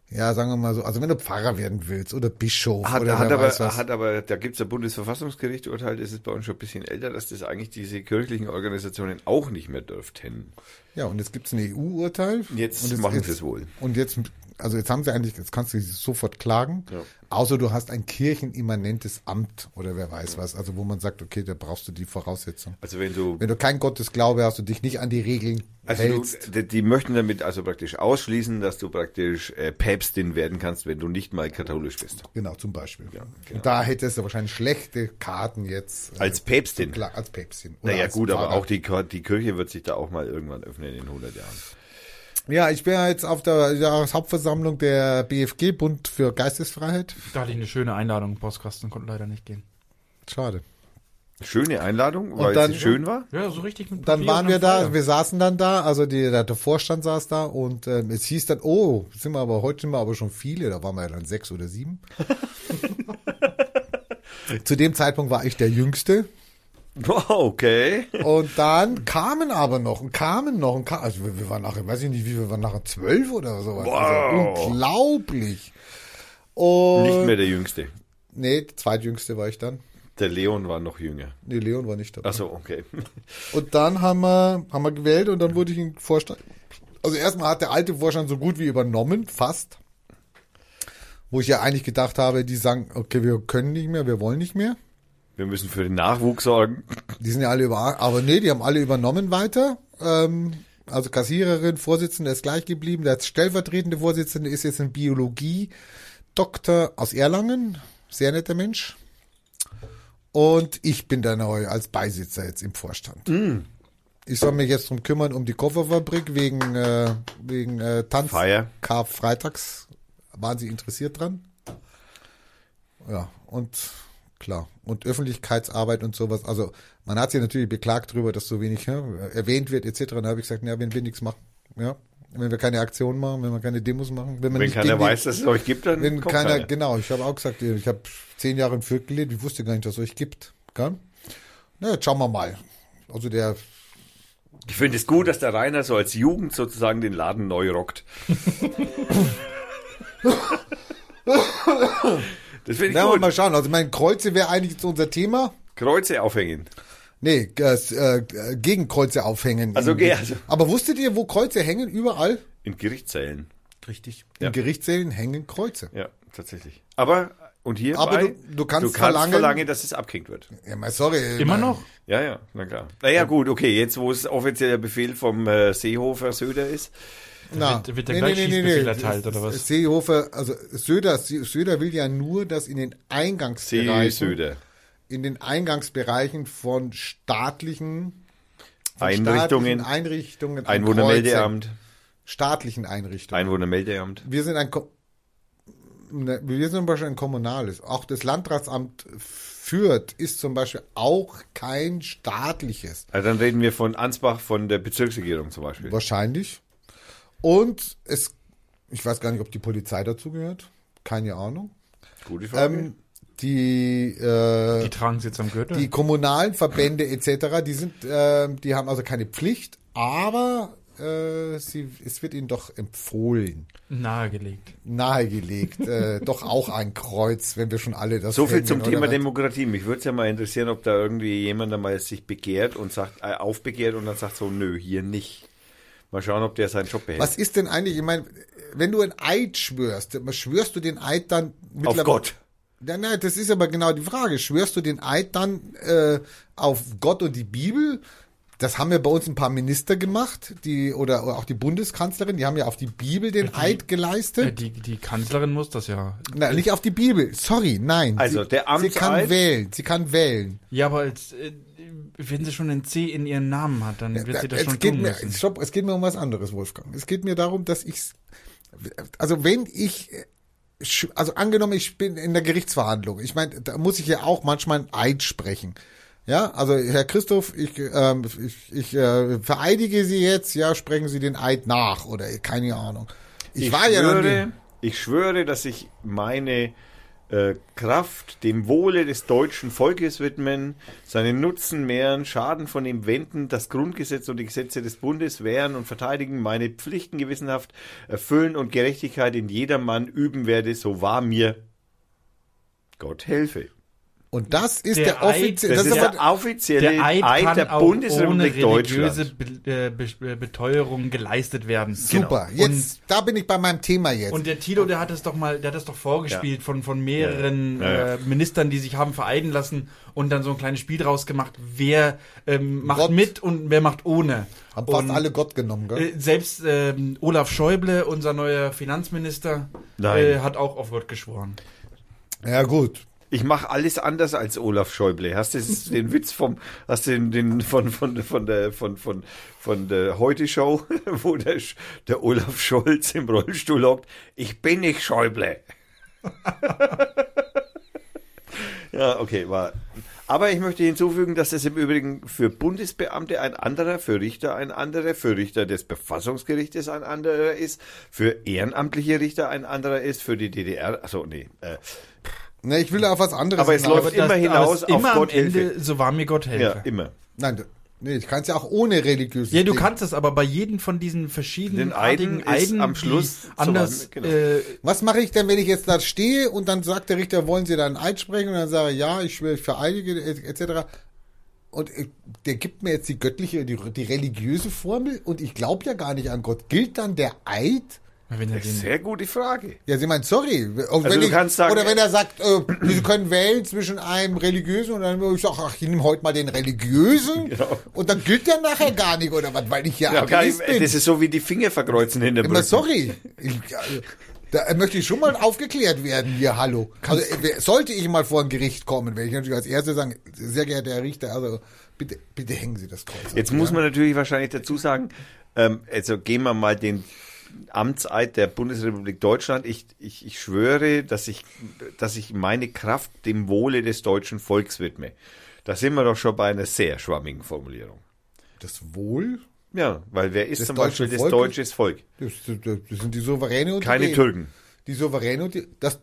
ja, sagen wir mal so, also wenn du Pfarrer werden willst oder Bischof Hat, oder hat, aber, was. hat aber, da gibt es ein Bundesverfassungsgericht urteilt, das ist bei uns schon ein bisschen älter, dass das eigentlich diese kirchlichen Organisationen auch nicht mehr dürften. Ja, und jetzt gibt's ein EU-Urteil. Jetzt und machen jetzt- sie es wohl. Und jetzt, also jetzt haben sie eigentlich, jetzt kannst du sie sofort klagen, Ja. außer du hast ein kirchenimmanentes Amt oder wer weiß was, also wo man sagt, okay, da brauchst du die Voraussetzung. Also wenn du Wenn du kein Gottesglaube hast und dich nicht an die Regeln Also hältst, du, die, möchten damit also praktisch ausschließen, dass du praktisch äh, Päpstin werden kannst, wenn du nicht mal katholisch bist. genau, zum Beispiel. genau. Und da hättest du wahrscheinlich schlechte Karten jetzt. äh, Als Päpstin. Klar, als Päpstin. Naja gut, aber auch die, die Kirche wird sich da auch mal irgendwann öffnen in 100 Jahren. Ja, ich bin ja jetzt auf der Jahreshauptversammlung der BFG, Bund für Geistesfreiheit. Da hatte ich eine schöne Einladung im Postkasten, konnte leider nicht gehen. Schade. Schöne Einladung, weil dann- sie schön war. Ja, so richtig mit Dann waren wir da, wir saßen dann da, also die, der, der Vorstand saß da und ähm, es hieß dann, oh, sind wir aber heute sind wir aber schon viele, da waren wir ja dann sechs oder sieben. Zu dem Zeitpunkt war ich der Jüngste okay. und dann kamen aber noch und kamen noch und kamen, also wir, wir waren nachher, weiß ich nicht, wie wir waren nachher zwölf oder sowas. Wow. Also unglaublich. Und Nicht mehr der Jüngste. nee, der zweitjüngste war ich dann. Der Leon war noch jünger. Nee, Leon war nicht dabei. Achso, okay. Und dann haben wir, haben wir gewählt und dann wurde ich in Vorstand Also erstmal hat der alte Vorstand so gut wie übernommen, fast. Wo ich ja eigentlich gedacht habe, die sagen, okay, wir können nicht mehr, wir wollen nicht mehr. Wir müssen für den Nachwuchs sorgen. Die sind ja alle über, aber nee, die haben alle übernommen weiter. Ähm, also Kassiererin, Vorsitzende ist gleich geblieben. Der stellvertretende Vorsitzende ist jetzt in Biologie, Doktor aus Erlangen, sehr netter Mensch. Und ich bin da neu als Beisitzer jetzt im Vorstand. Ich soll mich jetzt drum kümmern um die Kofferfabrik wegen äh, wegen äh, Tanz Feier. Karfreitags. Waren Sie interessiert dran? Ja, und klar. Und Öffentlichkeitsarbeit und sowas. Also man hat sich natürlich beklagt darüber, dass so wenig ja, erwähnt wird etc. Da habe ich gesagt, ja, wenn wir nichts machen, ja, wenn wir keine Aktion machen, wenn wir keine Demos machen, wenn, man Wenn keiner weiß, dass es euch gibt, dann wenn kommt keiner, keiner. genau, ich habe auch gesagt, ich habe zehn Jahre in Fürth gelebt, ich wusste gar nicht, dass es euch gibt. Gell? Na, jetzt schauen wir mal. Also der, Ich finde es gut, dass der Rainer so als Jugend sozusagen den Laden neu rockt. das finde ich wir gut. mal schauen. Also mein Kreuze wäre eigentlich jetzt unser Thema. Kreuze aufhängen. Nee, äh, äh, gegen Kreuze aufhängen. Also, okay, also- Aber wusstet ihr, wo Kreuze hängen? Überall? In Gerichtssälen. Richtig. Ja. In Gerichtssälen hängen Kreuze. Ja, tatsächlich. Aber, und hier Aber du- du kannst verlangen- verlangen, dass es abgehängt wird. Ja, mal sorry. Immer mal- noch? Ja, ja, na klar. Naja, gut, okay, jetzt wo es offizieller Befehl vom äh, Seehofer Söder ist. Na, Wird- wird der gleich Schießbefehl erteilt, oder was? Seehofer, also Söder, Söder will ja nur, dass in den Eingangsbereichen, Söder. in den Eingangsbereichen von staatlichen von Einrichtungen. staatlichen Einrichtungen, ein Einwohnermeldeamt. Kreuze- staatlichen Einrichtungen. Einwohnermeldeamt. Wir sind ein, ne, wir sind zum Beispiel ein kommunales. Auch das Landratsamt Fürth ist zum Beispiel auch kein staatliches. Also dann reden wir von Ansbach, von der Bezirksregierung zum Beispiel. Wahrscheinlich. Und es, ich weiß gar nicht, ob die Polizei dazu gehört. Keine Ahnung. Gute Frage. Ähm, die, äh, Die tragen es jetzt am Gürtel. die kommunalen Verbände etc., die sind, äh, die haben also keine Pflicht, aber äh, sie, es wird ihnen doch empfohlen, nahegelegt. nahegelegt, äh, doch auch ein Kreuz, wenn wir schon alle das so viel zum Thema? Demokratie. Mich würde es ja mal interessieren, ob da irgendwie jemand einmal sich begehrt und sagt, äh, aufbegehrt und dann sagt so, nö, hier nicht. Mal schauen, ob der seinen Job behält. Was ist denn eigentlich, ich meine, wenn du ein Eid schwörst, schwörst du den Eid dann Auf Gott. Ja, nein, das ist aber genau die Frage. Schwörst du den Eid dann äh, auf Gott und die Bibel? Das haben ja bei uns ein paar Minister gemacht, die oder, oder auch die Bundeskanzlerin, die haben ja auf die Bibel den Eid Äh, geleistet. die, die Kanzlerin muss das ja. Nein, nicht auf die Bibel. Sorry, nein. Also, sie, der Sie kann Amtseid- wählen. Sie kann wählen. Ja, aber als, äh, wenn sie schon ein C in ihrem Namen hat, dann wird sie das es schon geht tun mir, müssen. stopp, es geht mir um was anderes, Wolfgang. Es geht mir darum, dass ich, also wenn ich, also angenommen, ich bin in der Gerichtsverhandlung. Ich meine, da muss ich ja auch manchmal ein Eid sprechen. Ja, also Herr Christoph, ich, ähm, ich, ich äh, vereidige Sie jetzt, ja, sprechen Sie den Eid nach oder keine Ahnung. Ich, war ja noch schwöre, nie, ich schwöre, dass ich meine äh, Kraft dem Wohle des deutschen Volkes widmen, seinen Nutzen mehren, Schaden von ihm wenden, das Grundgesetz und die Gesetze des Bundes wehren und verteidigen, meine Pflichten gewissenhaft erfüllen und Gerechtigkeit in jedermann üben werde, so wahr mir Gott helfe. Und das ist der, Der Eid- offizielle, Das, das, ist der offizielle Der Eid Eid, der ohne Bundesrepublik religiöse Deutschland. Be äh, Be Beteuerung geleistet werden. super. Genau. Jetzt, da bin ich bei meinem Thema jetzt. Und der Tilo, der hat es doch mal, der hat es doch vorgespielt von, von mehreren Ja, ja. Äh, Ministern, die sich haben vereiden lassen und dann so ein kleines Spiel draus gemacht, wer ähm, macht Gott. mit und wer macht ohne. haben fast und, alle Gott genommen, gell? Äh, selbst ähm, Olaf Schäuble, unser neuer Finanzminister, äh, hat auch auf Gott geschworen. ja, gut. Ich mache alles anders als Olaf Schäuble. Hast du den Witz vom, hast du den, den von, von, von der, von, von, von der Heute-Show, wo der, der Olaf Scholz im Rollstuhl hockt? Ich bin nicht Schäuble. ja, okay, war. Aber ich möchte hinzufügen, dass es im Übrigen für Bundesbeamte ein anderer, für Richter ein anderer, für Richter des Verfassungsgerichtes ein anderer ist, für ehrenamtliche Richter ein anderer ist, für die DDR, also nee, äh, Ne, ich will auf was anderes Aber es hinaus. läuft immer hinaus auf immer Gott am Ende, so war mir Gott helfe. ja, immer. Nein, nee, ich kann es ja auch ohne religiöses Ja, du Ding. kannst es, aber bei jedem von diesen verschiedenen Den Eiden ist am Schluss anders. weit- genau. äh, Was mache ich denn, wenn ich jetzt da stehe und dann sagt der Richter, wollen Sie da einen Eid sprechen? Und dann sage ich, ja, ich schwöre, ich vereidige, etc. und äh, der gibt mir jetzt die göttliche, die, die religiöse Formel und ich glaube ja gar nicht an Gott. Gilt dann der Eid? Er Sehr gute Frage. Ja, sie meint, sorry. Also wenn du ich, kannst sagen- oder wenn er sagt, äh, Sie können wählen zwischen einem religiösen und einem, ich sag, ach, ich nehme heute mal den religiösen. Genau. Und dann gilt der nachher gar nicht, oder was, weil ich ja, Ja, gar nicht, Atheist bin. das ist so wie die Finger verkreuzen hinter Immer sorry. Ich, äh, da möchte ich schon mal aufgeklärt werden hier, hallo. Also äh, sollte ich mal vor ein Gericht kommen, werde ich natürlich als Erster sagen, sehr geehrter Herr Richter, also bitte, bitte hängen Sie das Kreuz. ab, Jetzt ja? muss man natürlich wahrscheinlich dazu sagen, ähm, also gehen wir mal den Amtseid der Bundesrepublik Deutschland. Ich, ich, ich schwöre, dass ich, dass ich meine Kraft dem Wohle des deutschen Volks widme. Da sind wir doch schon bei einer sehr schwammigen Formulierung. Das Wohl, Ja, weil wer ist Des zum Beispiel das Volkes? deutsches Volk? das, das, das sind die Souveräne und Keine die, Türken. Die Souveräne und die, das,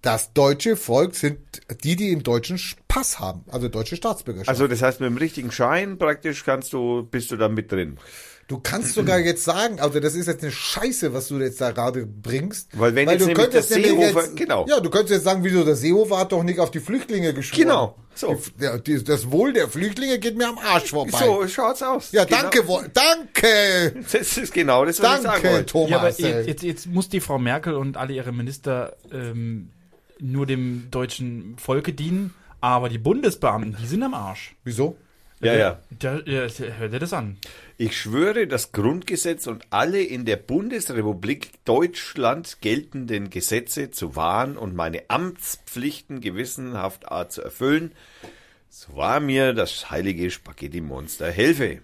das deutsche Volk sind die, die im deutschen Pass haben, also deutsche Staatsbürgerschaft. Also das heißt, mit dem richtigen Schein praktisch kannst du, bist du da mit drin. Du kannst sogar jetzt sagen, also das ist jetzt eine Scheiße, was du jetzt da gerade bringst. Weil wenn jetzt du könntest der nämlich Seehofer- jetzt, genau. Ja, du könntest jetzt sagen, wieso der Seehofer hat doch nicht auf die Flüchtlinge geschworen. Genau, so. Die, das Wohl der Flüchtlinge geht mir am Arsch vorbei. So schaut's aus. ja, Genau. danke, Wo- danke, Das ist genau das, was ich sagen danke, wollte. Thomas. ja, aber jetzt, jetzt muss die Frau Merkel und alle ihre Minister ähm, nur dem deutschen Volke dienen, aber die Bundesbeamten, die sind am Arsch. wieso? Ja, ja. Da, ja, hör dir das an. Ich schwöre, das Grundgesetz und alle in der Bundesrepublik Deutschland geltenden Gesetze zu wahren und meine Amtspflichten gewissenhaft zu erfüllen, so wahr mir das heilige Spaghetti-Monster helfe.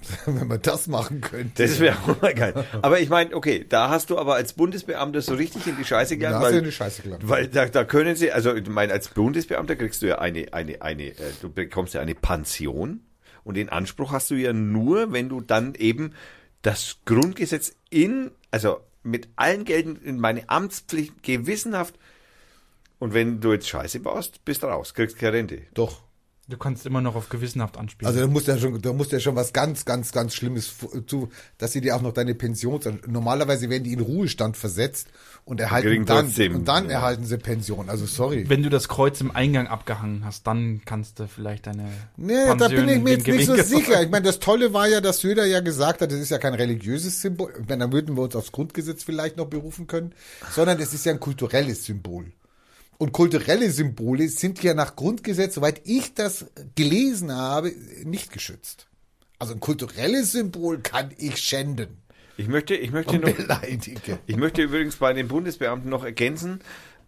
Wenn man das machen könnte. Das wäre auch mal geil. Aber ich meine, okay, da hast du aber als Bundesbeamter so richtig in die Scheiße Da gelangt, hast du in weil, die Scheiße gelangt. weil da, da können sie, also ich meine, als Bundesbeamter kriegst du ja eine, eine, eine, äh, du bekommst ja eine Pension und den Anspruch hast du ja nur, wenn du dann eben das Grundgesetz in, also mit allen Gelden in meine Amtspflicht gewissenhaft und wenn du jetzt Scheiße baust, bist du raus, kriegst keine Rente. Doch. Du kannst immer noch auf gewissenhaft anspielen. Also da muss ja schon, da muss ja schon was ganz, ganz, ganz Schlimmes zu, dass sie dir auch noch deine Pension, normalerweise werden die in Ruhestand versetzt und erhalten kriegen dann, trotzdem, und dann ja. erhalten sie Pension. Also sorry. Wenn du das Kreuz im Eingang abgehangen hast, dann kannst du vielleicht deine. Nee, da Pension bin ich mir jetzt nicht so sicher. Ich meine, das Tolle war ja, dass Söder ja gesagt hat, das ist ja kein religiöses Symbol. Ich meine, dann würden wir uns aufs Grundgesetz vielleicht noch berufen können, sondern es ist ja ein kulturelles Symbol. Und kulturelle Symbole sind ja nach Grundgesetz, soweit ich das gelesen habe, nicht geschützt. Also ein kulturelles Symbol kann ich schänden Ich möchte, ich möchte noch. Ich möchte übrigens bei den Bundesbeamten noch ergänzen,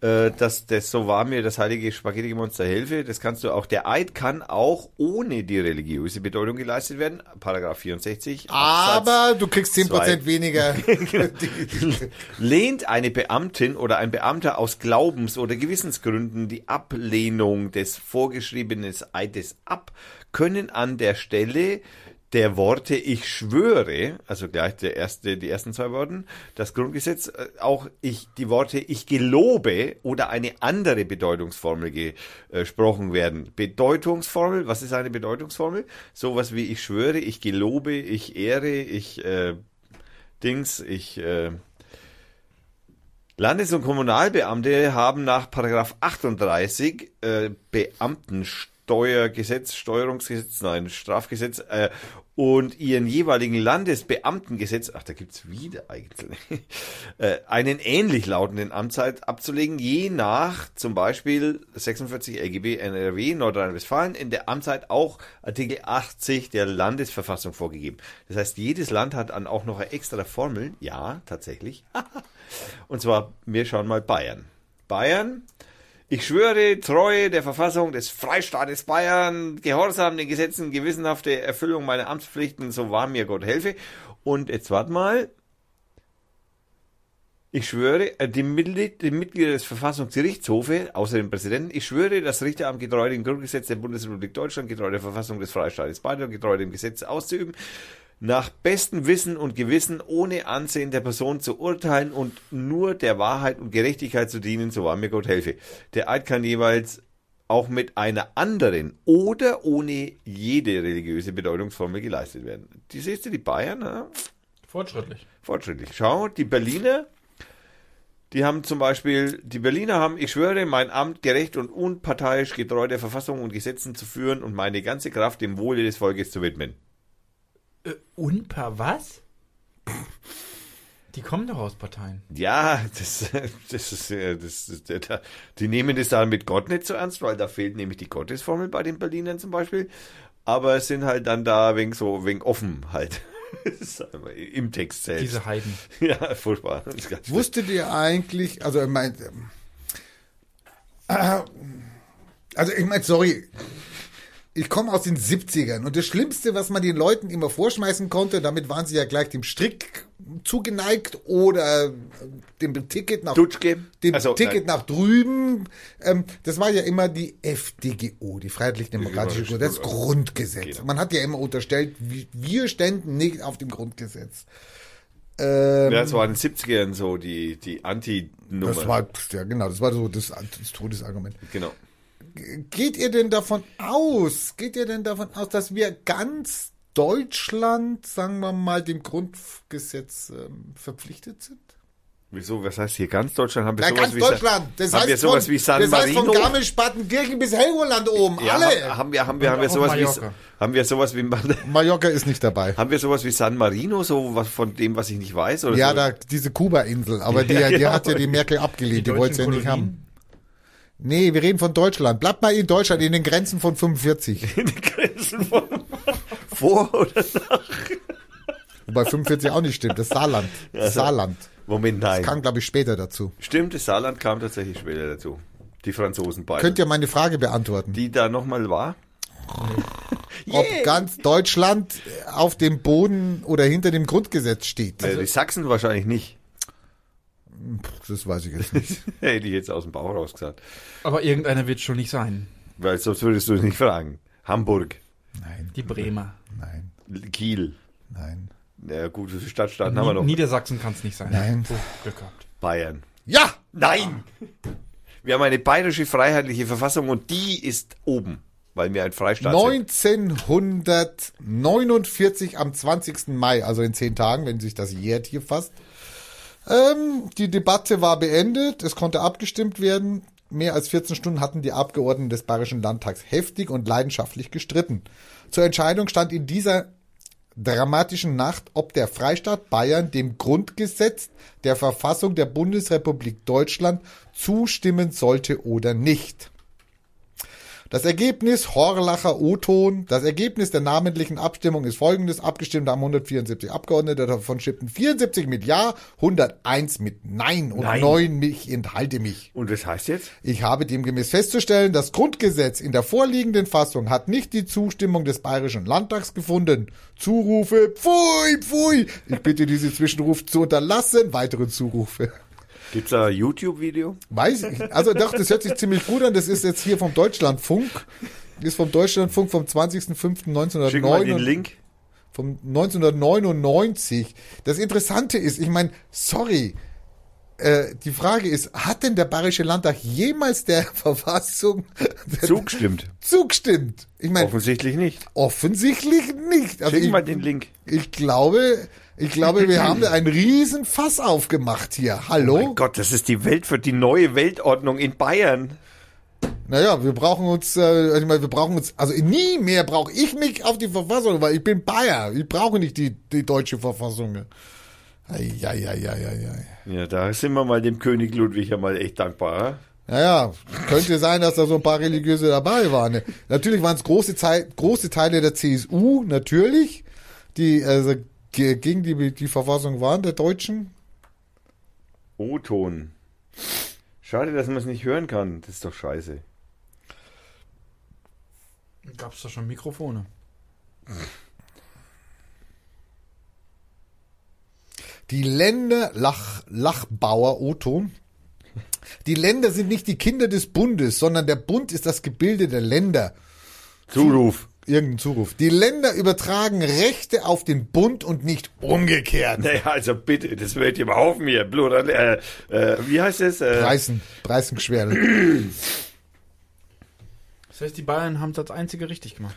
äh, dass das so war mir das heilige Spaghetti-Monster helfe. Das kannst du auch. Der Eid kann auch ohne die religiöse Bedeutung geleistet werden. Paragraph 64. Absatz Aber du kriegst 10% zwei. weniger. Lehnt eine Beamtin oder ein Beamter aus Glaubens- oder Gewissensgründen die Ablehnung des vorgeschriebenen Eides ab, können an der Stelle der Worte ich schwöre, also gleich der erste, die ersten zwei Worten, das Grundgesetz, äh, auch ich, die Worte ich gelobe oder eine andere Bedeutungsformel gesprochen werden. Bedeutungsformel, was ist eine Bedeutungsformel? Sowas wie ich schwöre, ich gelobe, ich ehre, ich äh, Dings, ich äh, Landes- und Kommunalbeamte haben nach Paragraph 38 äh, Beamtensteuergesetz, Steuerungsgesetz, nein, Strafgesetz äh, und ihren jeweiligen Landesbeamtengesetz, ach, da gibt's wieder eigentlich, äh, einen ähnlich lautenden Amtszeit abzulegen, je nach zum Beispiel 46 LGB NRW Nordrhein-Westfalen in der Amtszeit auch Artikel 80 der Landesverfassung vorgegeben. Das heißt, jedes Land hat dann auch noch eine extra Formel, ja, tatsächlich, und zwar, wir schauen mal Bayern. Bayern, ich schwöre Treue der Verfassung des Freistaates Bayern, Gehorsam den Gesetzen, gewissenhafte Erfüllung meiner Amtspflichten, so wahr mir Gott helfe. Und jetzt warte mal. Ich schwöre, äh, die, Mitglied, die Mitglieder des Verfassungsgerichtshofes, außer dem Präsidenten, ich schwöre, das Richteramt getreu dem Grundgesetz der Bundesrepublik Deutschland, getreu der Verfassung des Freistaates Bayern, getreu dem Gesetz auszuüben, nach bestem Wissen und Gewissen ohne Ansehen der Person zu urteilen und nur der Wahrheit und Gerechtigkeit zu dienen, so wahr mir Gott helfe. Der Eid kann jeweils auch mit einer anderen oder ohne jede religiöse Bedeutungsformel geleistet werden. Die siehst du, die Bayern, ja? Fortschrittlich. fortschrittlich. Schau, die Berliner Die haben zum Beispiel, die Berliner haben, ich schwöre, mein Amt gerecht und unparteiisch getreu der Verfassung und Gesetzen zu führen und meine ganze Kraft dem Wohle des Volkes zu widmen. Äh, unper was? Die kommen doch aus Parteien. Ja, das, das ist, äh, das, ist- das, die nehmen das da mit Gott nicht so ernst, weil da fehlt nämlich die Gottesformel bei den Berlinern zum Beispiel. Aber es sind halt dann da wegen so, wegen offen halt. Das einfach Im Text selbst. Diese Heiden. ja, furchtbar. Das. Wusstet ihr eigentlich, also ich mein, ähm, also ich meine, sorry, ich komme aus den 70ern und das Schlimmste, was man den Leuten immer vorschmeißen konnte, damit waren sie ja gleich dem Strick zugeneigt oder äh, dem Ticket nach Dutschke. dem Also, Ticket nein. nach drüben. Ähm, das war ja immer die FDGO, die Freiheitlich-Demokratische Ja, das. Grundgesetz. Genau. Man hat ja immer unterstellt, wir- wir ständen nicht auf dem Grundgesetz. Ähm, Ja, das war in den 70ern so die, die Anti-Nummer. das war, ja genau, das war so das, das Todesargument. genau. Geht ihr denn davon aus, geht ihr denn davon aus, dass wir ganz Deutschland, sagen wir mal, dem Grundgesetz ähm, verpflichtet sind? Wieso? Was heißt hier ganz Deutschland? Haben wir Ja, sowas ganz wie Deutschland. Das haben heißt, wir sowas von, wie San das heißt von? Garmisch-Partenkirchen bis Helgoland oben. ja, alle. ha- haben wir, haben wir, haben wir sowas wie, Mallorca. haben wir sowas wie, Mallorca ist nicht dabei. haben wir sowas wie San Marino, so was von dem, was ich nicht weiß? Oder Ja, so? da diese Kuba-Insel, aber die, Ja, die ja. hat ja die Merkel abgelehnt, die, Die wollte sie ja nicht haben. Nee, wir reden von Deutschland. Bleibt mal in Deutschland, in den Grenzen von 45. in den Grenzen von vor oder nach? Wobei 45 auch nicht stimmt, das Saarland. Das Saarland. Moment, nein. Kam, glaube ich, später dazu. Stimmt, das Saarland kam tatsächlich später dazu. Die Franzosen beide. Könnt ihr meine Frage beantworten? die da nochmal war? Ob ganz Deutschland auf dem Boden oder hinter dem Grundgesetz steht? äh, die Sachsen wahrscheinlich nicht. Das weiß ich jetzt nicht. Hätte ich jetzt aus dem Bauch raus gesagt. Aber irgendeiner wird schon nicht sein. Weil sonst würdest du nicht fragen. Hamburg, Nein, Die Bremer. nein, Kiel. nein. Ja, gut, viele Stadtstaaten haben wir noch? Niedersachsen kann es nicht sein. Nein. Oh, Glück gehabt. Bayern. Ja! Nein! Wir haben eine bayerische freiheitliche Verfassung und die ist oben, weil wir ein Freistaat sind. 1949 am 20. Mai, also in zehn Tagen, wenn sich das jährt hier fast. Ähm, die Debatte war beendet, es konnte abgestimmt werden. Mehr als 14 Stunden hatten die Abgeordneten des Bayerischen Landtags heftig und leidenschaftlich gestritten. Zur Entscheidung stand in dieser dramatischen Nacht, ob der Freistaat Bayern dem Grundgesetz der Verfassung der Bundesrepublik Deutschland zustimmen sollte oder nicht. Das Ergebnis Horlacher O-Ton. Das Ergebnis der namentlichen Abstimmung ist folgendes. Abgestimmt haben 174 Abgeordnete, davon stimmten 74 mit Ja, 101 mit Nein und Nein. 9 mich enthalte mich. Und das heißt jetzt? Ich habe demgemäß festzustellen, das Grundgesetz in der vorliegenden Fassung hat nicht die Zustimmung des Bayerischen Landtags gefunden. Zurufe, pfui, pfui. Ich bitte diese Zwischenruf zu unterlassen. Weitere Zurufe. Gibt's da ein YouTube-Video? Weiß ich. Also doch, das hört sich ziemlich gut an. Das ist jetzt hier vom Deutschlandfunk. Ist vom Deutschlandfunk vom Schick mal den 20.05.1999. Link. Vom 1999. Das Interessante ist, ich meine, sorry, äh, die Frage ist, hat denn der Bayerische Landtag jemals der Verfassung Zugestimmt. zugestimmt? Ich meine, Offensichtlich nicht. offensichtlich nicht. Also Schick ich, mal den Link. ich glaube, ich glaube, wir haben da einen riesen Fass aufgemacht hier. Hallo? Mein Gott, das ist die Welt für die neue Weltordnung in Bayern. Naja, wir brauchen uns, äh, ich meine, wir brauchen uns, also nie mehr brauche ich mich auf die Verfassung, weil ich bin Bayer. Ich brauche nicht die, die deutsche Verfassung. Eieieiei. Ja, da sind wir mal dem König Ludwig ja mal echt dankbar. Naja, könnte sein, dass da so ein paar Religiöse dabei waren. ne? Natürlich waren es große, große Teile der CSU, natürlich, die also ge- gegen die, die Verfassung waren, der Deutschen. O-Ton. Schade, dass man es nicht hören kann. Das ist doch scheiße. Gab es da schon Mikrofone? Die Länder, Lach, Lachbauer, Otto. Die Länder sind nicht die Kinder des Bundes, sondern der Bund ist das Gebilde der Länder. Zuruf. Irgendein Zuruf. Die Länder übertragen Rechte auf den Bund und nicht umgekehrt. Naja, also bitte, das wird im Haufen hier. Plural, äh, äh, wie heißt es? Äh, Preisen, Preisengeschwerde. Das heißt, die Bayern haben es als einzige richtig gemacht.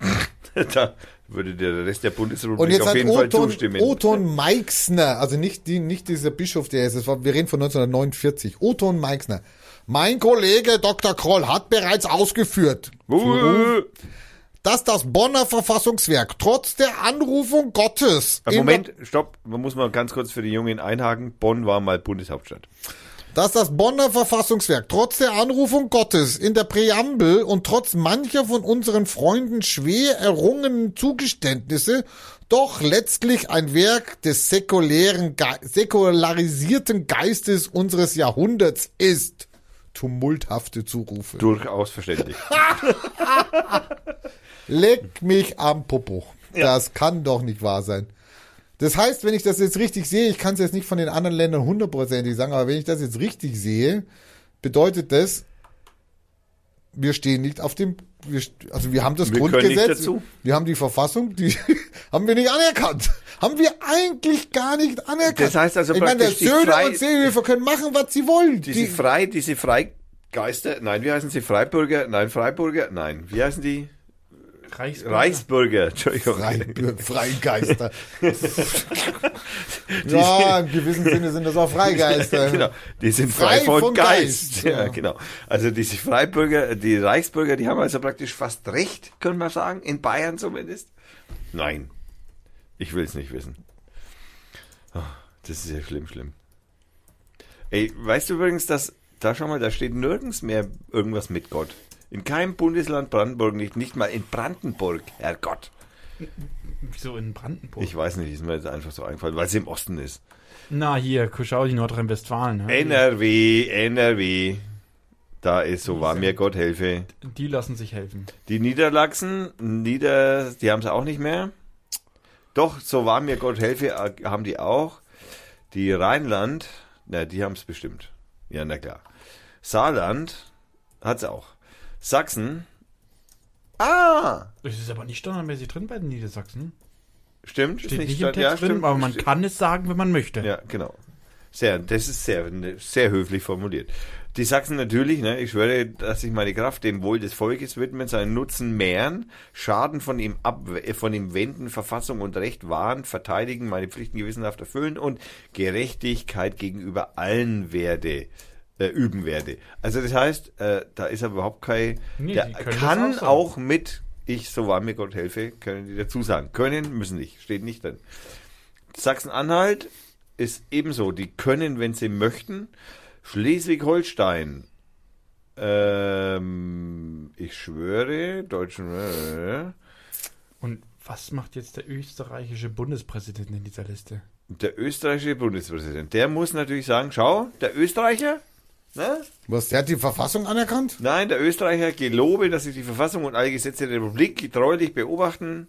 da würde der Rest der Und Bundesrepublik jetzt auf jeden Fall zustimmen. Oton Meixner, also nicht, die, nicht dieser Bischof, der ist, war, wir reden von 1949. Oton Meixner. Mein Kollege Dr. Kroll hat bereits ausgeführt, Uh, dass das Bonner Verfassungswerk trotz der Anrufung Gottes Moment, stopp, man muss mal ganz kurz für die Jungen einhaken. Bonn war mal Bundeshauptstadt. Dass das Bonner Verfassungswerk trotz der Anrufung Gottes in der Präambel und trotz mancher von unseren Freunden schwer errungenen Zugeständnisse doch letztlich ein Werk des säkulären, Ge säkularisierten Geistes unseres Jahrhunderts ist. Tumulthafte Zurufe. Durchaus verständlich. Leck mich am Popo. Das kann doch nicht wahr sein. Das heißt, wenn ich das jetzt richtig sehe, ich kann es jetzt nicht von den anderen Ländern hundertprozentig sagen, aber wenn ich das jetzt richtig sehe, bedeutet das, wir stehen nicht auf dem, wir, also wir haben das Wir Grundgesetz, dazu. wir haben die Verfassung, die haben wir nicht anerkannt. Haben wir eigentlich gar nicht anerkannt. Das heißt also ich meine, der Söder Frei- und Seehöfer können machen, was sie wollen. Diese Die, Frei, diese Freigeister, nein, wie heißen sie? Freiburger? Nein, Freiburger? Nein, wie heißen die? Reichsbürger. Reichsbürger, Entschuldigung. Freie- Freigeister. ja, im gewissen Sinne sind das auch Freigeister. genau, die sind frei, Frei von, von Geist. Geist, Ja, ja. genau. Also diese Freibürger, die Reichsbürger, die haben also praktisch fast recht, können wir sagen, in Bayern zumindest. Nein, ich will es nicht wissen. Ah, Das ist ja schlimm, schlimm. Ey, weißt du übrigens, dass, da schau mal, da steht nirgends mehr irgendwas mit Gott. In keinem Bundesland Brandenburg nicht, nicht mal in Brandenburg, Herrgott. Wieso in Brandenburg? Ich weiß nicht, ist mir jetzt einfach so eingefallen, weil es im Osten ist. Na, hier, schau die Nordrhein-Westfalen. ne? NRW, NRW. Da ist, so war mir Gott helfe. Die lassen sich helfen. Die Niederlachsen, Nieder, die haben es auch nicht mehr. Doch, so war mir Gott helfe, äh, haben die auch. Die Rheinland, na, die haben es bestimmt. Ja, na klar. Saarland hat's auch. Sachsen, ah, Das ist aber nicht standardmäßig drin bei den Niedersachsen. stimmt, Steht nicht, im statt- Text ja, drin, stimmt, aber man stimmt. kann es sagen, wenn man möchte. Ja, genau. Sehr, das ist sehr, sehr höflich formuliert. Die Sachsen natürlich, ne, ich schwöre, dass ich meine Kraft dem Wohl des Volkes widmen, seinen Nutzen mehren, Schaden von ihm ab, äh, von ihm wenden, Verfassung und Recht wahren, verteidigen, meine Pflichten gewissenhaft erfüllen und Gerechtigkeit gegenüber allen werde, äh, üben werde. Also das heißt, äh, da ist aber überhaupt kein, Nee, der kann auch auch mit, ich, so war mir Gott helfe, können die dazu sagen. Können, müssen nicht, steht nicht drin. Sachsen-Anhalt ist ebenso. Die können, wenn sie möchten. Schleswig-Holstein. Ähm, ich schwöre, deutschen. Äh, Und was macht jetzt der österreichische Bundespräsident in dieser Liste? der österreichische Bundespräsident, der muss natürlich sagen, schau, der Österreicher, ne? Was, der hat die Verfassung anerkannt? Nein, der Österreicher gelobe, dass ich die Verfassung und alle Gesetze der Republik treulich beobachten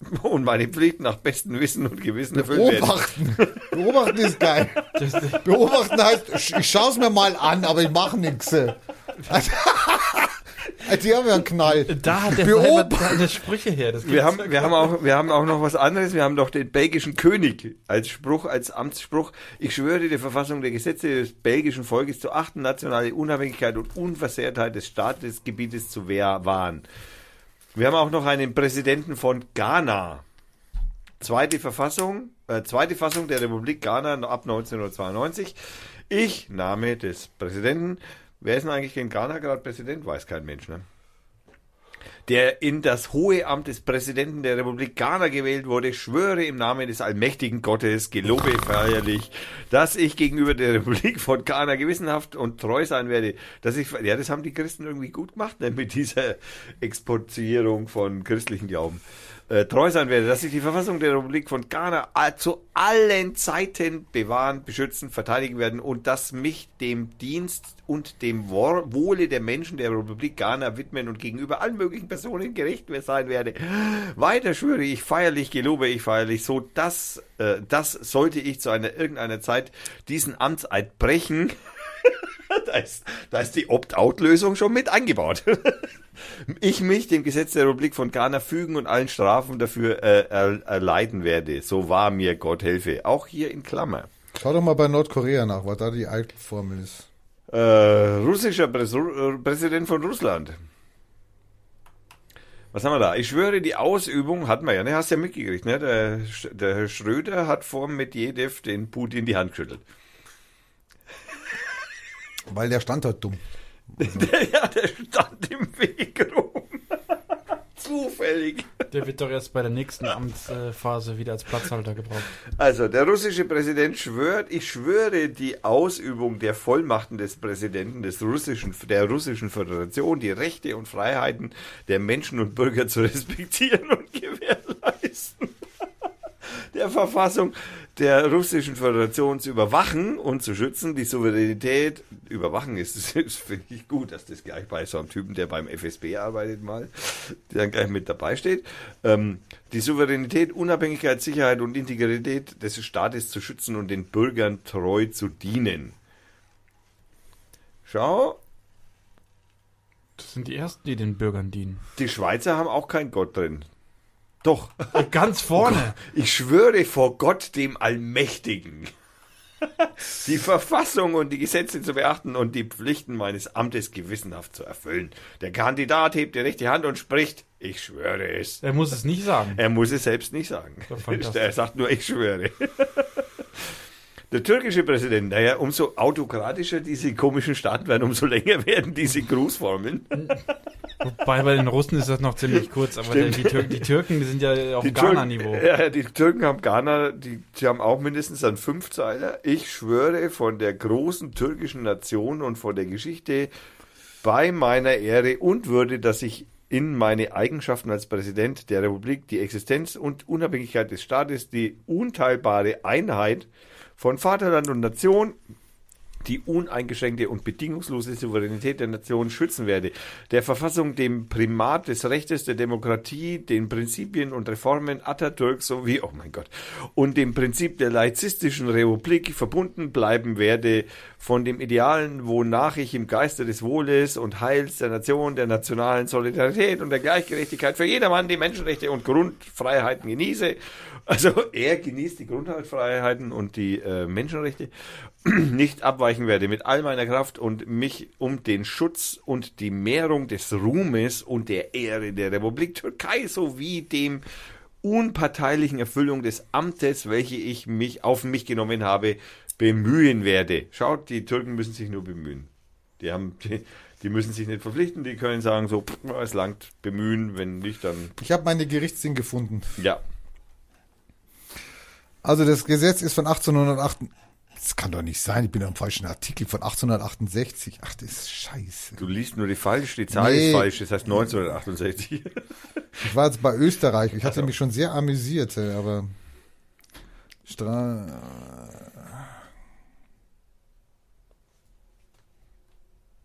und meine Pflicht nach bestem Wissen und Gewissen erfüllen werde. Beobachten. Beobachten ist geil. Beobachten heißt, ich schaue es mir mal an, aber ich mache nichts. Die haben ja einen Knall. da hat der seine Sprüche her. Das Wir haben, wir haben auch, wir haben auch noch was anderes. Wir haben doch den belgischen König als Spruch, als Amtsspruch. Ich schwöre die Verfassung der Gesetze des belgischen Volkes zu achten, nationale Unabhängigkeit und Unversehrtheit des Staatesgebietes zu wehr- wahren. Wir haben auch noch einen Präsidenten von Ghana. Zweite Verfassung, äh, zweite Fassung der Republik Ghana ab 1992. Ich, Name des Präsidenten. Wer ist denn eigentlich in Ghana gerade Präsident? Weiß kein Mensch, ne? der in das hohe Amt des Präsidenten der Republik Ghana gewählt wurde, schwöre im Namen des allmächtigen Gottes, gelobe feierlich, dass ich gegenüber der Republik von Ghana gewissenhaft und treu sein werde. Dass ich, ja, das haben die Christen irgendwie gut gemacht, ne, mit dieser Exportierung von christlichen Glauben. Äh, treu sein werde, dass ich die Verfassung der Republik von Ghana zu allen Zeiten bewahren, beschützen, verteidigen werden und dass mich dem Dienst und dem Wohle der Menschen der Republik Ghana widmen und gegenüber allen möglichen Personen gerecht sein werde. Weiter schwöre ich feierlich, gelobe ich feierlich, so dass äh, das sollte ich zu einer irgendeiner Zeit diesen Amtseid brechen. da, ist, da ist die Opt-out-Lösung schon mit eingebaut. ich mich dem Gesetz der Republik von Ghana fügen und allen Strafen dafür äh, er, erleiden werde. So wahr mir Gott helfe. Auch hier in Klammer. Schau doch mal bei Nordkorea nach, was da die Eitelformel ist. Äh, russischer Präs Präsident von Russland. Was haben wir da? Ich schwöre, die Ausübung hatten wir ja, ne? Hast du ja mitgekriegt, ne? Der, der Herr Schröder hat vor Medvedev den Putin die Hand geschüttelt. Weil der stand halt dumm. Der, ja, der stand im Weg rum. Zufällig. Der wird doch erst bei der nächsten Amtsphase wieder als Platzhalter gebraucht. Also, der russische Präsident schwört, ich schwöre die Ausübung der Vollmachten des Präsidenten des russischen, der russischen Föderation, die Rechte und Freiheiten der Menschen und Bürger zu respektieren und gewährleisten. Der Verfassung der russischen Föderation zu überwachen und zu schützen, die Souveränität, überwachen ist, finde ich gut, dass das gleich bei so einem Typen, der beim FSB arbeitet mal, der dann gleich mit dabei steht, ähm, die Souveränität, Unabhängigkeit, Sicherheit und Integrität des Staates zu schützen und den Bürgern treu zu dienen. Schau, Das sind die Ersten, die den Bürgern dienen. die Schweizer haben auch keinen Gott drin. Doch, Ganz vorne. ich schwöre vor Gott, dem Allmächtigen, die Verfassung und die Gesetze zu beachten und die Pflichten meines Amtes gewissenhaft zu erfüllen. Der Kandidat hebt die rechte Hand und spricht, ich schwöre es. Er muss es nicht sagen. Er muss es selbst nicht sagen. Er sagt nur, ich schwöre. Der türkische Präsident, naja, umso autokratischer diese komischen Staaten werden, umso länger werden diese Grußformeln. Wobei bei den Russen ist das noch ziemlich kurz, aber der, die, Tür die Türken, die sind ja auf Ghana-Niveau. Ja, die Türken haben Ghana, die, die haben auch mindestens einen Fünfzeiler. Ich schwöre von der großen türkischen Nation und von der Geschichte bei meiner Ehre und Würde, dass ich in meine Eigenschaften als Präsident der Republik die Existenz und Unabhängigkeit des Staates, die unteilbare Einheit von Vaterland und Nation, die uneingeschränkte und bedingungslose Souveränität der Nation schützen werde, der Verfassung, dem Primat des Rechtes, der Demokratie, den Prinzipien und Reformen Atatürk sowie, oh mein Gott, und dem Prinzip der laizistischen Republik verbunden bleiben werde, von dem Idealen, wonach ich im Geiste des Wohles und Heils der Nation, der nationalen Solidarität und der Gleichgerechtigkeit für jedermann die Menschenrechte und Grundfreiheiten genieße. Also er genießt die Grundfreiheiten und die äh, Menschenrechte nicht abweichen werde mit all meiner Kraft und mich um den Schutz und die Mehrung des Ruhmes und der Ehre der Republik Türkei sowie dem unparteilichen Erfüllung des Amtes, welche ich mich auf mich genommen habe, bemühen werde. Schaut, die Türken müssen sich nur bemühen. Die haben, die, die müssen sich nicht verpflichten, die können sagen so, pff, es langt bemühen, wenn nicht, dann Ich habe meine Gerichtsding gefunden. ja. Also das Gesetz ist von 1808. Das kann doch nicht sein. Ich bin am falschen Artikel von 1868. Ach, das ist scheiße. Du liest nur die falsch, die Zahl Nee. ist falsch, das heißt 1968. Ich war jetzt bei Österreich. Ich hatte mich schon sehr amüsiert, äh, aber Stra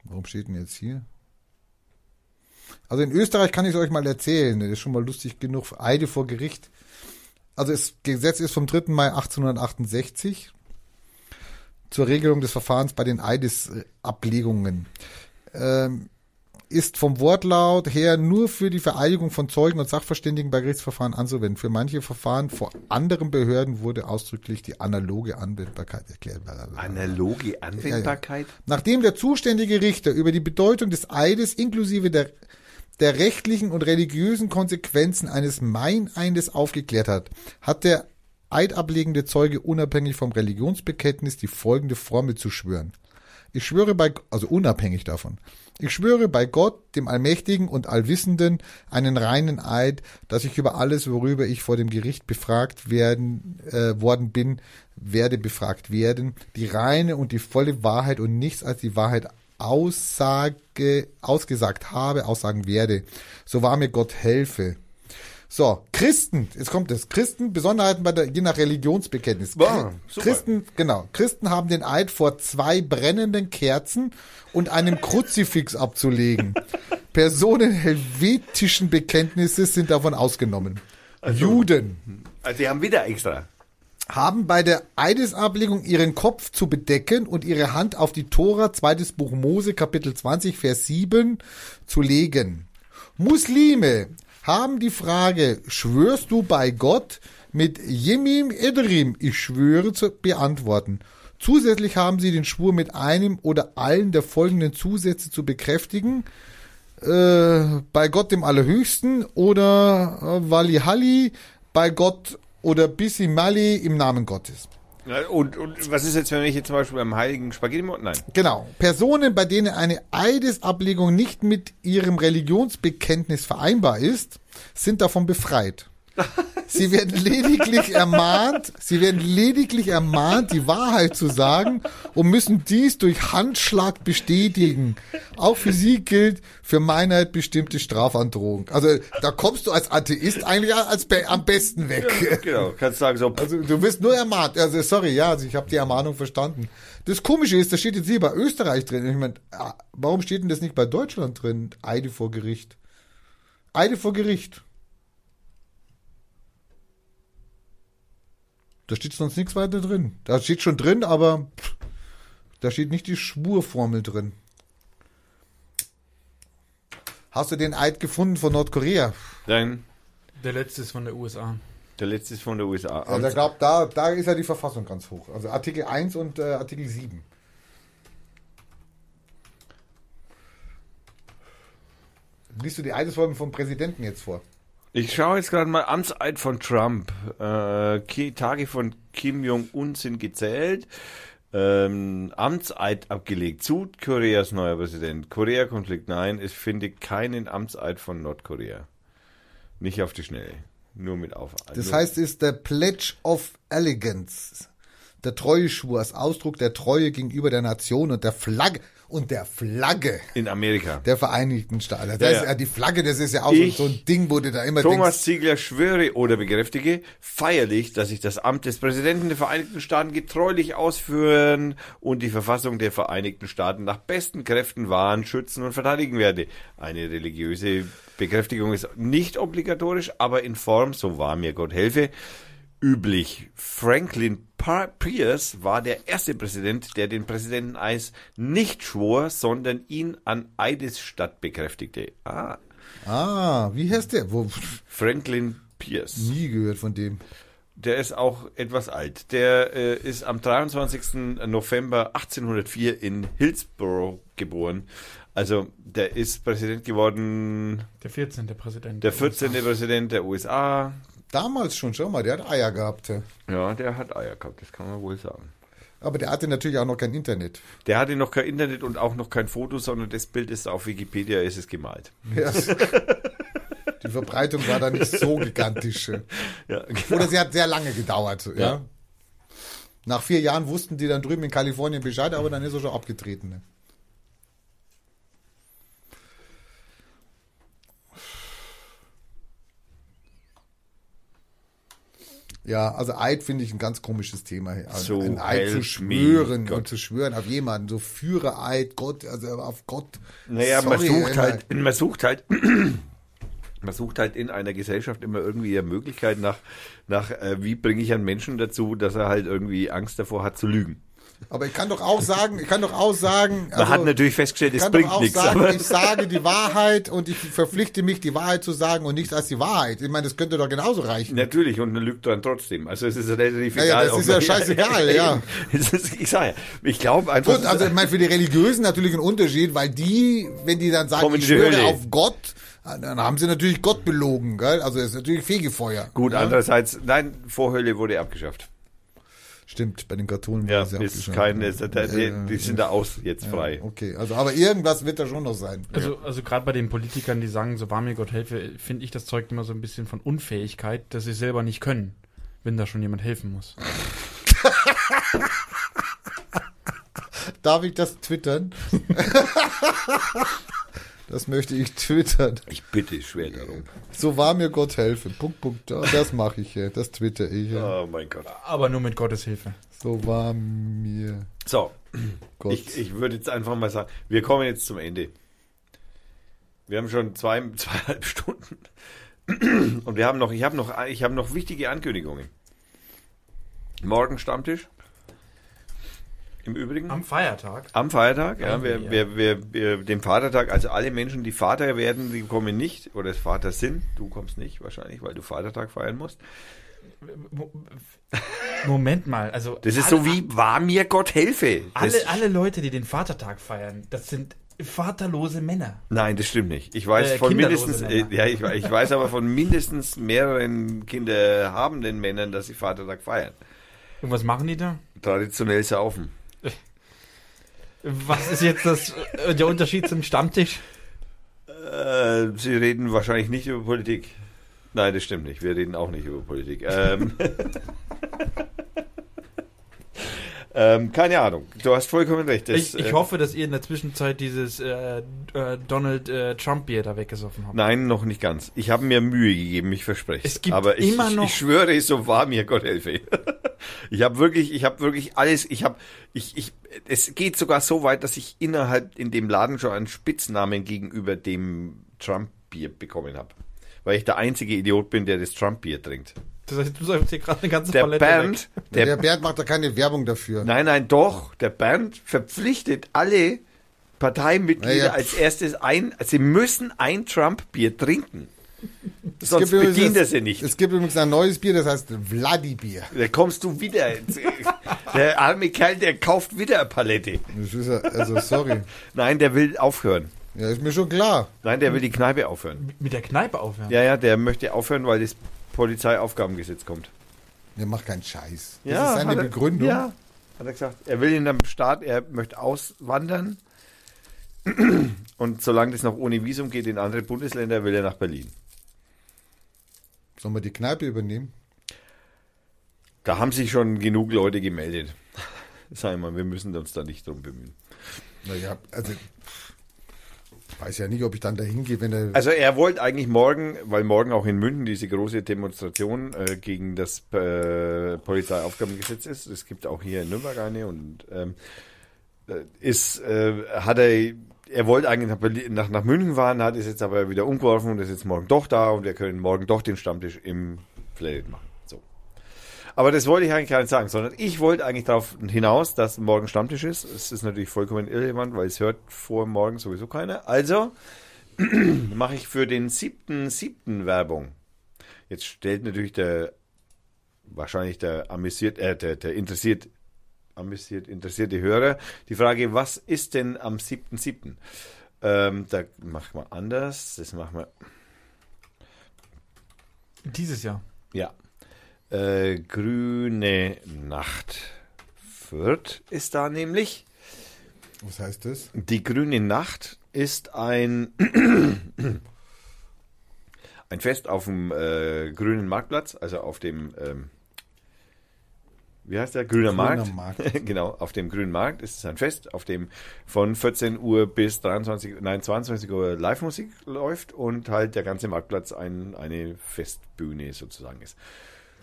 Warum steht denn jetzt hier? Also in Österreich kann ich es euch mal erzählen. Das ist schon mal lustig genug. Eide vor Gericht. Also das Gesetz ist vom 3. Mai 1868 zur Regelung des Verfahrens bei den Eidesablegungen. Ähm, ist vom Wortlaut her nur für die Vereidigung von Zeugen und Sachverständigen bei Gerichtsverfahren anzuwenden. Für manche Verfahren vor anderen Behörden wurde ausdrücklich die analoge Anwendbarkeit erklärt. Analoge Anwendbarkeit? Nachdem der zuständige Richter über die Bedeutung des Eides inklusive der, der rechtlichen und religiösen Konsequenzen eines Meineides aufgeklärt hat, hat der eidablegende Zeuge unabhängig vom Religionsbekenntnis die folgende Formel zu schwören. Ich schwöre bei, also unabhängig davon. Ich schwöre bei Gott, dem Allmächtigen und Allwissenden, einen reinen Eid, dass ich über alles, worüber ich vor dem Gericht befragt werden, äh, worden bin, werde befragt werden, die reine und die volle Wahrheit und nichts als die Wahrheit aussage, ausgesagt habe, aussagen werde. So wahr mir Gott helfe. So, Christen, jetzt kommt es. Christen, Besonderheiten bei der, je nach Religionsbekenntnis. Wow. Christen, genau. Christen haben den Eid vor zwei brennenden Kerzen und einem Kruzifix abzulegen. Personen helvetischen Bekenntnisses sind davon ausgenommen. Juden Also die haben wieder extra. haben bei der Eidesablegung ihren Kopf zu bedecken und ihre Hand auf die Tora, zweites Buch Mose, Kapitel 20, Vers 7 zu legen. Muslime haben die Frage, schwörst du bei Gott mit Yemim Edrim, ich schwöre, zu beantworten. Zusätzlich haben sie den Schwur mit einem oder allen der folgenden Zusätze zu bekräftigen. äh, bei Gott dem Allerhöchsten oder äh, Wali Halli bei Gott oder Bissi Mali im Namen Gottes. Und, und was ist jetzt, wenn ich jetzt zum Beispiel beim heiligen Spaghetti Nein. Genau. Personen, bei denen eine Eidesablegung nicht mit ihrem Religionsbekenntnis vereinbar ist, sind davon befreit. Sie werden lediglich ermahnt, sie werden lediglich ermahnt, die Wahrheit zu sagen und müssen dies durch Handschlag bestätigen. Auch für sie gilt für Meinheit bestimmte Strafandrohung. Also da kommst du als Atheist eigentlich als be am besten weg. Genau, kannst sagen so, Also du wirst nur ermahnt. Also sorry, ja, also ich habe die Ermahnung verstanden. Das Komische ist, da steht jetzt hier bei Österreich drin. Ich meine, ah, warum steht denn das nicht bei Deutschland drin? Eide vor Gericht. Eide vor Gericht. Da steht sonst nichts weiter drin. Da steht schon drin, aber pff, da steht nicht die Schwurformel drin. Hast du den Eid gefunden von Nordkorea? Nein, Der letzte ist von der USA. der letzte ist von der USA. Also da, glaub, da, da ist ja die Verfassung ganz hoch. Also Artikel 1 und äh, Artikel 7. Liest du die Eidesformel vom Präsidenten jetzt vor? Ich schaue jetzt gerade mal Amtseid von Trump. Äh, Tage von Kim Jong-un sind gezählt. Ähm, Amtseid abgelegt. Südkoreas neuer Präsident. Korea-Konflikt. Nein, ich finde keinen Amtseid von Nordkorea. Nicht auf die Schnelle. Nur mit auf. Das heißt, ist der Pledge of Elegance. Der Treueschwur als Ausdruck der Treue gegenüber der Nation und der Flagge und der Flagge in Amerika. der Vereinigten Staaten. Das Ja, ist ja. die Flagge, das ist ja auch so, Ich- so ein Ding, wo du da immer Thomas denkst, Ziegler schwöre oder bekräftige feierlich, dass ich das Amt des Präsidenten der Vereinigten Staaten getreulich ausführen und die Verfassung der Vereinigten Staaten nach besten Kräften wahren, schützen und verteidigen werde. Eine religiöse Bekräftigung ist nicht obligatorisch, aber in Form, so wahr mir Gott helfe, üblich. Franklin Pierce war der erste Präsident, der den Präsidenteneis nicht schwor, sondern ihn an Eidesstadt bekräftigte. Ah, ah, wie heißt der? Wo, Franklin Pierce. nie gehört von dem. Der ist auch etwas alt. Der äh, ist am 23. November 1804 in Hillsborough geboren. Also der ist Präsident geworden, Der 14. Präsident. der 14. Präsident der USA. Damals schon, schau mal, der hat Eier gehabt. ja. Der hat Eier gehabt, das kann man wohl sagen. Aber der hatte natürlich auch noch kein Internet. Der hatte noch kein Internet und auch noch kein Foto, sondern das Bild ist auf Wikipedia, ist es gemalt. Ja. Die Verbreitung war da nicht so gigantisch. Ja, genau. Oder sie hat sehr lange gedauert. Ja. Ja. Nach vier Jahren wussten die dann drüben in Kalifornien Bescheid, aber dann ist er schon abgetreten. Ja, also Eid finde ich ein ganz komisches Thema. Also So ein Eid zu schwören und zu schwören auf jemanden, so führe Eid, Gott, also auf Gott. Naja, man Sorry, sucht immer. halt, man sucht halt, man sucht halt in einer Gesellschaft immer irgendwie eine Möglichkeit nach, nach äh, wie bringe ich einen Menschen dazu, dass er halt irgendwie Angst davor hat zu lügen. Aber ich kann doch auch sagen, ich kann doch auch sagen, Man also, hat natürlich festgestellt, ich es bringt nichts. sagen, ich sage die Wahrheit und ich verpflichte mich, die Wahrheit zu sagen und nichts als die Wahrheit. Ich meine, das könnte doch genauso reichen. natürlich, und man lügt dann trotzdem. Also es ist relativ Ja, ja, egal. das ist ja scheißegal, ja. Es ich sage ja, ich glaube einfach. Gut, also ich meine, für die Religiösen natürlich ein Unterschied, weil die, wenn die dann sagen, ich schwöre auf Gott, dann haben sie natürlich Gott belogen, gell? Also das ist natürlich Fegefeuer. Gut, ja? andererseits, nein, Vorhölle wurde abgeschafft. Stimmt, bei den Katholen Ja, war es ja ist keine, ist, die, Ja, die sind da aus jetzt frei. Okay, also aber irgendwas wird da schon noch sein. Also, also gerade bei den Politikern, die sagen, so wahr mir Gott helfe, finde ich, das zeugt immer so ein bisschen von Unfähigkeit, dass sie selber nicht können, wenn da schon jemand helfen muss. Darf ich das twittern? das möchte ich twittern. Ich bitte schwer darum. So war mir Gott helfe. Punkt, Punkt. Das mache ich ja. Das twitter ich ja. Oh mein Gott. Aber nur mit Gottes Hilfe. So war mir So, Gott. Ich, ich würde jetzt einfach mal sagen, wir kommen jetzt zum Ende. Wir haben schon zwei, zweieinhalb Stunden. Und wir haben noch, ich habe noch, ich habe noch wichtige Ankündigungen. Morgen Stammtisch. Im Übrigen. Am Feiertag. Am Feiertag, ja, wir, ja. wir, wir, wir, dem Vatertag, also alle Menschen, die Vater werden, die kommen nicht, oder Vater sind, du kommst nicht wahrscheinlich, weil du Vatertag feiern musst. Mo- Moment mal, also Das ist alle, so wie, war mir Gott helfe. Das, alle, alle Leute, die den Vatertag feiern, das sind Vaterlose Männer. Nein, das stimmt nicht. Ich weiß Äh, von mindestens, äh, ja, ich, ich weiß aber von mindestens mehreren kinderhabenden Männern, dass sie Vatertag feiern. Und was machen die da? Traditionell saufen. Was ist jetzt das, äh, der Unterschied zum Stammtisch? Äh, sie reden wahrscheinlich nicht über Politik. Nein, das stimmt nicht. Wir reden auch nicht über Politik. Ähm, ähm, keine Ahnung. Du hast vollkommen recht. Das, Ich, ich äh, hoffe, dass ihr in der Zwischenzeit dieses äh, äh, Donald äh, Trump Bier da weggesoffen habt. Nein, noch nicht ganz. Ich habe mir Mühe gegeben, ich verspreche Es gibt Aber ich, immer noch- ich schwöre, so war mir Gott helfe. Ich habe wirklich, ich habe wirklich alles, ich habe, ich, ich, es geht sogar so weit, dass ich innerhalb in dem Laden schon einen Spitznamen gegenüber dem Trump-Bier bekommen habe. Weil ich der einzige Idiot bin, der das Trump-Bier trinkt. Das heißt, du sagst hier gerade eine ganze Der Palette Bernd, weg. Der, der, Bernd macht da keine Werbung dafür. nein, nein, doch, der Bernd verpflichtet alle Parteimitglieder Ja, ja. als erstes ein, sie müssen ein Trump-Bier trinken. Es Sonst gibt übrigens- bedient er sie nicht. Es gibt übrigens ein neues Bier, das heißt Vladi-Bier. Da kommst du wieder. Der arme Kerl, der kauft wieder eine Palette. Das ist ja, also sorry. Nein, der will aufhören. Ja, ist mir schon klar. Nein, der will die Kneipe aufhören. Mit der Kneipe aufhören. Ja, ja, der möchte aufhören, weil das Polizeiaufgabengesetz kommt. Der macht keinen Scheiß. Das ja, ist seine er- Begründung. Ja, hat er gesagt. Er will in einem Staat, er möchte auswandern. Und solange das noch ohne Visum geht in andere Bundesländer, will er nach Berlin. Sollen wir die Kneipe übernehmen? Da haben sich schon genug Leute gemeldet. Sag mal, wir müssen uns da nicht drum bemühen. Naja, also weiß ja nicht, ob ich dann da hingehe, wenn er. Also er wollte eigentlich morgen, weil morgen auch in München diese große Demonstration äh, gegen das äh, Polizeiaufgabengesetz ist. Es gibt auch hier in Nürnberg eine und ähm, äh, ist, äh, hat er, er wollte eigentlich nach, nach, München fahren, hat es jetzt aber wieder umgeworfen und ist jetzt morgen doch da und wir können morgen doch den Stammtisch im Planet machen. Aber das wollte ich eigentlich gar nicht sagen, sondern ich wollte eigentlich darauf hinaus, dass morgen Stammtisch ist. Es ist natürlich vollkommen irrelevant, weil es hört vor morgen sowieso keiner. Also mache ich für den siebten, siebten Werbung. Jetzt stellt natürlich der, wahrscheinlich der amüsiert, äh, der, der interessiert, amüsiert, interessierte Hörer die Frage, was ist denn am siebten, siebten? Ähm, da machen wir anders. Das machen wir, Dieses Jahr. ja. Äh, grüne Nacht. Fürth ist da nämlich. was heißt das? Die Grüne Nacht ist ein, ein Fest auf dem äh, grünen Marktplatz, also auf dem, ähm, wie heißt der? Grüner, Grüner Markt. Markt. genau, auf dem grünen Markt ist es ein Fest, auf dem von 14 Uhr bis 23, nein, 22 Uhr Live-Musik läuft und halt der ganze Marktplatz ein, eine Festbühne sozusagen ist.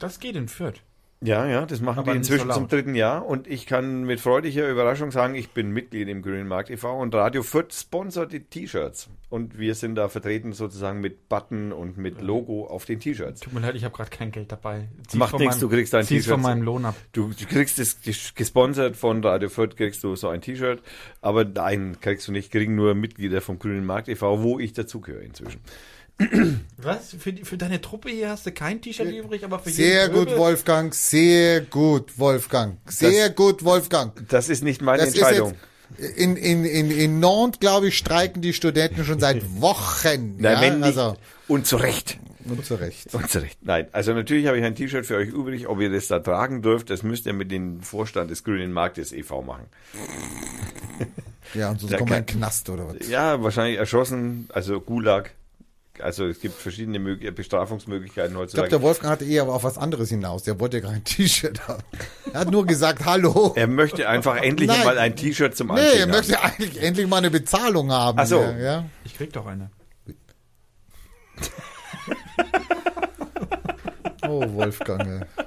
Das geht in Fürth. Ja, ja, das machen Aber die inzwischen so zum dritten Jahr und ich kann mit freudiger Überraschung sagen, ich bin Mitglied im Grünen Markt e.V. und Radio Fürth sponsert die T-Shirts und wir sind da vertreten sozusagen mit Button und mit Logo auf den T-Shirts. Tut mir leid, ich habe gerade kein Geld dabei. Zieh's Macht nichts, du kriegst dein zieh's T-Shirt. von meinem Lohn ab. Du, du kriegst es ges- gesponsert von Radio Fürth, kriegst du so ein T-Shirt, aber nein, kriegst du nicht, kriegen nur Mitglieder vom Grünen Markt e.V., wo ich dazugehöre inzwischen. Was? Für, für deine Truppe hier hast du kein T-Shirt übrig, aber für Sehr jeden gut, Pöbel- Wolfgang. Sehr gut, Wolfgang. Sehr gut, Wolfgang. Das ist nicht meine Das Entscheidung. in, in, in, in Nantes, glaube ich, streiken die Studenten schon seit Wochen. Nein, ja, wenn nicht, also, und zu Recht. und zu Recht. Und zu Recht. Nein, also natürlich habe ich ein T-Shirt für euch übrig. Ob ihr das da tragen dürft, das müsst ihr mit dem Vorstand des Grünen Marktes e.V. machen. Ja, und sonst Da kommt man in kann- den Knast oder was. Ja, wahrscheinlich erschossen, also Gulag. Also es gibt verschiedene Mög Bestrafungsmöglichkeiten Ich glaube, heutzutage. der Wolfgang hatte eher auf was anderes hinaus. Der wollte ja gar ein T-Shirt haben. Er hat nur gesagt, hallo. er möchte einfach endlich Nein. mal ein T-Shirt zum Nee, Anziehen er haben. möchte eigentlich endlich mal eine Bezahlung haben. Ach so. Ja, ja. Ich krieg doch eine. Oh, Wolfgang. ey.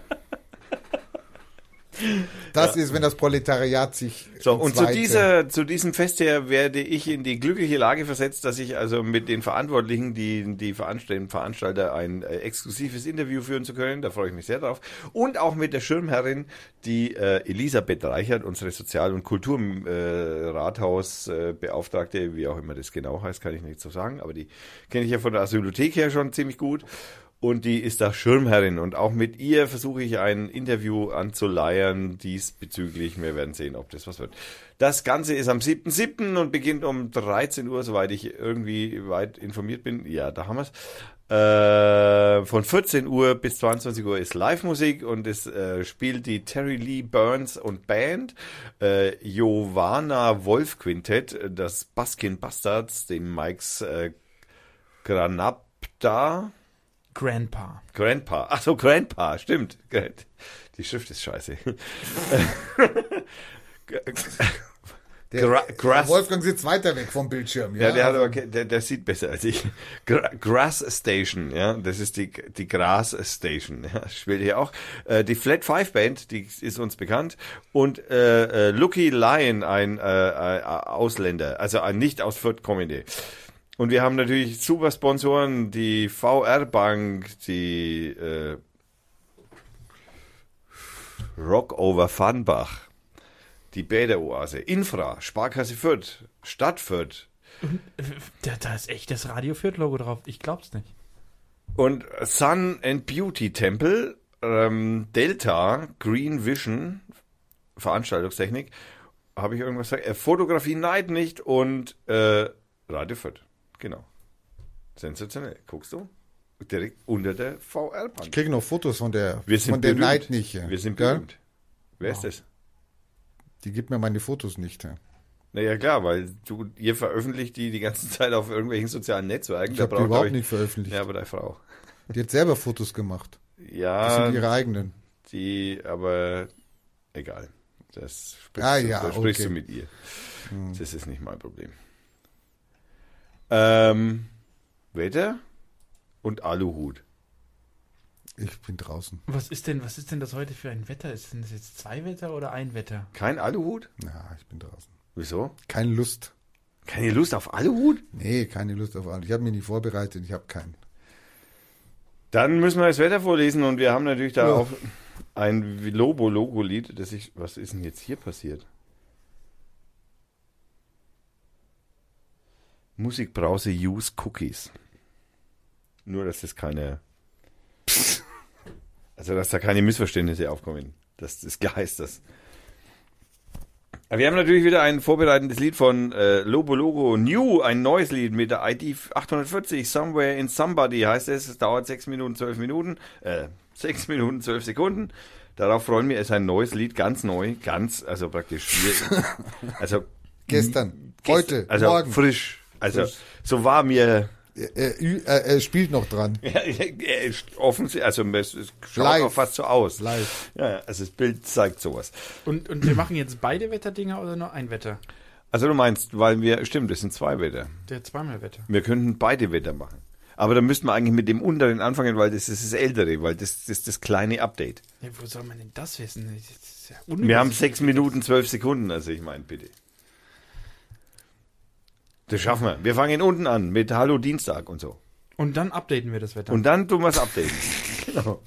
Das ist, wenn das Proletariat sich. So, und zu, dieser, zu diesem Fest her werde ich in die glückliche Lage versetzt, dass ich also mit den Verantwortlichen, die, die Veranstalter, Veranstalter ein äh, exklusives Interview führen zu können. Da freue ich mich sehr drauf. Und auch mit der Schirmherrin, die äh, Elisabeth Reichert, unsere Sozial- und Kulturrathausbeauftragte, äh, Beauftragte, wie auch immer das genau heißt, kann ich nicht so sagen, aber die kenne ich ja von der Asylothek her schon ziemlich gut. Und die ist da Schirmherrin. Und auch mit ihr versuche ich ein Interview anzuleiern diesbezüglich. Wir werden sehen, ob das was wird. Das Ganze ist am 7.7. und beginnt um 13 Uhr, soweit ich irgendwie weit informiert bin. Ja, da haben wir es. Äh, von 14 Uhr bis 22 Uhr ist Live-Musik und es äh, spielt die Terry Lee Burns und Band, äh, Giovanna Wolf Quintett, das Baskin Bastards, den Mikes äh, Granapta, Grandpa. Grandpa, ach so, Grandpa, stimmt. Die Schrift ist scheiße. Der, Gra Grass- Wolfgang sitzt weiter weg vom Bildschirm. Ja, Ja, der, hat aber, der, der sieht besser als ich. Gra Grass Station, ja, das ist die, die Grass Station, ja, spielt hier auch. Äh, die Flat Five Band, die ist uns bekannt. Und äh, äh, Lucky Lion, ein äh, äh, Ausländer, also ein nicht aus Fürth kommende. Und wir haben natürlich super Sponsoren, die VR Bank, die äh, Rockover Funbach, die Bäderoase, Infra, Sparkasse Fürth, Stadt Fürth, Da, da ist echt das Radio Fürth Logo drauf. Ich glaub's nicht. Und Sun and Beauty Temple, ähm, Delta, Green Vision, Veranstaltungstechnik, habe ich irgendwas gesagt? Äh, Fotografie Night nicht und äh, Radio Fürth. Genau. Sensationell. Guckst du? Direkt unter der Ich VR-Bank. kriege noch Fotos von der, Wir sind von der. Night nicht. Ja. Wir sind berühmt. Wer ist das? Die gibt mir meine Fotos nicht. Ja. Naja, klar, weil du, ihr veröffentlicht die die ganze Zeit auf irgendwelchen sozialen Netzwerken. Ich habe die überhaupt euch- nicht veröffentlicht. Ja, aber deine Frau. Die hat selber Fotos gemacht. Das Ja, sind ihre eigenen. Die, aber egal. Das sprichst, Ah, du, ja, das sprichst okay. du mit ihr. Das ist nicht mein Problem. Ähm, Wetter und Aluhut. Ich bin draußen. Was ist denn, was ist denn das heute für ein Wetter? Ist denn das jetzt zwei Wetter oder ein Wetter? Kein Aluhut? Ja, ich bin draußen. Wieso? Keine Lust. Keine Lust auf Aluhut? Nee, keine Lust auf alles. Ich habe mich nicht vorbereitet. Ich habe keinen. Dann müssen wir das Wetter vorlesen und wir haben natürlich da Ja. auch ein Lobo-Logo-Lied, das ich. Was ist denn jetzt hier passiert? Musikbrause Use Cookies. Nur, dass das keine. Also, dass da keine Missverständnisse aufkommen. Das, das heißt das. Wir haben natürlich wieder ein vorbereitendes Lied von äh, Lobo Logo New, ein neues Lied mit der ID 840, Somewhere in Somebody heißt es. Es dauert 6 Minuten, 12 Minuten, äh, 6 Minuten, 12 Sekunden. Darauf freuen wir, es ist ein neues Lied, ganz neu, ganz, also praktisch, also Gestern, gest- heute, also morgen. frisch. Also so war mir Er, er, er, spielt noch dran. ja, er ist offensichtlich, also es, schaut Live. auch fast so aus. Live. Ja, also das Bild zeigt sowas. Und, und wir machen jetzt beide Wetterdinger oder nur ein Wetter? Also du meinst, weil wir, stimmt, das sind zwei Wetter. Der zweimal Wetter. Wir könnten beide Wetter machen. Aber dann müssten wir eigentlich mit dem unteren anfangen, weil das ist das ältere, weil das, das ist das kleine Update. Ja, wo soll man denn das wissen? Das ist ja Wir haben sechs Minuten, zwölf Sekunden, also ich meine, bitte. Das schaffen wir. Wir fangen unten an mit Hallo Dienstag und so. Und dann updaten wir das Wetter. Und dann tun wir es updaten. genau.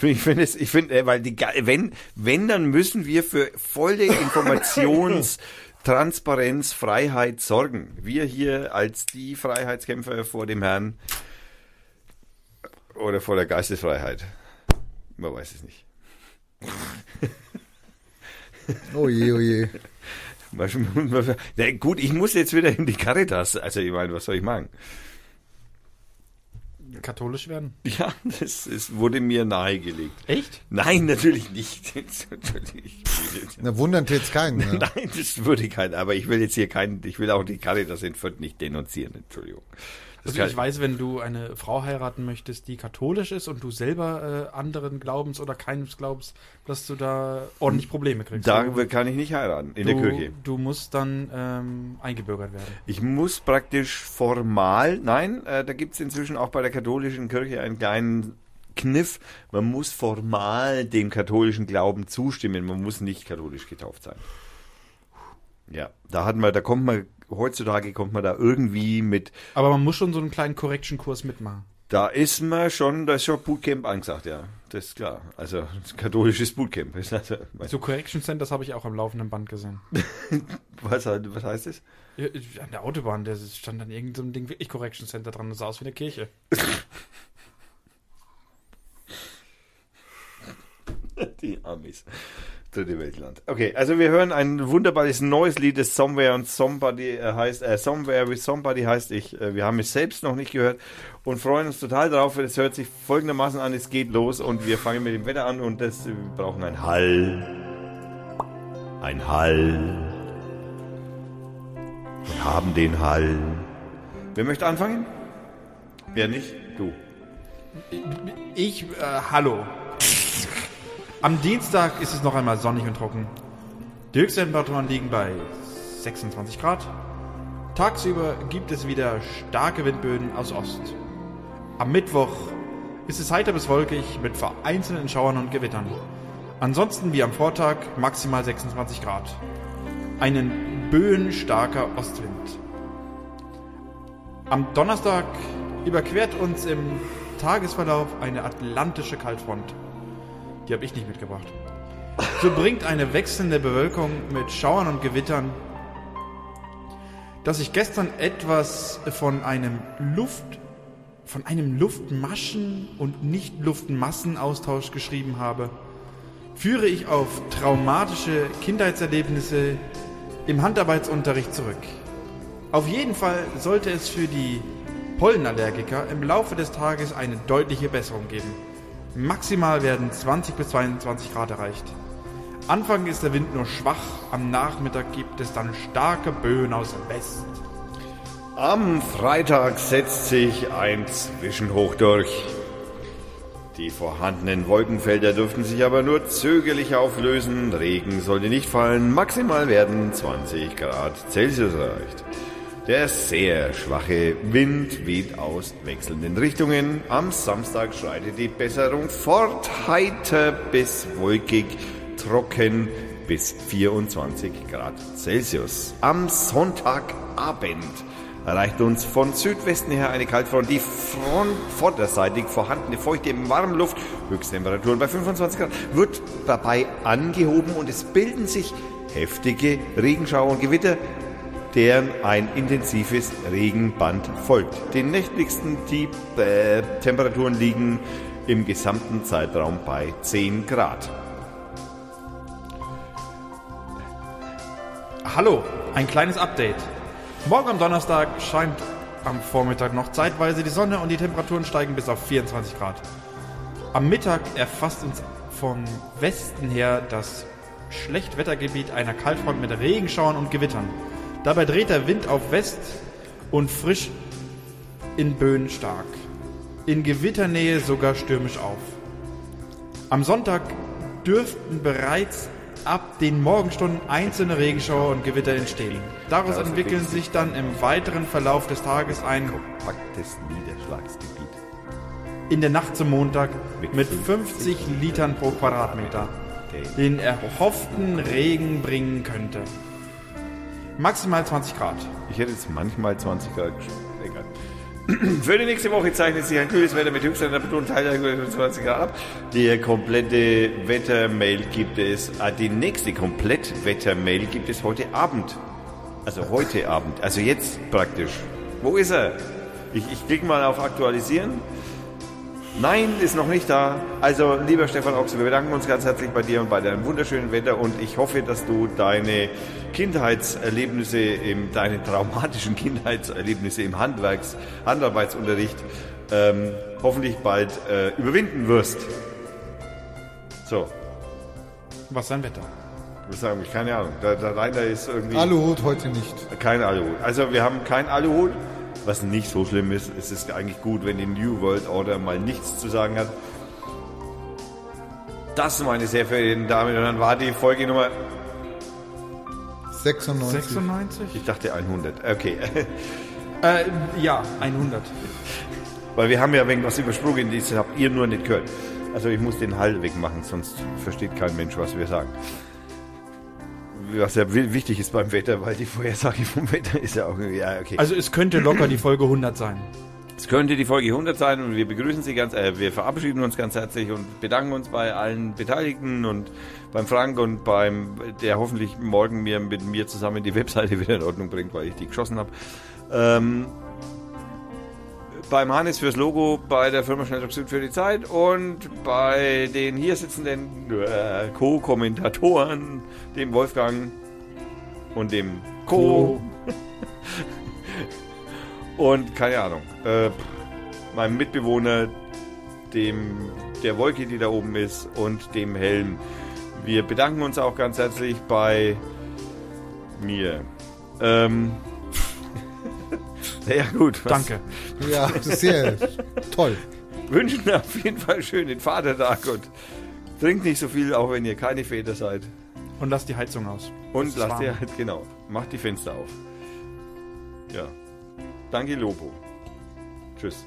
Ich finde es, ich finde, äh, weil die, wenn, wenn, dann müssen wir für volle Informations, Transparenz, Freiheit sorgen. Wir hier als die Freiheitskämpfer vor dem Herrn oder vor der Geistesfreiheit. Man weiß es nicht. Oh je, oh je. Ja, gut, ich muss jetzt wieder in die Caritas. Also ich meine, was soll ich machen? Katholisch werden. Ja, das ist, wurde mir nahegelegt. Echt? Nein, natürlich nicht. natürlich. Na, wundern tut's keinen. Ne? Nein, das würde keiner. Aber ich will jetzt hier keinen, ich will auch die Caritas in Fürth nicht denunzieren. Entschuldigung. Also ich weiß, wenn du eine Frau heiraten möchtest, die katholisch ist und du selber äh, anderen Glaubens oder keines glaubst, dass du da ordentlich Probleme kriegst. da du, kann ich nicht heiraten, in du, der Kirche. Du musst dann ähm, eingebürgert werden. Ich muss praktisch formal, nein, äh, da gibt es inzwischen auch bei der katholischen Kirche einen kleinen Kniff. Man muss formal dem katholischen Glauben zustimmen. Man muss nicht katholisch getauft sein. Ja, da hat man, da kommt man, heutzutage kommt man da irgendwie mit. Aber man muss schon so einen kleinen Correction-Kurs mitmachen. Da ist man schon, da ist schon Bootcamp angesagt, ja. Das ist klar. Also katholisches Bootcamp. Also, so Correction Centers habe ich auch am laufenden Band gesehen. was, was heißt das? Ja, an der Autobahn, da stand dann irgendein so Ding wirklich Correction Center dran, das sah aus wie eine Kirche. Die Amis. Dritte Weltland. Okay, also wir hören ein wunderbares neues Lied, das Somewhere und Somebody äh, heißt, äh, Somewhere with Somebody heißt ich. Äh, wir haben es selbst noch nicht gehört und freuen uns total drauf. Es hört sich folgendermaßen an, es geht los und wir fangen mit dem Wetter an und das, wir brauchen ein Hall. Ein Hall. Wir haben den Hall. Wer möchte anfangen? Wer nicht? Du. Ich, äh, hallo. Am Dienstag ist es noch einmal sonnig und trocken. Die Höchsttemperaturen liegen bei 26 Grad. Tagsüber gibt es wieder starke Windböen aus Ost. Am Mittwoch ist es heiter bis wolkig mit vereinzelten Schauern und Gewittern. Ansonsten wie am Vortag maximal 26 Grad. Einen böenstarker Ostwind. Am Donnerstag überquert uns im Tagesverlauf eine atlantische Kaltfront. Die habe ich nicht mitgebracht. So bringt eine wechselnde Bewölkung mit Schauern und Gewittern, dass ich gestern etwas von einem Luft, von einem Luftmaschen und nicht Luftmassenaustausch geschrieben habe, führe ich auf traumatische Kindheitserlebnisse im Handarbeitsunterricht zurück. Auf jeden Fall sollte es für die Pollenallergiker im Laufe des Tages eine deutliche Besserung geben. Maximal werden 20 bis 22 Grad erreicht. Anfang ist der Wind nur schwach, am Nachmittag gibt es dann starke Böen aus West. Am Freitag setzt sich ein Zwischenhoch durch. Die vorhandenen Wolkenfelder dürften sich aber nur zögerlich auflösen. Regen sollte nicht fallen. Maximal werden 20 Grad Celsius erreicht. Der sehr schwache Wind weht aus wechselnden Richtungen. Am Samstag schreitet die Besserung fort. Heiter bis wolkig, trocken bis 24 Grad Celsius. Am Sonntagabend erreicht uns von Südwesten her eine Kaltfront. Die front vorderseitig vorhandene feuchte Warmluft, Höchsttemperaturen bei 25 Grad, wird dabei angehoben und es bilden sich heftige Regenschauer und Gewitter deren ein intensives Regenband folgt. Die nächtlichsten die, äh, Temperaturen liegen im gesamten Zeitraum bei 10 Grad. Hallo, ein kleines Update. Morgen am Donnerstag scheint am Vormittag noch zeitweise die Sonne und die Temperaturen steigen bis auf 24 Grad. Am Mittag erfasst uns vom Westen her das Schlechtwettergebiet einer Kaltfront mit Regenschauern und Gewittern. Dabei dreht der Wind auf West und frisch in Böen stark. In Gewitternähe sogar stürmisch auf. Am Sonntag dürften bereits ab den Morgenstunden einzelne Regenschauer und Gewitter entstehen. Daraus entwickeln sich dann im weiteren Verlauf des Tages ein Kompaktes Niederschlagsgebiet. in der Nacht zum Montag Mit mit 50 50 Litern pro Quadratmeter, den erhofften Regen bringen könnte. Maximal 20 Grad. Ich hätte jetzt manchmal 20 Grad geschrieben. Egal. Für die nächste Woche zeichnet sich ein kühles Wetter mit Höchsttemperaturen teilweise 25 Grad ab. Die komplette Wettermail gibt es, ah, die nächste Komplettwettermail gibt es heute Abend. Also heute Abend, also jetzt praktisch. Wo ist er? Ich, ich klicke mal auf Aktualisieren. Nein, ist noch nicht da. Also, lieber Stefan Ochse, wir bedanken uns ganz herzlich bei dir und bei deinem wunderschönen Wetter und ich hoffe, dass du deine Kindheitserlebnisse, im, deine traumatischen Kindheitserlebnisse im Handwerks, Handarbeitsunterricht ähm, hoffentlich bald äh, überwinden wirst. So, Was ist sein Wetter? ich sagen, ich keine Ahnung. Der, der Rainer ist irgendwie. Aluhut heute nicht. Kein Aluhut. Also wir haben kein Aluhut, was nicht so schlimm ist. Es ist eigentlich gut, wenn die New World Order mal nichts zu sagen hat. Das, meine sehr verehrten Damen und Herren, war die Folge Nummer, 96. 96? ich dachte 100. Okay, Äh, ja, 100. weil wir haben ja wegen was übersprungen, das habt ihr nur nicht gehört. Also ich muss den Hall wegmachen, sonst versteht kein Mensch, was wir sagen. Was ja wi- wichtig ist beim Wetter, weil die Vorhersage vom Wetter ist ja auch, ja, okay. Also es könnte locker die Folge 100 sein. Es könnte die Folge 100 sein und wir begrüßen Sie ganz, äh, wir verabschieden uns ganz herzlich und bedanken uns bei allen Beteiligten und beim Frank und beim, der hoffentlich morgen mir mit mir zusammen die Webseite wieder in Ordnung bringt, weil ich die geschossen habe. Ähm, beim Hannes fürs Logo, bei der Firma Schnelldruck Süd für die Zeit und bei den hier sitzenden äh, Co-Kommentatoren, dem Wolfgang und dem Co. und keine Ahnung, äh, meinem Mitbewohner, dem der Wolke, die da oben ist und dem Helm. Wir bedanken uns auch ganz herzlich bei mir. Ähm, ja gut. was- Danke. Ja, sehr toll. wünschen auf jeden Fall schön den Vatertag und trinkt nicht so viel, auch wenn ihr keine Väter seid. Und lass die Heizung aus. Und ist lasst warm. ihr halt, genau, macht die Fenster auf. Ja. Danke, Lobo. Tschüss.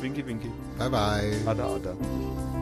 Winky, winky. Bye bye. Ada, ada.